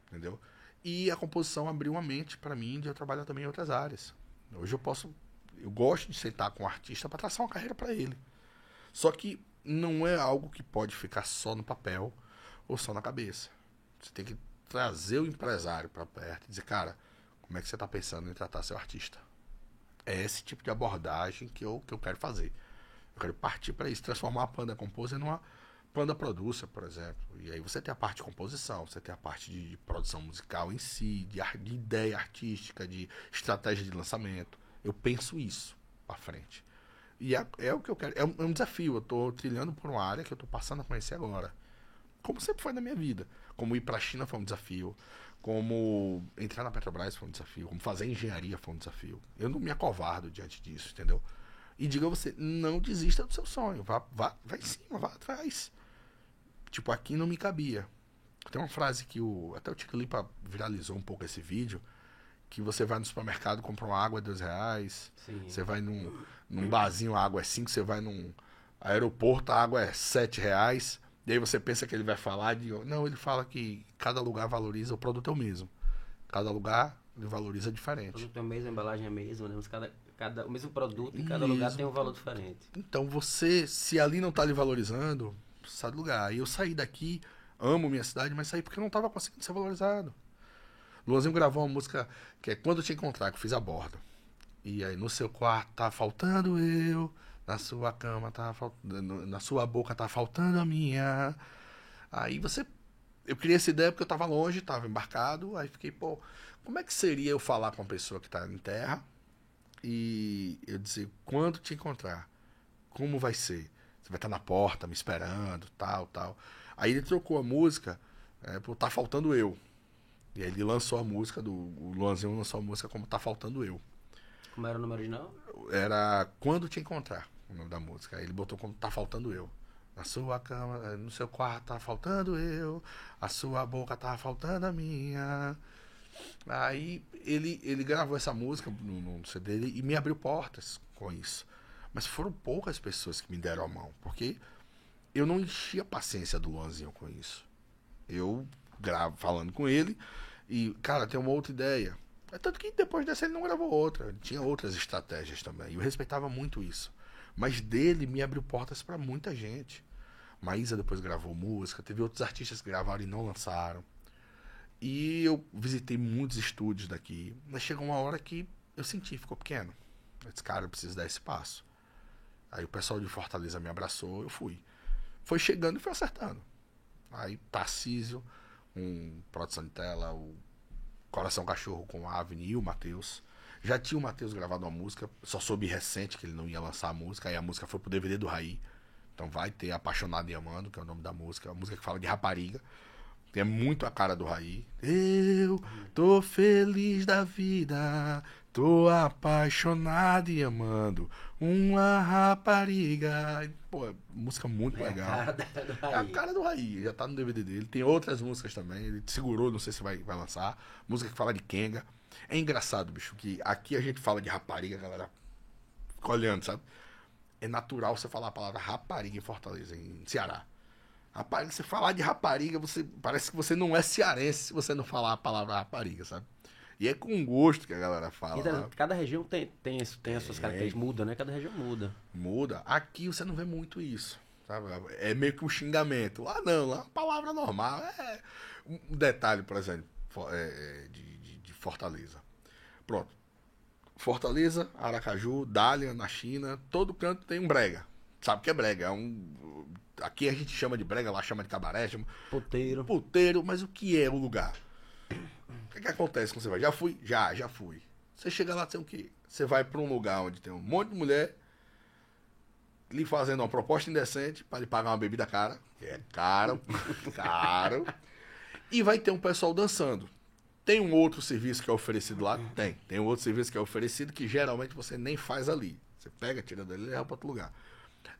Speaker 2: Entendeu? E a composição abriu uma mente para mim de eu trabalhar também em outras áreas. Hoje eu posso. Eu gosto de sentar com o um artista para traçar uma carreira para ele. Só que não é algo que pode ficar só no papel ou só na cabeça. Você tem que trazer o empresário para perto e dizer, cara, como é que você está pensando em tratar seu artista? É esse tipo de abordagem que eu, que eu quero fazer. Eu quero partir para isso, transformar a Panda Composer numa Panda Producer, por exemplo. E aí você tem a parte de composição, você tem a parte de, produção musical em si, de, de, ideia artística, de estratégia de lançamento. Eu penso isso para frente. E é, é, o que eu quero. É um, é um desafio. Eu estou trilhando por uma área que eu estou passando a conhecer agora. Como sempre foi na minha vida. Como ir para a China foi um desafio como entrar na Petrobras foi um desafio, como fazer engenharia foi um desafio. Eu não me acovardo diante disso, entendeu? E diga você, não desista do seu sonho, vá, vá, vá em cima, vá atrás. Tipo, aqui não me cabia. Tem uma frase que o até o Tico Lipa viralizou um pouco esse vídeo, que você vai no supermercado, compra uma água dois reais, Sim. você vai num, num barzinho, a água é cinco, você vai num aeroporto, a água é sete reais. E aí você pensa que ele vai falar de. Não, ele fala que cada lugar valoriza, o produto é o mesmo. Cada lugar ele valoriza diferente. O
Speaker 1: produto é o mesmo, a embalagem é a mesma, né? Mas cada, Cada, o mesmo produto em cada lugar
Speaker 2: Mesmo
Speaker 1: tem um valor diferente.
Speaker 2: Então você, se ali não tá lhe valorizando, sai do lugar. E eu saí daqui, amo minha cidade, mas saí porque eu não tava conseguindo ser valorizado. Luanzinho gravou uma música que é Quando Te Encontrar, que eu fiz a bordo. E aí, no seu quarto tá faltando eu, na sua cama tá faltando, na sua boca tá faltando a minha. Aí você. Eu criei essa ideia porque eu tava longe, tava embarcado, aí fiquei, pô, como é que seria eu falar com uma pessoa que tá em terra e eu dizer, quando te encontrar, como vai ser? Você vai estar na porta me esperando, tal, tal. Aí ele trocou a música é, por Tá Faltando Eu. E aí ele lançou a música do. O Luanzinho lançou a música como Tá Faltando Eu.
Speaker 1: Como era o nome original?
Speaker 2: Era Quando Te Encontrar, o nome da música. Aí ele botou como Tá Faltando Eu. Na sua cama, no seu quarto tá faltando eu, a sua boca tá faltando a minha. Aí ele, ele gravou essa música no, no CD dele e me abriu portas com isso. Mas foram poucas pessoas que me deram a mão, porque eu não enchia a paciência do Luanzinho com isso. Eu gravo falando com ele e, cara, tem uma outra ideia. É tanto que depois dessa ele não gravou outra. Ele tinha outras estratégias também. E eu respeitava muito isso. Mas dele me abriu portas para muita gente. Maísa depois gravou música, teve outros artistas que gravaram e não lançaram. E eu visitei muitos estúdios daqui. Mas chegou uma hora que eu senti, ficou pequeno. Eu disse, cara, eu preciso dar esse passo. Aí o pessoal de Fortaleza me abraçou, eu fui. Foi chegando e foi acertando. Aí Tarcísio, um produção de tela, o Coração Cachorro com a Avni e o Matheus. Já tinha o Matheus gravado uma música, só soube recente que ele não ia lançar a música, aí a música foi pro DVD do Raí. Então vai ter Apaixonado e Amando, que é o nome da música, a música que fala de rapariga. Tem muito a cara do Raí. Eu tô feliz da vida, tô apaixonado e amando uma rapariga. Pô, música muito
Speaker 1: É a
Speaker 2: legal.
Speaker 1: cara da- do
Speaker 2: É a
Speaker 1: Raí.
Speaker 2: cara do Raí, já tá no DVD dele. Tem outras músicas também. Ele segurou, não sei se vai, vai lançar. Música que fala de Kenga. É engraçado, bicho, que aqui a gente fala de rapariga, a galera fica olhando, sabe? É natural você falar a palavra rapariga em Fortaleza, em Ceará. Rapariga, você falar de rapariga, você parece que você não é cearense se você não falar a palavra rapariga, sabe? E é com gosto que a galera fala.
Speaker 1: E da-
Speaker 2: lá.
Speaker 1: cada região tem, tem, esse- tem as suas características. Muda, né? Cada região muda.
Speaker 2: Muda. Aqui você não vê muito isso. Sabe? É meio que um xingamento. Lá não, lá é uma palavra normal. É um detalhe, por exemplo, é, é, de, de- de Fortaleza. Pronto. Fortaleza, Aracaju, Dália, na China, todo canto tem um brega. Sabe o que é brega? É um. Aqui a gente chama de brega, lá chama de cabaré, chama
Speaker 1: Puteiro.
Speaker 2: puteiro, mas o que é o lugar? O que, que acontece quando você vai? Já fui? Já, já fui. Você chega lá, tem o quê? Você vai pra um lugar onde tem um monte de mulher lhe fazendo uma proposta indecente para lhe pagar uma bebida cara, que é caro, (laughs) caro, e vai ter um pessoal dançando. Tem um outro serviço que é oferecido lá? Tem. Tem um outro serviço que é oferecido que geralmente você nem faz ali. Você pega, tira dali e leva para outro lugar.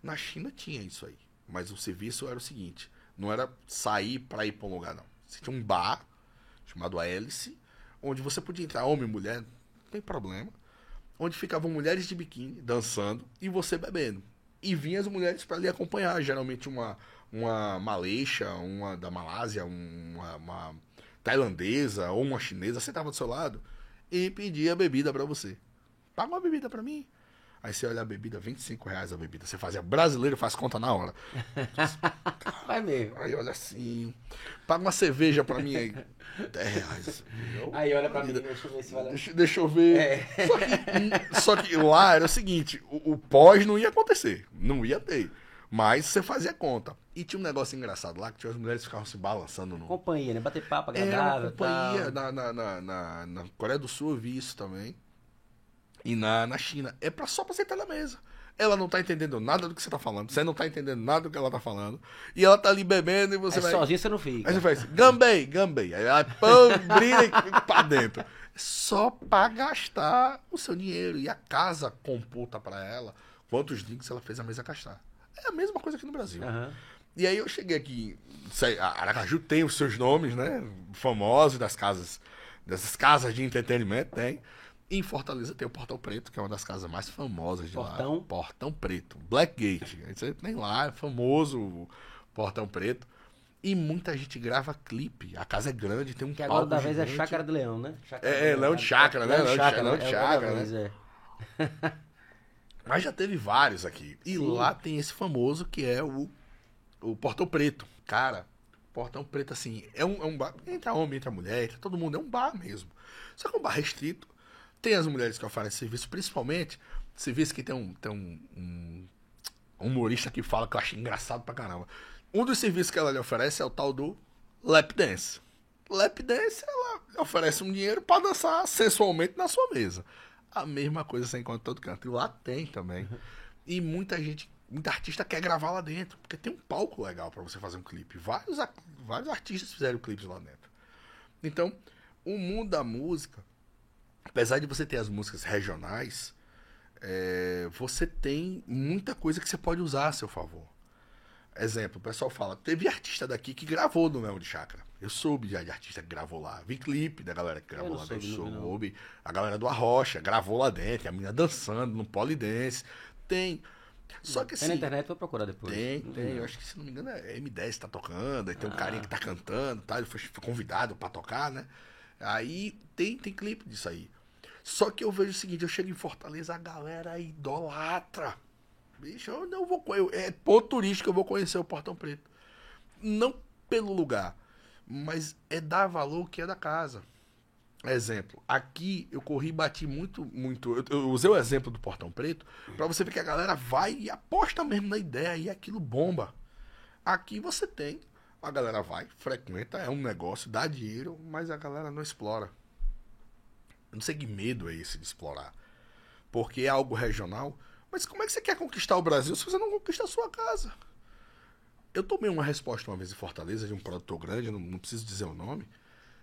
Speaker 2: Na China tinha isso aí. Mas o serviço era o seguinte: não era sair para ir para um lugar, não. Você tinha um bar chamado Hélice, onde você podia entrar homem e mulher, não tem problema. Onde ficavam mulheres de biquíni dançando e você bebendo. E vinham as mulheres para lhe acompanhar, geralmente uma, uma maleixa, uma da Malásia, uma, uma tailandesa ou uma chinesa sentava do seu lado e pedia bebida para você. Paga uma bebida para mim. Aí você olha a bebida, 25 reais a bebida. Você fazia brasileiro, faz conta na hora. (laughs)
Speaker 1: Vai mesmo.
Speaker 2: Aí olha assim, paga uma cerveja pra mim aí. 10 reais.
Speaker 1: Aí olha pra mim, deixa eu ver se vai.
Speaker 2: Deixa, deixa eu ver.
Speaker 1: É.
Speaker 2: Só, que, só que lá era o seguinte: o, o pós não ia acontecer. Não ia ter. Mas você fazia conta. E tinha um negócio engraçado lá que tinha as mulheres que ficavam se balançando no.
Speaker 1: Companhia, né? Bater papo
Speaker 2: Era
Speaker 1: agradável.
Speaker 2: companhia.
Speaker 1: tal.
Speaker 2: Na, na, na, na, na Coreia do Sul eu vi isso também. E na, na China. É pra, só pra sentar na mesa. Ela não tá entendendo nada do que você tá falando. Você não tá entendendo nada do que ela tá falando. E ela tá ali bebendo e você
Speaker 1: Aí
Speaker 2: vai.
Speaker 1: sozinho você não fica.
Speaker 2: Aí você faz, gambei, gambei. Aí ela pô, brilha e fica (laughs) pra dentro. Só pra gastar o seu dinheiro. E a casa computa pra ela quantos drinks ela fez a mesa gastar. É a mesma coisa aqui no Brasil.
Speaker 1: Aham.
Speaker 2: E aí eu cheguei aqui. Aracaju tem os seus nomes, né? Famosos das casas, dessas casas de entretenimento, tem. E em Fortaleza tem o Portão Preto, que é uma das casas mais famosas de
Speaker 1: Portão?
Speaker 2: lá. Portão Preto. Blackgate. Você tem lá, é famoso o Portão Preto. E muita gente grava clipe. A casa é grande, tem um
Speaker 1: Que agora da vez é
Speaker 2: gigante.
Speaker 1: Chácara de Leão, né? Chácara
Speaker 2: É, é, Leão de Chácara, né?
Speaker 1: Leão de
Speaker 2: Leão de-
Speaker 1: Chácara,
Speaker 2: Leão de
Speaker 1: é, agora da
Speaker 2: Chácara,
Speaker 1: vez, é. (laughs)
Speaker 2: Mas já teve vários aqui. E
Speaker 1: Sim.
Speaker 2: lá tem esse famoso que é o, o Portão Preto. Cara, Portão Preto, assim, é um, é um bar. Entra homem, entra mulher, entra todo mundo. É um bar mesmo. Só que é um bar restrito. Tem as mulheres que oferecem serviço, principalmente serviço que tem um, tem um, um humorista que fala que eu acho engraçado pra caramba. Um dos serviços que ela lhe oferece é o tal do lap dance. Lap dance, ela oferece um dinheiro pra dançar sensualmente na sua mesa. A mesma coisa você encontra em todo canto. E lá tem também. E muita gente, muita artista quer gravar lá dentro, porque tem um palco legal pra você fazer um clipe. Vários, vários artistas fizeram clipes lá dentro. Então, o mundo da música, apesar de você ter as músicas regionais, é, você tem muita coisa que você pode usar a seu favor. Exemplo, o pessoal fala, teve artista daqui que gravou no Mel de Chácara. Eu soube já de artista que gravou lá. Vi clipe da galera que gravou lá dentro. Soube. A galera do Arrocha gravou lá dentro. A menina dançando no polidense. Tem. Só que
Speaker 1: Tem na
Speaker 2: assim.
Speaker 1: internet, vou procurar depois.
Speaker 2: Tem, tem. Eu acho que, se não me engano, é M10 que tá tocando. Aí tem um
Speaker 1: Ah.
Speaker 2: carinha que tá cantando, tá? Ele foi, foi convidado pra tocar, né? Aí tem, tem clipe disso aí. Só que eu vejo o seguinte, eu chego em Fortaleza, a galera idolatra. Bicho, eu não vou conhecer. É ponto turístico, eu vou conhecer o Portão Preto. Não pelo lugar, mas é dar valor que é da casa. Exemplo, aqui eu corri e bati muito, muito. Eu, eu usei o exemplo do Portão Preto pra você ver que a galera vai e aposta mesmo na ideia e aquilo bomba. Aqui você tem, a galera vai, frequenta, é um negócio, dá dinheiro, mas a galera não explora. Eu não sei que medo é esse de explorar. Porque é algo regional. Mas como é que você quer conquistar o Brasil se você não conquista a sua casa? Eu tomei uma resposta uma vez em Fortaleza de um produtor grande, não, não preciso dizer o nome.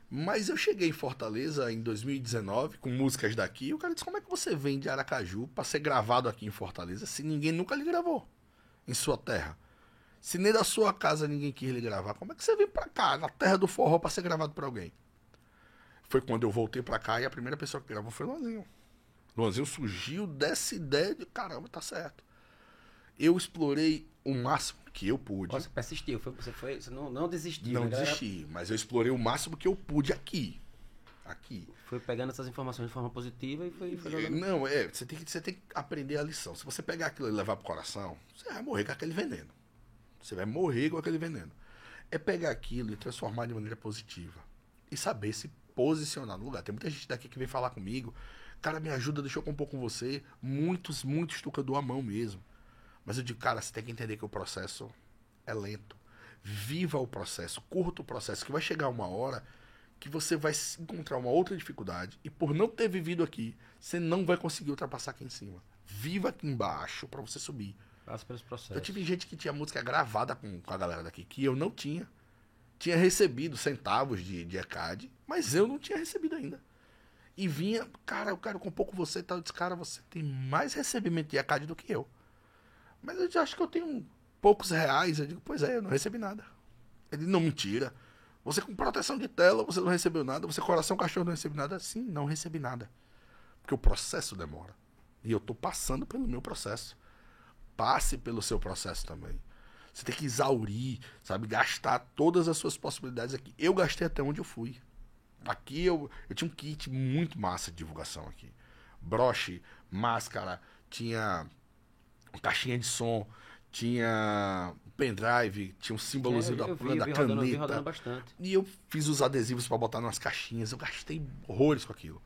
Speaker 2: Mas eu cheguei em Fortaleza em 2019 com músicas daqui. E o cara disse: Como é que você vem de Aracaju pra ser gravado aqui em Fortaleza se ninguém nunca lhe gravou em sua terra? Se nem da sua casa ninguém quis lhe gravar, como é que você vem pra cá, na terra do forró, pra ser gravado por alguém? Foi quando eu voltei pra cá e a primeira pessoa que gravou foi o Luanzinho. Luanzinho surgiu dessa ideia de caramba, tá certo. Eu explorei o máximo que eu pude.
Speaker 1: Você persistiu, foi- você, foi, você não, não desistiu.
Speaker 2: não
Speaker 1: né,
Speaker 2: desisti, mas eu explorei o máximo que eu pude aqui. Aqui.
Speaker 1: Foi pegando essas informações de forma positiva e foi, foi jogando.
Speaker 2: Não, é, você tem, que, você tem que aprender a lição. Se você pegar aquilo e levar pro coração, você vai morrer com aquele veneno. Você vai morrer com aquele veneno. É pegar aquilo e transformar de maneira positiva. E saber se posicionar no lugar. Tem muita gente daqui que vem falar comigo. Cara, me ajuda, deixa eu compor com você. Muitos, muitos tu que eu dou a mão mesmo. Mas eu digo, cara, você tem que entender que o processo é lento. Viva o processo, curta o processo, que vai chegar uma hora que você vai encontrar uma outra dificuldade e por não ter vivido aqui, você não vai conseguir ultrapassar aqui em cima. Viva aqui embaixo pra você subir.
Speaker 1: Processos.
Speaker 2: Eu tive gente que tinha música gravada com, com a galera daqui, que eu não tinha. Tinha recebido centavos de, de ECAD, mas eu não tinha recebido ainda. E vinha, cara, eu quero compor com você e tal. Eu disse, cara, você tem mais recebimento de ECAD do que eu. Mas eu acho que eu tenho poucos reais. Eu digo, pois é, eu não recebi nada. Ele, não, mentira. Você com proteção de tela, você não recebeu nada. Você coração cachorro não recebeu nada. Sim, não recebi nada. Porque o processo demora. E eu tô passando pelo meu processo. Passe pelo seu processo também. Você tem que exaurir, sabe? Gastar todas as suas possibilidades aqui. Eu gastei até onde eu fui. Aqui eu, eu tinha um kit muito massa de divulgação aqui. Broche, máscara, tinha caixinha de som, tinha pendrive, tinha um símbolozinho
Speaker 1: É,
Speaker 2: da
Speaker 1: vi
Speaker 2: da
Speaker 1: rodando,
Speaker 2: caneta.
Speaker 1: rodando bastante.
Speaker 2: E eu fiz os adesivos pra botar nas caixinhas. Eu gastei horrores com aquilo.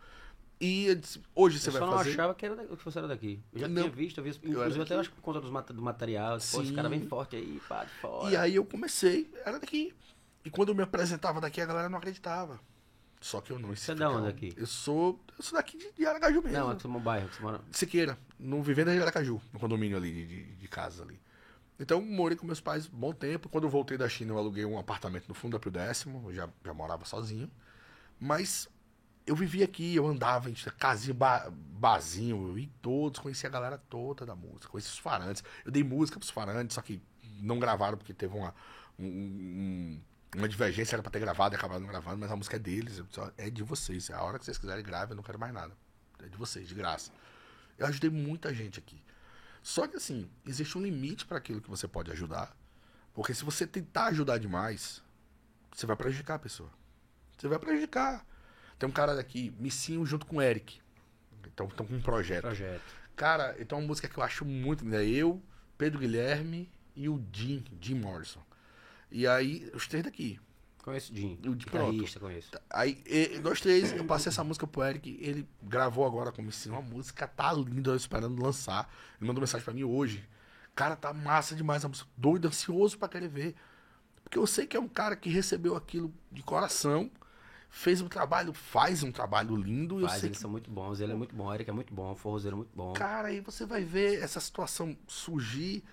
Speaker 2: E eu disse, hoje você
Speaker 1: eu
Speaker 2: vai
Speaker 1: só não
Speaker 2: fazer.
Speaker 1: achava que, era que você era daqui. Eu já
Speaker 2: Não.
Speaker 1: tinha visto, eu vi,
Speaker 2: Eu
Speaker 1: inclusive até
Speaker 2: daqui.
Speaker 1: acho que por conta dos do material. Pô, esse
Speaker 2: Sim.
Speaker 1: cara vem forte aí, pá, de fora.
Speaker 2: E aí eu comecei, era daqui. E quando eu me apresentava daqui, a galera não acreditava. Só que eu não
Speaker 1: Você é da onde aqui?
Speaker 2: Eu sou. Eu sou daqui de, de Aracaju mesmo.
Speaker 1: Não, é no bairro, que você mora.
Speaker 2: Siqueira, no Vivenda de Aracaju, no condomínio ali de, de, de casa ali. Então morei com meus pais um bom tempo. Quando eu voltei da China, eu aluguei um apartamento no fundo da Pio Décimo, eu já, já morava sozinho. Mas eu vivia aqui, eu andava, gente casinha, ba, barzinho, eu ia em todos, conhecia a galera toda da música, conheci os farantes. Eu dei música pros farantes, só que não gravaram porque teve uma, um- um- uma divergência, era pra ter gravado e acabaram não gravando, mas a música é deles, é de vocês. A hora que vocês quiserem grave, eu não quero mais nada. É de vocês, de graça. Eu ajudei muita gente aqui. Só que assim, existe um limite para aquilo que você pode ajudar. Porque se você tentar ajudar demais, você vai prejudicar a pessoa. Você vai prejudicar. Tem um cara daqui, Missinho junto com o Eric. Então estão com um projeto.
Speaker 1: Projeto.
Speaker 2: Cara, então é uma música que eu acho muito linda. Eu, Pedro Guilherme e o Jim, Jim Morrison. E aí, os três daqui.
Speaker 1: Conheço o Jim.
Speaker 2: O Jim, pronto.
Speaker 1: Conheço.
Speaker 2: Aí, e- nós três, eu passei essa música pro Eric, ele gravou agora como assim, uma música tá linda, eu esperando lançar. Ele mandou mensagem pra mim hoje. Cara, tá massa demais a música, doido, ansioso pra querer ver. Porque eu sei que é um cara que recebeu aquilo de coração, fez um trabalho, faz um trabalho lindo, e eu
Speaker 1: Faz,
Speaker 2: sei
Speaker 1: eles
Speaker 2: que
Speaker 1: são muito bons. Ele é muito bom, Eric é muito bom, o forrozeiro é muito bom.
Speaker 2: Cara, aí você vai ver essa situação surgir,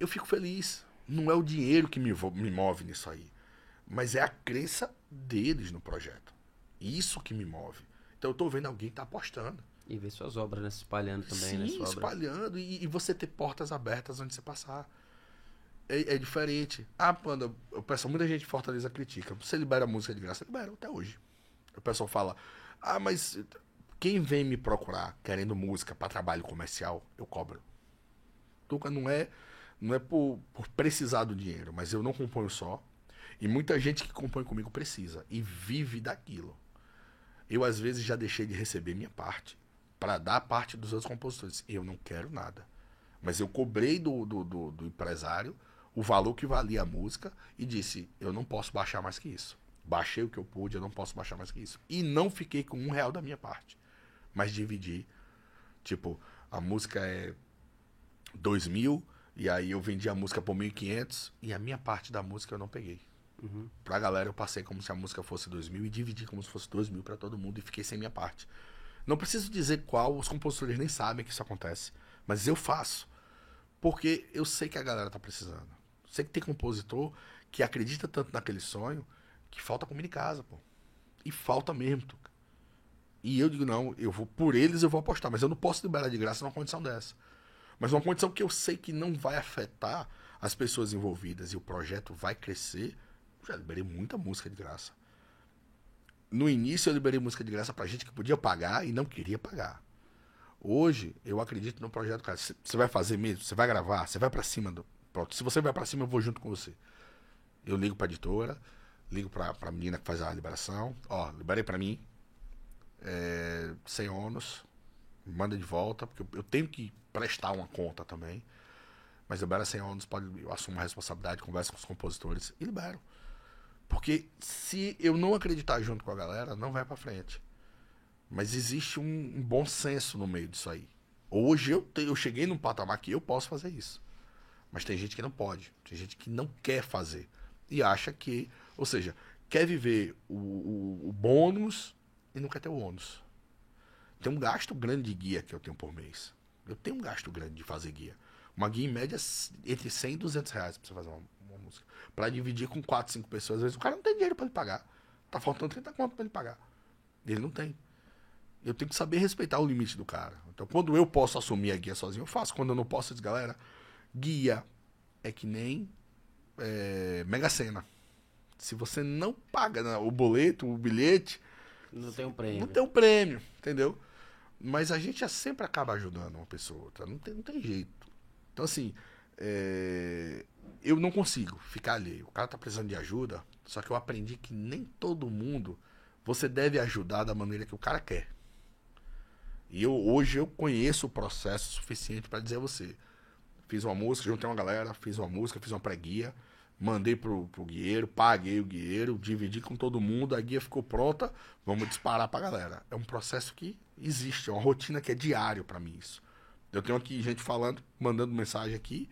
Speaker 2: eu fico feliz. Não é o dinheiro que me, me move nisso aí, mas é a crença deles no projeto. Isso que me move. Então eu tô vendo alguém que tá apostando.
Speaker 1: E ver suas obras, né? Se espalhando também,
Speaker 2: Sim,
Speaker 1: né? Sua
Speaker 2: espalhando e, e você ter portas abertas onde você passar. É, é diferente. Ah, Panda, o pessoal, muita gente em Fortaleza critica. Você libera música de graça? Libera até hoje. O pessoal fala, ah, mas quem vem me procurar querendo música para trabalho comercial, eu cobro. Tuca não é, não é por, por precisar do dinheiro, mas eu não componho só. E muita gente que compõe comigo precisa e vive daquilo. Eu, às vezes, já deixei de receber minha parte para dar parte dos outros compositores. Eu não quero nada. Mas eu cobrei do, do, do, do empresário o valor que valia a música e disse: eu não posso baixar mais que isso. Baixei o que eu pude, eu não posso baixar mais que isso. E não fiquei com um real da minha parte. Mas dividi. Tipo, a música é dois mil, e aí eu vendi a música por 1.500, e a minha parte da música eu não peguei.
Speaker 1: Uhum.
Speaker 2: Pra galera eu passei como se a música fosse dois mil e dividi como se fosse dois mil pra todo mundo e fiquei sem minha parte. Não preciso dizer qual, os compositores nem sabem que isso acontece. Mas eu faço. Porque eu sei que a galera tá precisando. Sei que tem compositor que acredita tanto naquele sonho que falta comida em casa, pô. E falta mesmo, Tuca. E eu digo, não, eu vou por eles eu vou apostar, mas eu não posso liberar de graça numa condição dessa. Mas uma condição que eu sei que não vai afetar as pessoas envolvidas e o projeto vai crescer. Já liberei muita música de graça. No início eu liberei música de graça pra gente que podia pagar e não queria pagar. Hoje eu acredito no projeto, cara. Você vai fazer mesmo, você vai gravar, você vai pra cima do. Pronto, se você vai pra cima, eu vou junto com você. Eu ligo pra editora, ligo pra, pra menina que faz a liberação. Ó, liberei pra mim. É, sem ônus. Manda de volta, porque eu, eu tenho que prestar uma conta também. Mas libera sem ônus, pode, eu assumo a responsabilidade, converso com os compositores e libero. Porque se eu não acreditar junto com a galera, não vai pra frente. Mas existe um, um bom senso no meio disso aí. Hoje eu, te- eu cheguei num patamar que eu posso fazer isso. Mas tem gente que não pode. Tem gente que não quer fazer. E acha que. Ou seja, quer viver o, o, o bônus e não quer ter o ônus. Tem um gasto grande de guia que eu tenho por mês. Eu tenho um gasto grande de fazer guia. Uma guia em média entre 100 e 200 reais pra você fazer uma, uma música. Pra dividir com 4, 5 pessoas. Às vezes o cara não tem dinheiro pra ele pagar. Tá faltando 30 conto pra ele pagar. Ele não tem. Eu tenho que saber respeitar o limite do cara. Então, quando eu posso assumir a guia sozinho, eu faço. Quando eu não posso, eu digo, galera, guia é que nem é, Mega Sena. Se você não paga né, o boleto, o bilhete,
Speaker 1: Não tem um prêmio.
Speaker 2: não tem um prêmio, entendeu? Mas a gente já sempre acaba ajudando uma pessoa, outra. Não tem, não tem jeito. Então, assim, é, eu não consigo ficar alheio. O cara tá precisando de ajuda, só que eu aprendi que nem todo mundo você deve ajudar da maneira que o cara quer. E eu, hoje eu conheço o processo suficiente para dizer a você. Fiz uma música, juntei uma galera, fiz uma música, fiz uma pré-guia, mandei pro, pro guieiro, paguei o guieiro, dividi com todo mundo, a guia ficou pronta, vamos disparar pra galera. É um processo que existe, é uma rotina que é diário para mim isso. Eu tenho aqui gente falando, mandando mensagem aqui,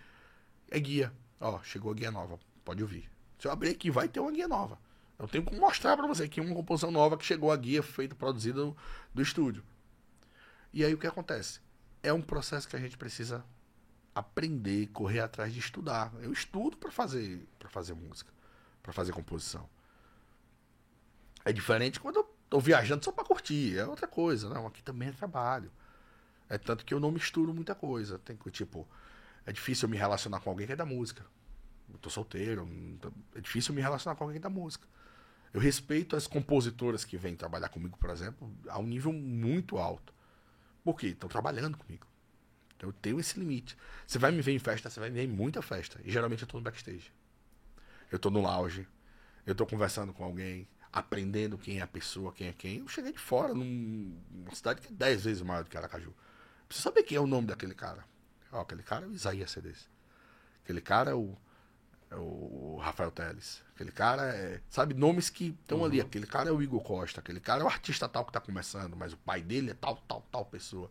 Speaker 2: é guia. Ó, chegou a guia nova, pode ouvir. Se eu abrir aqui, vai ter uma guia nova. Eu tenho que mostrar para você aqui uma composição nova que chegou a guia feita, produzida do, estúdio. E aí o que acontece? É um processo que a gente precisa aprender, correr atrás de estudar. Eu estudo para fazer, para fazer música, para fazer composição. É diferente quando eu tô viajando só para curtir, é outra coisa, não, aqui também é trabalho. É tanto que eu não misturo muita coisa. Tem que, tipo, é difícil eu me relacionar com alguém que é da música. Eu tô solteiro, então é difícil eu me relacionar com alguém da música. Eu respeito as compositoras que vêm trabalhar comigo, por exemplo, a um nível muito alto. Por quê? Estão trabalhando comigo. Eu tenho esse limite. Você vai me ver em festa, você vai me ver em muita festa. E geralmente eu tô no backstage. Eu tô no lounge. Eu tô conversando com alguém. aprendendo quem é a pessoa, quem é quem. Eu cheguei de fora, num- numa cidade que é 10 vezes maior do que Aracaju. Preciso saber quem é o nome daquele cara. Ó, aquele cara é o Isaías Cedes. Aquele cara é o, é o Rafael Teles. Aquele cara é. Sabe, nomes que estão ali. Aquele cara é o Igor Costa. Aquele cara é o artista tal que tá começando, mas o pai dele é tal, tal, tal pessoa.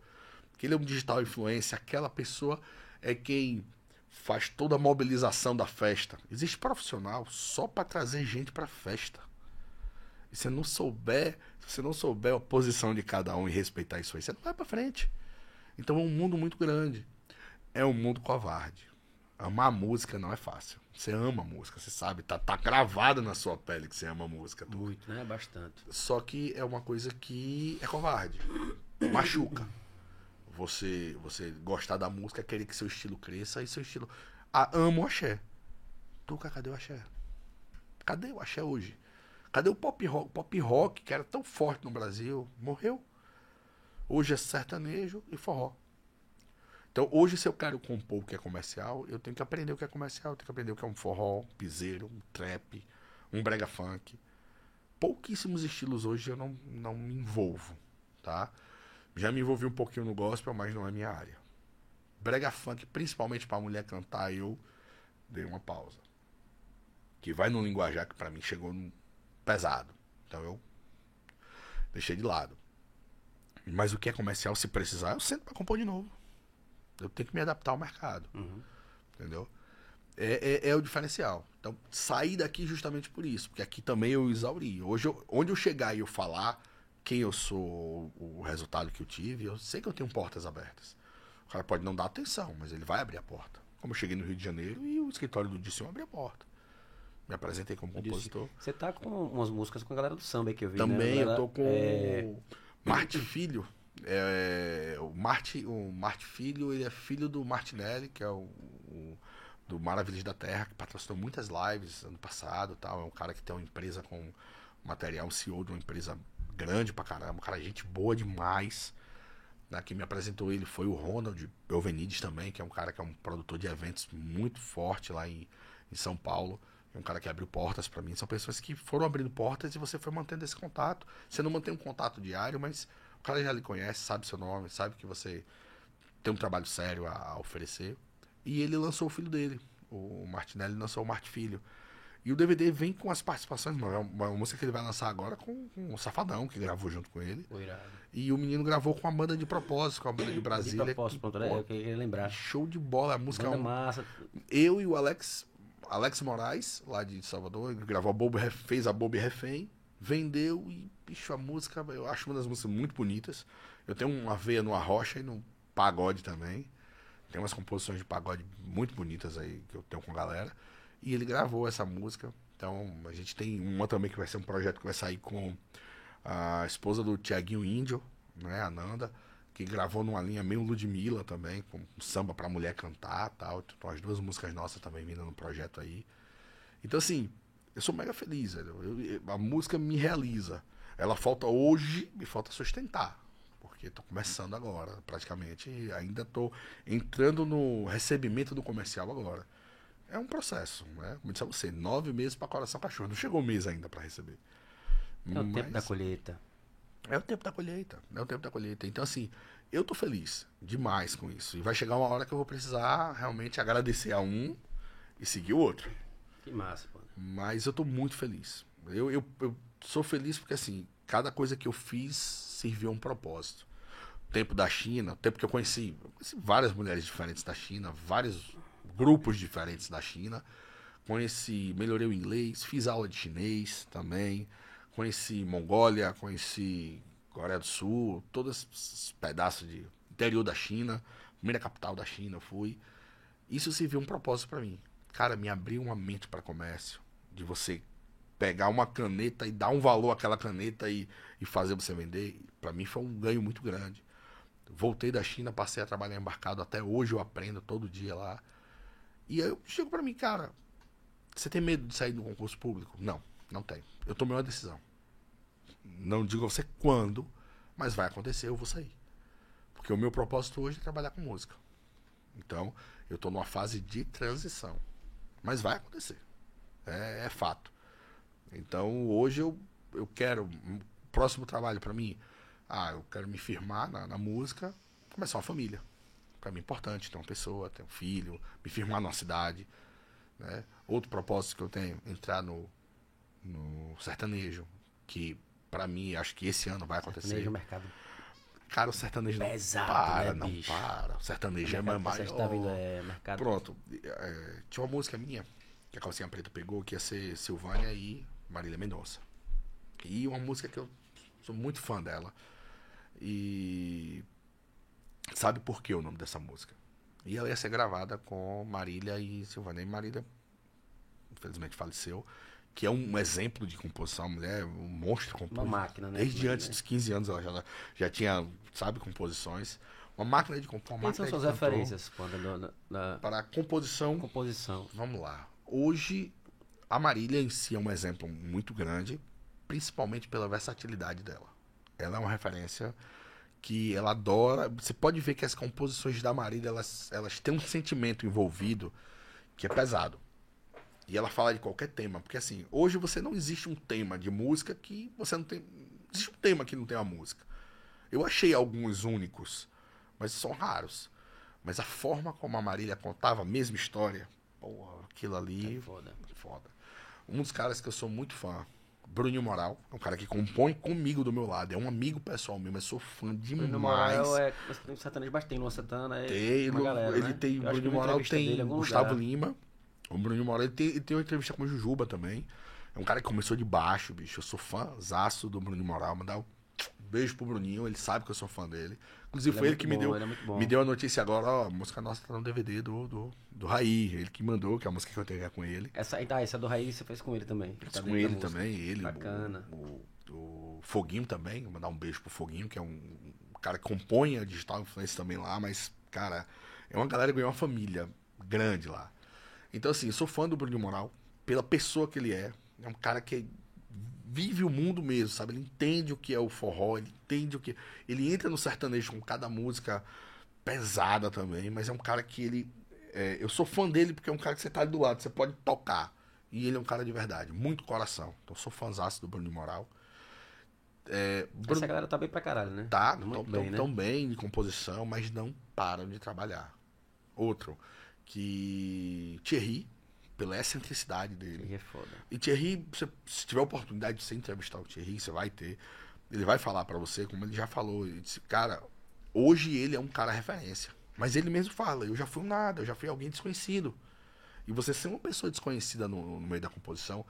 Speaker 2: Aquele é um digital influencer. Aquela pessoa é quem faz toda a mobilização da festa. Existe profissional só para trazer gente para festa. E se você não souber, se você não souber a posição de cada um e respeitar isso aí, você não vai para frente. Então é um mundo muito grande. É um mundo covarde. Amar música não é fácil. Você ama música, você sabe, tá, tá gravado na sua pele que você ama música.
Speaker 1: Muito, né? Bastante.
Speaker 2: Só que é uma coisa que é covarde. Machuca. Você, você gostar da música, querer que seu estilo cresça e seu estilo. Ah, amo o axé. Tuca, cadê o axé? Cadê o axé hoje? Cadê o pop rock? Pop rock, que era tão forte no Brasil, morreu. Hoje é sertanejo e forró. Então, hoje, se eu quero compor o que é comercial, eu tenho que aprender o que é comercial, eu tenho que aprender o que é um forró, um piseiro, um trap, um brega funk pouquíssimos estilos hoje eu não, não me envolvo, tá? Já me envolvi um pouquinho no gospel, mas não é minha área. Brega funk, principalmente pra mulher cantar, eu dei uma pausa. Que vai num linguajar que pra mim chegou num pesado. Então eu deixei de lado. Mas o que é comercial, se precisar, eu sento pra compor de novo. Eu tenho que me adaptar ao mercado. Entendeu? É, é, é o diferencial. Então, sair daqui justamente por isso, porque aqui também eu exauri. Hoje, eu- onde eu chegar e eu falar quem eu sou, o resultado que eu tive, eu sei que eu tenho portas abertas. O cara pode não dar atenção, mas ele vai abrir a porta. Como eu cheguei no Rio de Janeiro e o escritório do Dição abriu a porta. Me apresentei como compositor.
Speaker 1: Você tá com umas músicas com a galera do samba aí que eu vi,
Speaker 2: Também
Speaker 1: né?
Speaker 2: eu tô com
Speaker 1: é,
Speaker 2: o Marte Filho. É, o, Marte, o Marte Filho, ele é filho do Martinelli, que é o, o- do Maravilhas da Terra, que patrocinou muitas lives ano passado tal. É um cara que tem uma empresa com material, um CEO de uma empresa grande pra caramba, cara gente boa demais. Né, quem me apresentou ele foi o Ronald Belvenides também, que é um cara que é um produtor de eventos muito forte lá em, em São Paulo. É um cara que abriu portas pra mim. São pessoas que foram abrindo portas e você foi mantendo esse contato. Você não mantém um contato diário, mas o cara já lhe conhece, sabe seu nome, sabe que você tem um trabalho sério a, a oferecer. E ele lançou o filho dele. O Martinelli lançou o Marte Filho. E o DVD vem com as participações, uma, uma música que ele vai lançar agora com, com o Safadão, que gravou junto com ele. E o menino gravou com a banda de propósito, com a banda de
Speaker 1: De
Speaker 2: Brasília.
Speaker 1: propósito, pronto, né?
Speaker 2: pô,
Speaker 1: eu queria lembrar.
Speaker 2: Show de bola, a música é
Speaker 1: Banda
Speaker 2: um,
Speaker 1: massa.
Speaker 2: eu e o Alex, Alex Moraes, lá de Salvador, gravou a Bobo, fez a Bobo Refém, vendeu e, bicho, a música, eu acho uma das músicas muito bonitas. Eu tenho uma veia no Arrocha e no pagode também. Tem umas composições de pagode muito bonitas aí que eu tenho com a galera. E ele gravou essa música. Então, a gente tem uma também que vai ser um projeto que vai sair com a esposa do Tiaguinho Índio, né, a Nanda, que gravou numa linha meio Ludmilla também, com samba pra mulher cantar tal. Então, as duas músicas nossas também vindo no projeto aí. Então, assim, eu sou mega feliz. Eu- eu- a música me realiza. Ela falta hoje, me falta sustentar. Porque tô começando agora, praticamente. E ainda tô entrando no recebimento do comercial agora. É um processo, né? Como disse a você, nove meses para coração cachorro. Não chegou um mês ainda para receber.
Speaker 1: É o tempo
Speaker 2: Mas-
Speaker 1: da colheita.
Speaker 2: é o tempo da colheita. É o tempo da colheita. Então, assim, eu tô feliz demais com isso. E vai chegar uma hora que eu vou precisar realmente agradecer a um e seguir o outro.
Speaker 1: Que massa, pô.
Speaker 2: Mas eu tô muito feliz. Eu, eu, eu sou feliz porque, assim, cada coisa que eu fiz serviu a um propósito. O tempo da China, o tempo que eu conheci, eu conheci várias mulheres diferentes da China, vários grupos diferentes da China. Conheci, melhorei o inglês, fiz aula de chinês também. Conheci Mongólia, conheci Coreia do Sul, todos esses pedaços de interior da China, primeira capital da China fui. Isso serviu um propósito pra mim. Cara, me abriu uma mente para comércio, de você pegar uma caneta e dar um valor àquela caneta e, e fazer você vender. Pra mim foi um ganho muito grande. Voltei da China, passei a trabalhar embarcado, até hoje eu aprendo todo dia lá. E aí eu chego pra mim, cara, você tem medo de sair do concurso público? Não, não tenho. Eu tomei uma decisão. Não digo a você quando, mas vai acontecer, eu vou sair. Porque o meu propósito hoje é trabalhar com música. Então, eu tô numa fase de transição. Mas vai acontecer. É, é fato. Então, hoje eu, eu quero. Próximo trabalho pra mim. Ah, eu quero me firmar na, na música, começar uma família. Pra mim é importante ter uma pessoa, ter um filho, me firmar numa cidade. Né? Outro propósito que eu tenho, entrar no, no sertanejo, que pra mim acho que esse ano vai acontecer.
Speaker 1: Sertanejo é mercado.
Speaker 2: Cara, o sertanejo não
Speaker 1: Pesado,
Speaker 2: para,
Speaker 1: né,
Speaker 2: não
Speaker 1: bicho?
Speaker 2: para. O sertanejo é mais
Speaker 1: que
Speaker 2: maior.
Speaker 1: você tá é mercado.
Speaker 2: Pronto. é, tinha uma música minha, que a Calcinha Preta pegou, que ia ser Silvânia e Marília Mendonça. E uma música que eu sou muito fã dela. E sabe por que o nome dessa música? E ela ia ser gravada com Marília e Silvânia. E Marília, infelizmente, faleceu. Que é um exemplo de composição. A mulher, um monstro de
Speaker 1: Uma
Speaker 2: composição.
Speaker 1: máquina, né?
Speaker 2: Desde antes
Speaker 1: né?
Speaker 2: dos 15 anos ela já, já tinha, sabe, composições. Uma máquina de compor.
Speaker 1: Quem são suas referências, na, na- na
Speaker 2: Para a composição
Speaker 1: composição?
Speaker 2: Vamos lá. Hoje, a Marília em si é um exemplo muito grande, principalmente pela versatilidade dela. Ela é uma referência que ela adora. Você pode ver que as composições da Marília, elas, elas têm um sentimento envolvido que é pesado. E ela fala de qualquer tema. Porque assim, hoje você não existe um tema de música que você não tem. Existe um tema que não tem uma música. Eu achei alguns únicos, mas são raros. Mas a forma como a Marília contava a mesma história, porra, aquilo ali
Speaker 1: É foda.
Speaker 2: Foda. Um dos caras que eu sou muito fã, Bruninho Moral, é um cara que compõe comigo do meu lado. É um amigo pessoal meu, mas sou fã demais.
Speaker 1: Bruno Moral é tem sertanejo, mas tem Luan Santana. É
Speaker 2: Tem,
Speaker 1: uma galera,
Speaker 2: ele
Speaker 1: né?
Speaker 2: tem,
Speaker 1: Eu vi
Speaker 2: Moral tem Gustavo
Speaker 1: lugar.
Speaker 2: Lima. O Bruninho Moral, ele tem, ele tem uma entrevista com o Jujuba também. É um cara que começou de baixo, bicho. Eu sou fãzaço do Bruninho Moral. Mandar um beijo pro Bruninho, ele sabe que eu sou fã dele. Inclusive,
Speaker 1: é
Speaker 2: foi ele que me
Speaker 1: bom,
Speaker 2: deu,
Speaker 1: ele é
Speaker 2: me deu a notícia agora, ó, a música nossa tá no DVD do, do, do Raí. Ele que mandou, que é a música que eu tenho com ele.
Speaker 1: Essa, ah, essa do Raiz você fez com ele também. Tá
Speaker 2: Fiz
Speaker 1: dentro
Speaker 2: com ele também, ele,
Speaker 1: Bacana.
Speaker 2: O, o- o Foguinho também, vou mandar um beijo pro Foguinho, que é um, um cara que compõe a Digital Influence também lá, mas, cara, é uma galera que ganhou uma família grande lá. Então, assim, eu sou fã do Bruno Moral, pela pessoa que ele é. É um cara que vive o mundo mesmo, sabe? Ele entende o que é o forró, ele entende o que. Ele entra no sertanejo com cada música pesada também, mas é um cara que ele. é, eu sou fã dele porque é um cara que você tá do lado, você pode tocar. E ele é um cara de verdade, muito coração. Então eu sou fãzaço do Bruno de Moral. É, Bruno
Speaker 1: Essa galera tá bem pra caralho, né?
Speaker 2: tá,
Speaker 1: muito
Speaker 2: tão,
Speaker 1: bem,
Speaker 2: tão,
Speaker 1: né?
Speaker 2: tão bem de composição, mas não param de trabalhar. Outro, que Thierry, pela excentricidade dele,
Speaker 1: Ele é foda.
Speaker 2: e Thierry, você- se tiver oportunidade de você entrevistar o Thierry, você vai ter. Ele vai falar pra você, como ele já falou. Ele disse, cara, hoje ele é um cara referência. Mas ele mesmo fala, eu já fui um nada, eu já fui alguém desconhecido. E você ser uma pessoa desconhecida no, no meio da composição,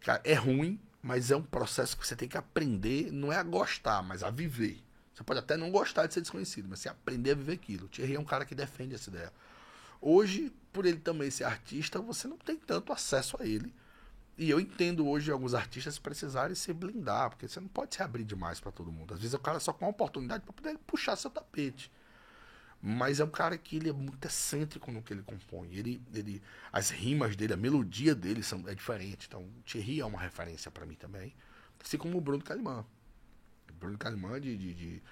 Speaker 2: cara, é ruim, mas é um processo que você tem que aprender, não é a gostar, mas a viver. Você pode até não gostar de ser desconhecido, mas você aprender a viver aquilo. O Thierry é um cara que defende essa ideia. Hoje, por ele também ser artista, você não tem tanto acesso a ele. E eu entendo hoje alguns artistas precisarem se blindar, porque você não pode se abrir demais para todo mundo. Às vezes o cara só com uma oportunidade para poder puxar seu tapete. Mas é um cara que ele é muito excêntrico no que ele compõe. Ele, ele, as rimas dele, a melodia dele são, é diferente. Então, Thierry é uma referência para mim também. Assim como o Bruno Calimã. Bruno Calimã de, de, de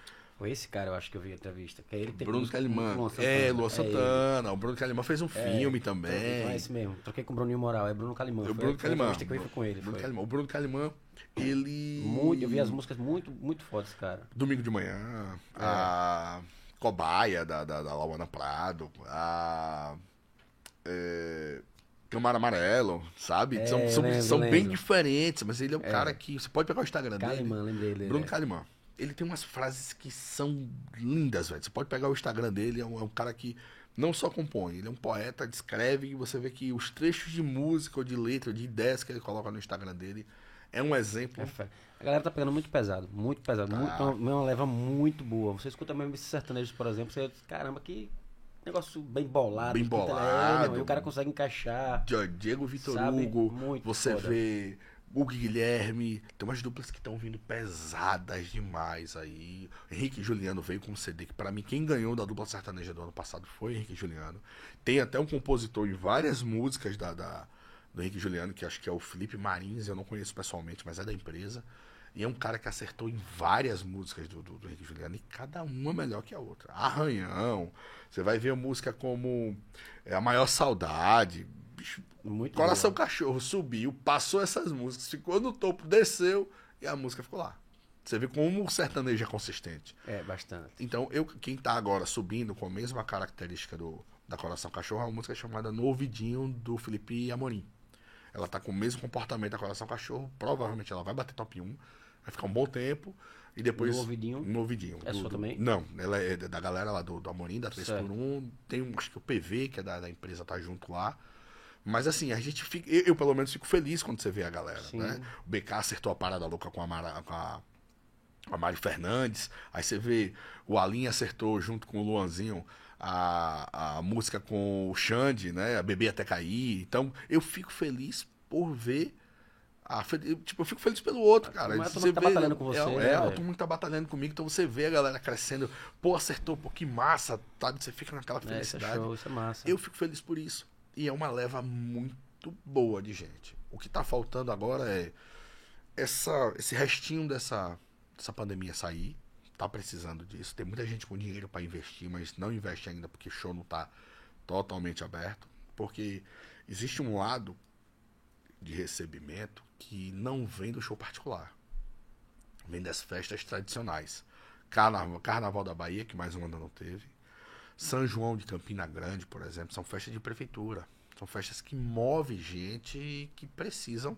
Speaker 1: Esse cara, eu acho que eu vi a entrevista. Que é ele tem
Speaker 2: Bruno Calimã.
Speaker 1: com Luan Santana.
Speaker 2: É, Luan. Santana. O Bruno Calimã fez um filme
Speaker 1: Então,
Speaker 2: também.
Speaker 1: Então é esse mesmo. Troquei com o Bruninho Moral, é Bruno Calimã.
Speaker 2: O Bruno Calimã.
Speaker 1: que eu fiz com ele.
Speaker 2: Bruno
Speaker 1: foi.
Speaker 2: Calimã. O Bruno Calimã, ele.
Speaker 1: Muito, eu vi as músicas muito, muito fodas, cara.
Speaker 2: Domingo de manhã,
Speaker 1: É.
Speaker 2: a Cobaia da, da, da Lauana Prado, a. É, Amarelo, sabe?
Speaker 1: É,
Speaker 2: são são,
Speaker 1: lembro,
Speaker 2: são bem
Speaker 1: lembro.
Speaker 2: diferentes, mas ele é um cara que. Você pode pegar o Instagram dele.
Speaker 1: Calimã, lembrei dele.
Speaker 2: Bruno
Speaker 1: é.
Speaker 2: Calimã. Ele tem umas frases que são lindas, velho. Você pode pegar o Instagram dele, é um, é um cara que não só compõe, ele é um poeta, descreve e você vê que os trechos de música ou de letra, ou de ideias que ele coloca no Instagram dele é um exemplo.
Speaker 1: É. A galera tá pegando muito pesado, muito pesado.
Speaker 2: Tá.
Speaker 1: Muito, uma, uma leva muito boa. Você escuta mesmo esses sertanejos, por exemplo, você diz, caramba, que negócio bem bolado.
Speaker 2: Bem
Speaker 1: é,
Speaker 2: bolado.
Speaker 1: e o cara consegue encaixar.
Speaker 2: Di- Diego Vitor
Speaker 1: Sabe?
Speaker 2: Hugo,
Speaker 1: Muito
Speaker 2: você
Speaker 1: foda.
Speaker 2: vê Hugo Guilherme, tem umas duplas que estão vindo pesadas demais aí. Henrique Juliano veio com um CD que pra mim quem ganhou da dupla sertaneja do ano passado foi Henrique Juliano. Tem até um compositor em várias músicas da, da- do Henrique Juliano, que acho que é o Felipe Marins, eu não conheço pessoalmente, mas é da empresa. E é um cara que acertou em várias músicas do, do, do Henrique Juliano, e cada uma melhor que a outra. Arranhão, você vai ver música como é, A Maior Saudade, bicho,
Speaker 1: Muito
Speaker 2: Coração. Cachorro subiu, passou essas músicas, ficou no topo, desceu e a música ficou lá. Você vê como o sertanejo é consistente.
Speaker 1: É, bastante.
Speaker 2: Então, eu, quem tá agora subindo com a mesma característica do, da Coração Cachorro é uma música chamada No Ouvidinho, do Felipe Amorim. Ela tá com o mesmo comportamento da Coração Cachorro, provavelmente ela vai bater top 1, vai ficar um bom tempo, e depois...
Speaker 1: No ouvidinho?
Speaker 2: No Ouvidinho.
Speaker 1: É
Speaker 2: do-
Speaker 1: sua
Speaker 2: do-
Speaker 1: também?
Speaker 2: Não, ela é da galera lá do, do Amorim, da 3x1,
Speaker 1: Certo.
Speaker 2: tem um, acho que o PV, que é da, da empresa, tá junto lá. Mas assim, a gente fica. Eu, eu, pelo menos fico feliz quando você vê a galera,
Speaker 1: Sim.
Speaker 2: né? O BK acertou a parada louca com a, Mara, com a, com a Mari Fernandes. Aí você vê o Alinha acertou junto com o Luanzinho a, a música com o Xande, né? A Bebê Até Cair. Então, eu fico feliz por ver. A, tipo, eu fico feliz pelo outro, cara.
Speaker 1: Mas
Speaker 2: Você
Speaker 1: turma que tá
Speaker 2: vê-
Speaker 1: batalhando com você,
Speaker 2: É,
Speaker 1: né,
Speaker 2: é
Speaker 1: velho?
Speaker 2: turma que tá batalhando comigo. Então você vê a galera crescendo. Pô, acertou, pô, que massa, sabe? Você fica naquela
Speaker 1: É, isso é
Speaker 2: felicidade.
Speaker 1: show, isso é massa.
Speaker 2: Eu fico feliz por isso. E é uma leva muito boa de gente. O que tá faltando agora é essa, esse restinho dessa, dessa pandemia sair. Tá precisando disso. Tem muita gente com dinheiro para investir, mas não investe ainda porque o show não tá totalmente aberto. Porque existe um lado de recebimento que não vem do show particular. Vem das festas tradicionais. Carnaval, Carnaval da Bahia, que mais um ano não teve. São João de Campina Grande, por exemplo, são festas de prefeitura. São festas que movem gente e que precisam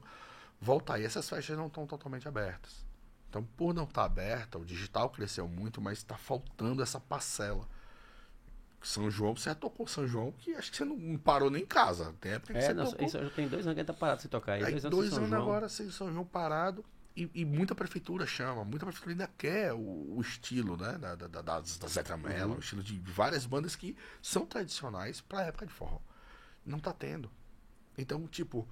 Speaker 2: voltar. E essas festas não estão totalmente abertas. Então, por não estar aberta, o digital cresceu muito, mas está faltando essa parcela. São João, você já tocou São João, que acho que você não parou nem em casa. Tem época que
Speaker 1: É,
Speaker 2: você
Speaker 1: não,
Speaker 2: tocou.
Speaker 1: isso já tem dois anos que ele tá parado sem tocar. Aí, dois anos,
Speaker 2: dois anos agora sem São João parado. E, e muita prefeitura chama, muita prefeitura ainda quer o, o estilo, né? Da, da, da, das- da Zé Tramela,
Speaker 1: Uhum.
Speaker 2: o estilo de várias bandas que são tradicionais pra época de forró. Não tá tendo. Então, tipo,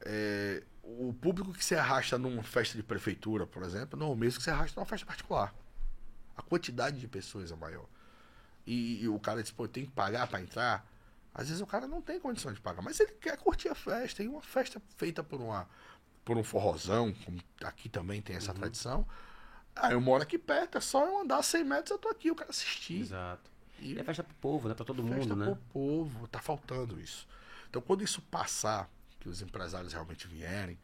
Speaker 2: é, o público que se arrasta numa festa de prefeitura, por exemplo, não é o mesmo que se arrasta numa festa particular. A quantidade de pessoas é maior. E, e o cara diz, pô, tem que pagar pra entrar. Às vezes o cara não tem condição de pagar, mas ele quer curtir a festa. E uma festa feita por, uma, por um forrozão, como aqui também tem
Speaker 1: Uhum.
Speaker 2: essa tradição. Ah, eu moro aqui perto, é só eu andar 100 metros, eu tô aqui, eu quero assistir.
Speaker 1: Exato.
Speaker 2: E
Speaker 1: é festa pro povo, né? Pra todo
Speaker 2: festa
Speaker 1: mundo, né?
Speaker 2: pro povo, tá faltando isso. Então quando isso passar, que os empresários realmente vierem,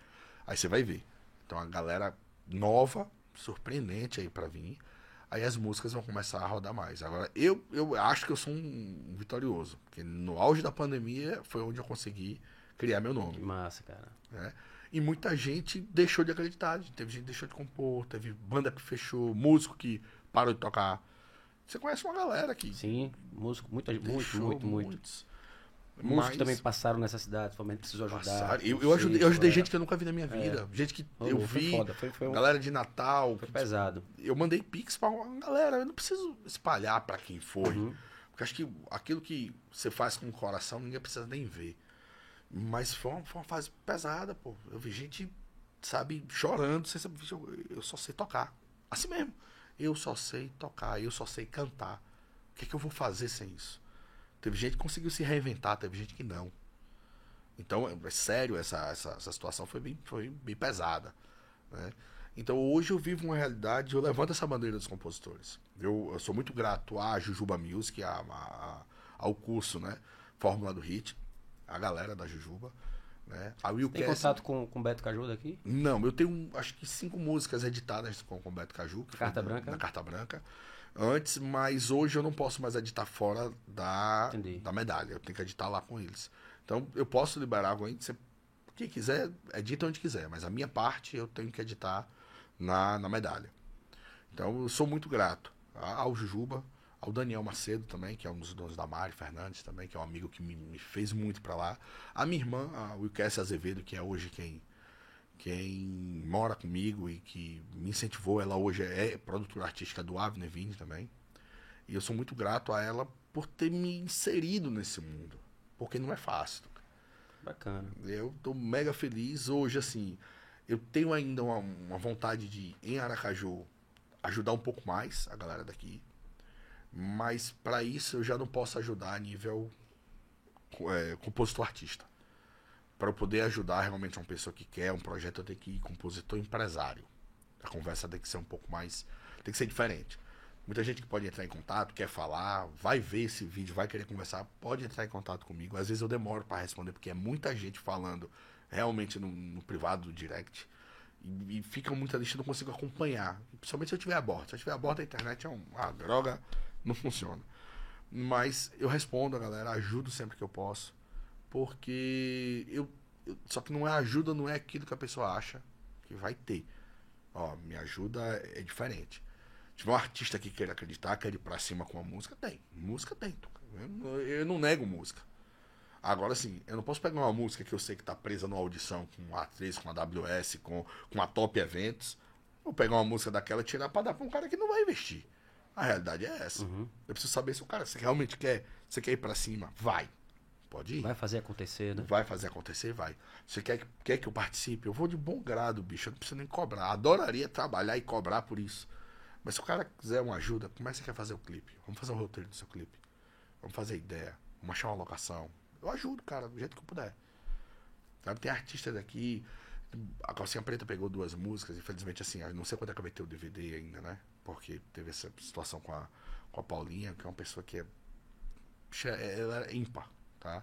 Speaker 2: aí você vai ver. Então a galera nova, surpreendente aí pra vir, aí as músicas vão começar a rodar mais. Agora eu, eu acho que eu sou um vitorioso, porque no auge da pandemia foi onde eu consegui criar meu
Speaker 1: Que
Speaker 2: nome.
Speaker 1: massa, cara.
Speaker 2: né? E muita gente deixou de acreditar. Teve gente que deixou de compor, teve banda que fechou, músico que parou de tocar. Você conhece uma galera que
Speaker 1: Sim, músico, muita, muito, muito, muito.
Speaker 2: muitos.
Speaker 1: Músicos
Speaker 2: Mas-
Speaker 1: também passaram nessa cidade, somente precisou ajudar.
Speaker 2: Passaram. Eu, eu ajudei, eu ajudei gente que eu nunca vi na minha vida. Gente que
Speaker 1: Ô,
Speaker 2: eu vi.
Speaker 1: foda, foi, foi, um-
Speaker 2: Galera de Natal.
Speaker 1: foi pesado.
Speaker 2: Eu mandei pix pra uma galera. Eu não preciso espalhar pra quem foi.
Speaker 1: Uhum.
Speaker 2: Porque acho que aquilo que você faz com o coração, ninguém precisa nem ver. Mas foi uma, foi uma fase pesada, pô. Eu vi gente, sabe, chorando. Você sabe, "Vixe, eu, eu só sei tocar. Assim mesmo. Eu só sei tocar, eu só sei cantar. O que, é que eu vou fazer sem isso? Teve gente que conseguiu se reinventar, teve gente que não. Então, é, é sério, essa, essa, essa situação foi bem, foi bem pesada. Né? Então, hoje eu vivo uma realidade, eu levanto essa bandeira dos compositores. Eu, eu sou muito grato à Jujuba Music, a, a- ao curso, né? Fórmula do Hit, a galera da Jujuba. Né? A Will
Speaker 1: Tem
Speaker 2: Cass-
Speaker 1: contato com com o Beto Caju daqui?
Speaker 2: não, eu tenho acho que cinco músicas editadas com com o Beto Caju.
Speaker 1: Carta
Speaker 2: na-
Speaker 1: Branca?
Speaker 2: Na Carta Branca. Antes, mas hoje eu não posso mais editar fora da,
Speaker 1: Entendi.
Speaker 2: da medalha. Eu tenho que editar lá com eles. Então, eu posso liberar alguém. Você, quem quiser, edita onde quiser. Mas a minha parte eu tenho que editar na, na medalha. Então, eu sou muito grato ao Jujuba, ao Daniel Macedo também, que é um dos donos da Mari Fernandes também, que é um amigo que me, me fez muito pra lá. A minha irmã, a Wilkessia Azevedo, que é hoje quem quem mora comigo e que me incentivou, ela hoje é produtora artística do Avner Vini também. E eu sou muito grato a ela por ter me inserido nesse mundo, porque não é fácil.
Speaker 1: Bacana.
Speaker 2: Eu tô mega feliz hoje, assim. Eu tenho ainda uma, uma vontade de, em Aracaju, ajudar um pouco mais a galera daqui. Mas para isso eu já não posso ajudar a nível é, compositor artista. Para eu poder ajudar realmente uma pessoa que quer um projeto, eu tenho que ir compositor empresário. A conversa tem que ser um pouco mais. tem que ser diferente. Muita gente que pode entrar em contato, quer falar, vai ver esse vídeo, vai querer conversar, pode entrar em contato comigo. Às vezes eu demoro para responder, porque é muita gente falando realmente no, no privado do direct. E, e fica muita lista, não consigo acompanhar. Principalmente se eu tiver a bordo. Se eu tiver a bordo, a internet é um- uma droga, não funciona. Mas eu respondo a galera, ajudo sempre que eu posso. Porque eu, eu- Só que não é ajuda, não é aquilo que a pessoa acha que vai ter. Ó, me ajuda é diferente. Tiver um artista que queira acreditar, quer ir pra cima com a música, tem. Música tem. Eu, eu não nego música. Agora sim, eu não posso pegar uma música que eu sei que tá presa numa audição com a A3, com a AWS, com, com a Top Eventos. Vou pegar uma música daquela e tirar pra dar pra um cara que não vai investir. A realidade é essa.
Speaker 1: Uhum.
Speaker 2: Eu preciso saber se o cara se realmente quer, você quer ir pra cima, vai. Pode ir.
Speaker 1: Vai fazer acontecer, né?
Speaker 2: Vai fazer acontecer, vai. Você quer, que- quer que eu participe? Eu vou de bom grado, bicho. Eu não preciso nem cobrar. Adoraria trabalhar e cobrar por isso. Mas se o cara quiser uma ajuda, como é que você quer fazer o clipe? Vamos fazer o roteiro do seu clipe. Vamos fazer ideia. Vamos achar uma locação. Eu ajudo, cara, do jeito que eu puder. Sabe, tem artistas aqui. A Calcinha Preta pegou duas músicas, infelizmente, assim, não sei quando é que vai ter o DVD ainda, né? Porque teve essa situação com a, com a Paulinha, que é uma pessoa que é. É- Ela é ímpar, tá?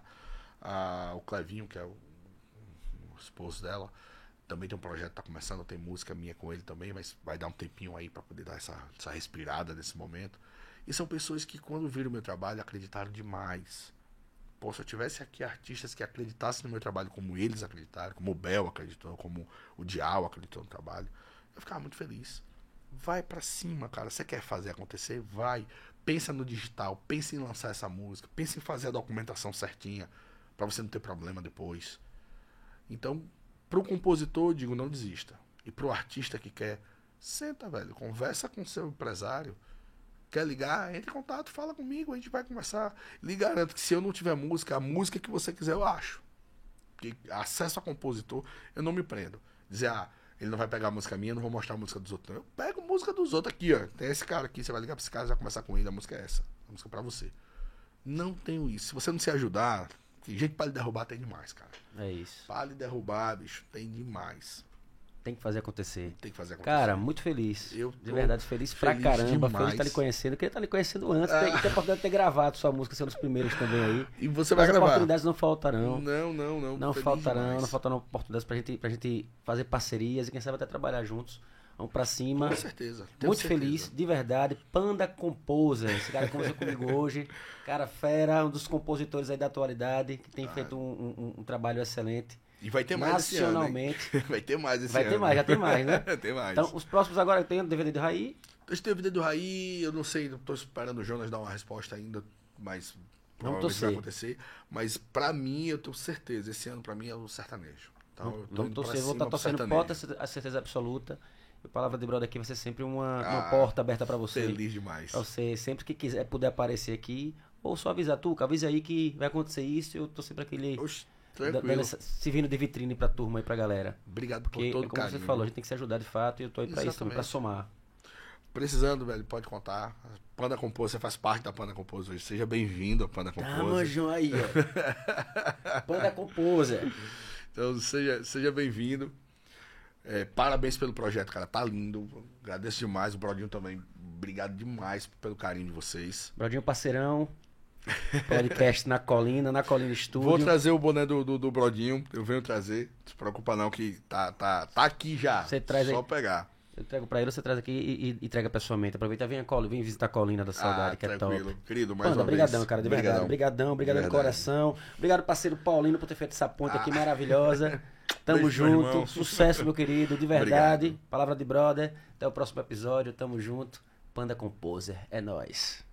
Speaker 2: Ah, o Clevinho, que é o, o esposo dela, também tem um projeto, tá começando, tem música minha com ele também, mas vai dar um tempinho aí pra poder dar essa, essa respirada nesse momento. E são pessoas que, quando viram o meu trabalho, acreditaram demais. Pô, se eu tivesse aqui artistas que acreditassem no meu trabalho como eles acreditaram, como o Bel acreditou, como o Dial acreditou no trabalho, eu ficava muito feliz. Vai pra cima, cara. Você quer fazer acontecer? Vai. Pensa no digital, pensa em lançar essa música, pensa em fazer a documentação certinha pra você não ter problema depois. Então, pro compositor, eu digo, não desista. E pro artista que quer, senta, velho, conversa com seu empresário. Quer ligar? Entre em contato, fala comigo, a gente vai conversar. Lhe garanto que se eu não tiver música, a música que você quiser eu acho. Acesso a compositor, eu não me prendo. Dizer, ah, ele não vai pegar a música minha, eu não vou mostrar a música dos outros. não. Eu pego música dos outros aqui, ó. Tem esse cara aqui, você vai ligar pra esse cara, vai conversar com ele, a música é essa. A música é pra você. Não tenho isso. Se você não se ajudar, tem gente pra lhe derrubar, tem demais, cara.
Speaker 1: É isso.
Speaker 2: Pra lhe derrubar, bicho, tem demais.
Speaker 1: Tem que fazer acontecer.
Speaker 2: Tem que fazer acontecer.
Speaker 1: Cara, muito feliz.
Speaker 2: Eu
Speaker 1: de verdade, feliz pra
Speaker 2: feliz
Speaker 1: caramba. Feliz de
Speaker 2: demais.
Speaker 1: estar lhe conhecendo. Eu queria estar lhe conhecendo antes. E ter a oportunidade de ter gravado sua música, ser um dos primeiros também aí. (laughs)
Speaker 2: E você vai
Speaker 1: Mas
Speaker 2: gravar?
Speaker 1: oportunidades não faltarão.
Speaker 2: Não, não, não.
Speaker 1: Não faltarão,
Speaker 2: demais.
Speaker 1: não faltarão oportunidades pra gente, pra gente fazer parcerias e quem sabe até trabalhar juntos. Vamos pra cima.
Speaker 2: Com certeza.
Speaker 1: Muito
Speaker 2: certeza.
Speaker 1: feliz, de verdade. Panda Composer, esse cara que conversou (laughs) comigo hoje. Cara fera, um dos compositores aí da atualidade, que
Speaker 2: Ah.
Speaker 1: tem feito um, um- um trabalho excelente.
Speaker 2: E vai ter mais esse ano?
Speaker 1: Nacionalmente. (laughs)
Speaker 2: Vai ter mais esse
Speaker 1: Vai
Speaker 2: ano.
Speaker 1: ter mais, já tem mais, né? (laughs)
Speaker 2: tem mais.
Speaker 1: Então, os próximos agora tem o DVD do Raí.
Speaker 2: Esse DVD do Raí, eu não sei, tô esperando o Jonas dar uma resposta ainda, mas
Speaker 1: Vamos
Speaker 2: provavelmente vai
Speaker 1: torcer.
Speaker 2: acontecer. Mas pra mim, eu tenho certeza, esse ano pra mim é o sertanejo. Então, eu tô
Speaker 1: Vamos
Speaker 2: pra
Speaker 1: torcer, vou estar
Speaker 2: do
Speaker 1: torcendo porta, a certeza absoluta. E a palavra de brother aqui vai ser sempre uma, uma
Speaker 2: Ah,
Speaker 1: porta aberta pra você.
Speaker 2: Feliz demais.
Speaker 1: Pra você, sempre que quiser puder aparecer aqui, ou só avisar, Tuca, avisa aí que vai acontecer isso. Eu tô sempre aquele. Da-
Speaker 2: tranquilo.
Speaker 1: servindo de vitrine pra turma aí, pra galera.
Speaker 2: Obrigado por
Speaker 1: Porque,
Speaker 2: todo
Speaker 1: como
Speaker 2: carinho.
Speaker 1: você falou, a gente tem que se ajudar de fato e eu tô aí pra isso também, pra somar.
Speaker 2: Precisando, velho, pode contar. Panda Compôs, você faz parte da Panda Compôs hoje. Seja bem-vindo à Panda Compôs.
Speaker 1: Tamo junto aí, ó. (laughs) Panda Composer.
Speaker 2: Então, seja, seja bem-vindo. É, parabéns pelo projeto, cara. Tá lindo. Agradeço demais. O Brodinho também. Obrigado demais pelo carinho de vocês.
Speaker 1: Brodinho Parceirão. Podcast na Colina, na Colina Estúdio.
Speaker 2: Vou trazer o boné do, do, do Brodinho. Eu venho trazer. Não se preocupa não que tá, tá, tá aqui já.
Speaker 1: Você traz
Speaker 2: Só
Speaker 1: aí.
Speaker 2: pegar.
Speaker 1: Eu entrego pra ele, você traz aqui e, e entrega pessoalmente. Aproveita, vem a Colina, vem visitar a Colina da Saudade,
Speaker 2: ah,
Speaker 1: que é top.
Speaker 2: Querido, mais
Speaker 1: Panda,
Speaker 2: uma vez.
Speaker 1: brigadão, cara, de verdade. Obrigadão, obrigado de coração. Obrigado, parceiro Paulino, por ter feito essa ponte aqui maravilhosa. (laughs) Tamo
Speaker 2: Beijo, meu
Speaker 1: junto.
Speaker 2: irmão.
Speaker 1: Sucesso, meu querido, de verdade.
Speaker 2: Obrigado.
Speaker 1: Palavra de brother. Até o próximo episódio. Tamo junto. Panda Composer. É nóis.